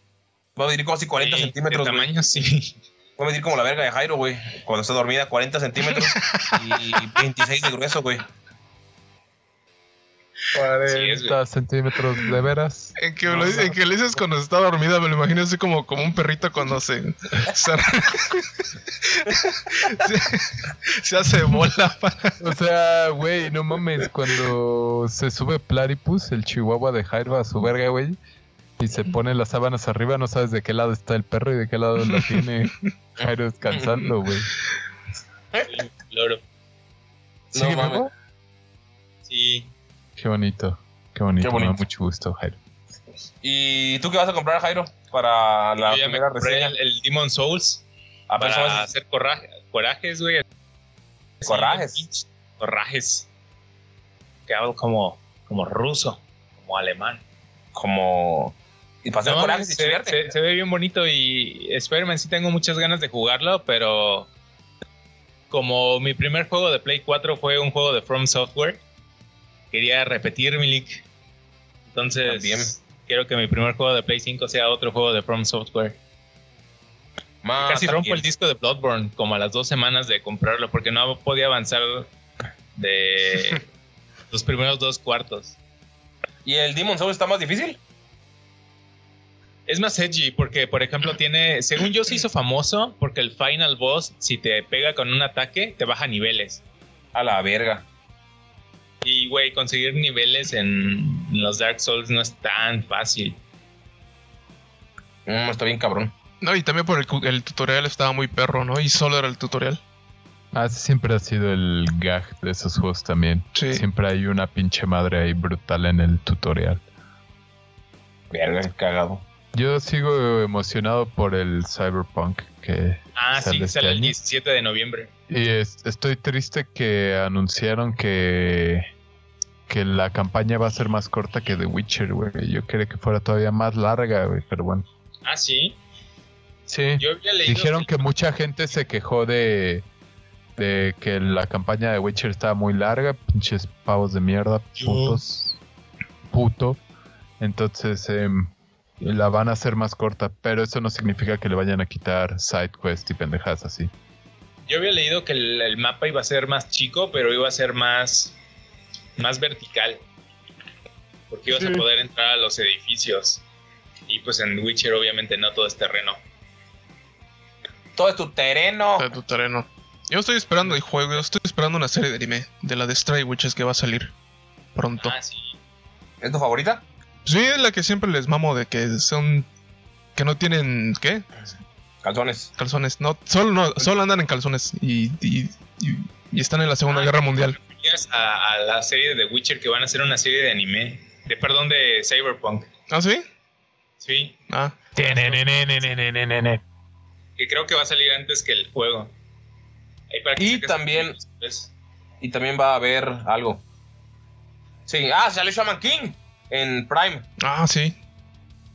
Va a medir como así 40 Sí, centímetros, de tamaño, sí. Va a medir como la verga de Jairo, güey. Cuando está dormida, 40 centímetros [laughs] y 26 de grueso, güey. 40 centímetros de veras. En que, lo, en que le dices cuando está dormida, me lo imagino así como, como un perrito cuando se, se, [laughs] se, se hace bola. para- O sea, güey, no mames, cuando se sube Platypus, el chihuahua de Jairo a su verga, güey. Y se pone las sábanas arriba, no sabes de qué lado está el perro y de qué lado lo tiene Jairo descansando, güey. Loro. ¿Sí, No mames. Sí. Qué bonito, qué bonito, Qué me da bonito. mucho gusto, Jairo. ¿Y tú qué vas a comprar, Jairo? Para la Yo ya me primera compré reseña. el, el Demon Souls Ah, pero para eso es hacer corajes, güey. Corajes. Sí, Corrajes. Que hablo como, como ruso, como alemán. como. Y para hacer No, corajes y se, se- se ve bien bonito y Spider-Man sí tengo muchas ganas de jugarlo, pero como mi primer juego de Play 4 fue un juego de From Software, quería repetir mi leak. Entonces, También. quiero que mi primer juego de Play 5 sea otro juego de From Software. Más Casi rompo el disco de Bloodborne como a las dos semanas de comprarlo porque no podía avanzar de [laughs] los primeros dos cuartos. ¿Y el Demon Souls está más difícil? Es más edgy porque, por ejemplo, tiene, según yo se hizo famoso porque el final boss, si te pega con un ataque, te baja niveles. A la verga. Y, güey, conseguir niveles en los Dark Souls no es tan fácil. Mm, está bien cabrón. No, y también por el, el tutorial estaba muy perro, ¿no? Y solo era el tutorial. Ah, siempre ha sido el gag de esos juegos también. Sí. Siempre hay una pinche madre ahí brutal en el tutorial. Verga, cagado. Yo sigo emocionado por el Cyberpunk que Ah, Sale sí, este sale el año. 17 de noviembre. Y es- estoy triste que anunciaron que que la campaña va a ser más corta que The Witcher, güey. Yo quería que fuera todavía más larga, güey, pero bueno. Ah, sí. Sí. Yo había leído. Dijeron que mucha gente se quejó de de que la campaña de Witcher estaba muy larga, pinches pavos de mierda, putos, puto. Entonces em, la van a hacer más corta, pero eso no significa que le vayan a quitar side quest y pendejadas así. Yo había leído que el, el mapa iba a ser más chico, pero iba a ser más, más vertical. Porque ibas a poder entrar a los edificios. Y pues en Witcher obviamente no todo es terreno. Todo es tu terreno. De tu terreno. Yo estoy esperando el juego, yo estoy esperando una serie de anime de la de Stray Witches que va a salir pronto. Ah, sí. ¿Es tu favorita? Sí, es la que siempre les mamo de que son que no tienen ¿qué? Calzones. Calzones. No, solo no, solo andan en calzones y, y, y- y están en la Segunda Ah, Guerra Mundial. A, a la serie de The Witcher que van a hacer una serie de anime. De perdón, de Cyberpunk. ¿Ah, sí? Sí. Ah, Que creo que va a salir antes que el juego. Ahí para que Y también-. Y también va a haber algo. Sí, ah, salió Shaman King en Prime. ah, sí.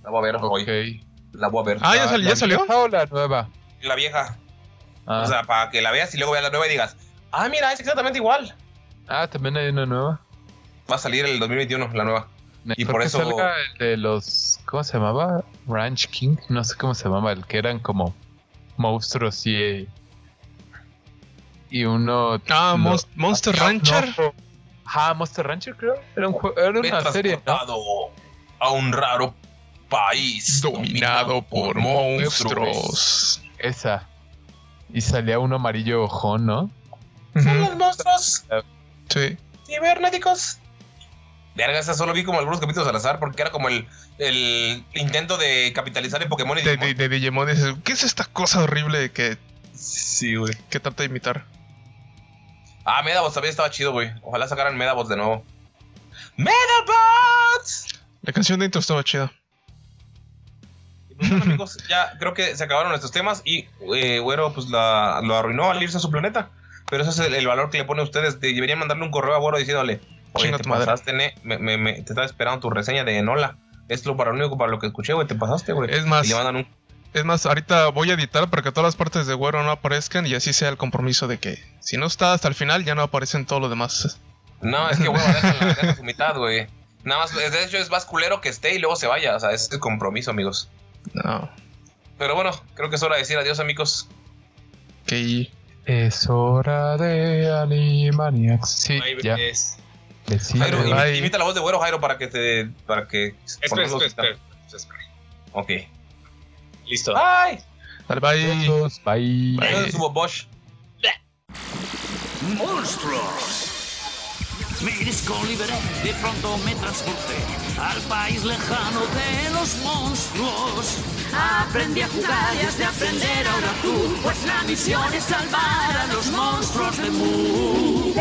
La voy a ver hoy. La voy a ver. Ah, ya, sal- ¿La ya salió. vieja o la nueva? La vieja. Ah, O sea, para que la veas y luego veas la nueva y digas, ah, mira, es exactamente igual. ah, también hay una nueva. Va a salir el 2021, la nueva. Necesito por que eso- salga el de los. ¿Cómo se llamaba? Ranch King. No sé cómo se llamaba. El que eran como monstruos y. Y uno. Ah, lo- Mon- Monster no, Rancher. no, Ah, Monster Rancher, creo. Era, un era una serie, ¿no? a un raro país Dominado por monstruos. Esa. Y salía un amarillo ojón, ¿no? Son los monstruos Sí. cibernéticos. Verga, esa solo vi como algunos capítulos al azar porque era como el, el intento de capitalizar en Pokémon y De, Digimon. de, de Digimon dices, ¿qué es esta cosa horrible que, Sí, güey. que trata de imitar? Ah, Medabots también estaba chido, güey. Ojalá sacaran Medabots de nuevo. ¡Medabots! La canción de intro estaba chida. Pues, bueno, amigos, ya creo que se acabaron nuestros temas y eh, Güero pues la, lo arruinó al irse a su planeta. Pero ese es el, el valor que le pone a ustedes. De- deberían mandarle un correo a Güero diciéndole, oye, te pasaste, ne, me, me- me- te estaba esperando tu reseña de Enola. Es lo para lo único para lo que escuché, güey, te pasaste, güey. Es más, Y le mandan un... es más, ahorita voy a editar para que todas las partes de Güero no aparezcan y así sea el compromiso de que si no está hasta el final ya no aparecen todo lo demás. No, es que la- deja su mitad, güey. Nada más, de hecho es más culero que esté y luego se vaya. O sea, es el compromiso, amigos. No. Pero bueno, creo que es hora de decir adiós, amigos. Que Es hora de Animaniacs. Sí, Ahí ya. Decide. Jairo, bye. imita la voz de Güero, Jairo, para que te... Para que... Espera, espera, espera. Ok. Listo. Bye. Dale, bye. Bye. Bye. Subo Bosch. Monstruos. Mi disco liberé y pronto me transporté al país lejano de los monstruos. Aprendí a jugar y has de aprender ahora tú, pues la misión es salvar a los monstruos de Mu.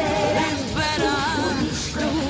Verás,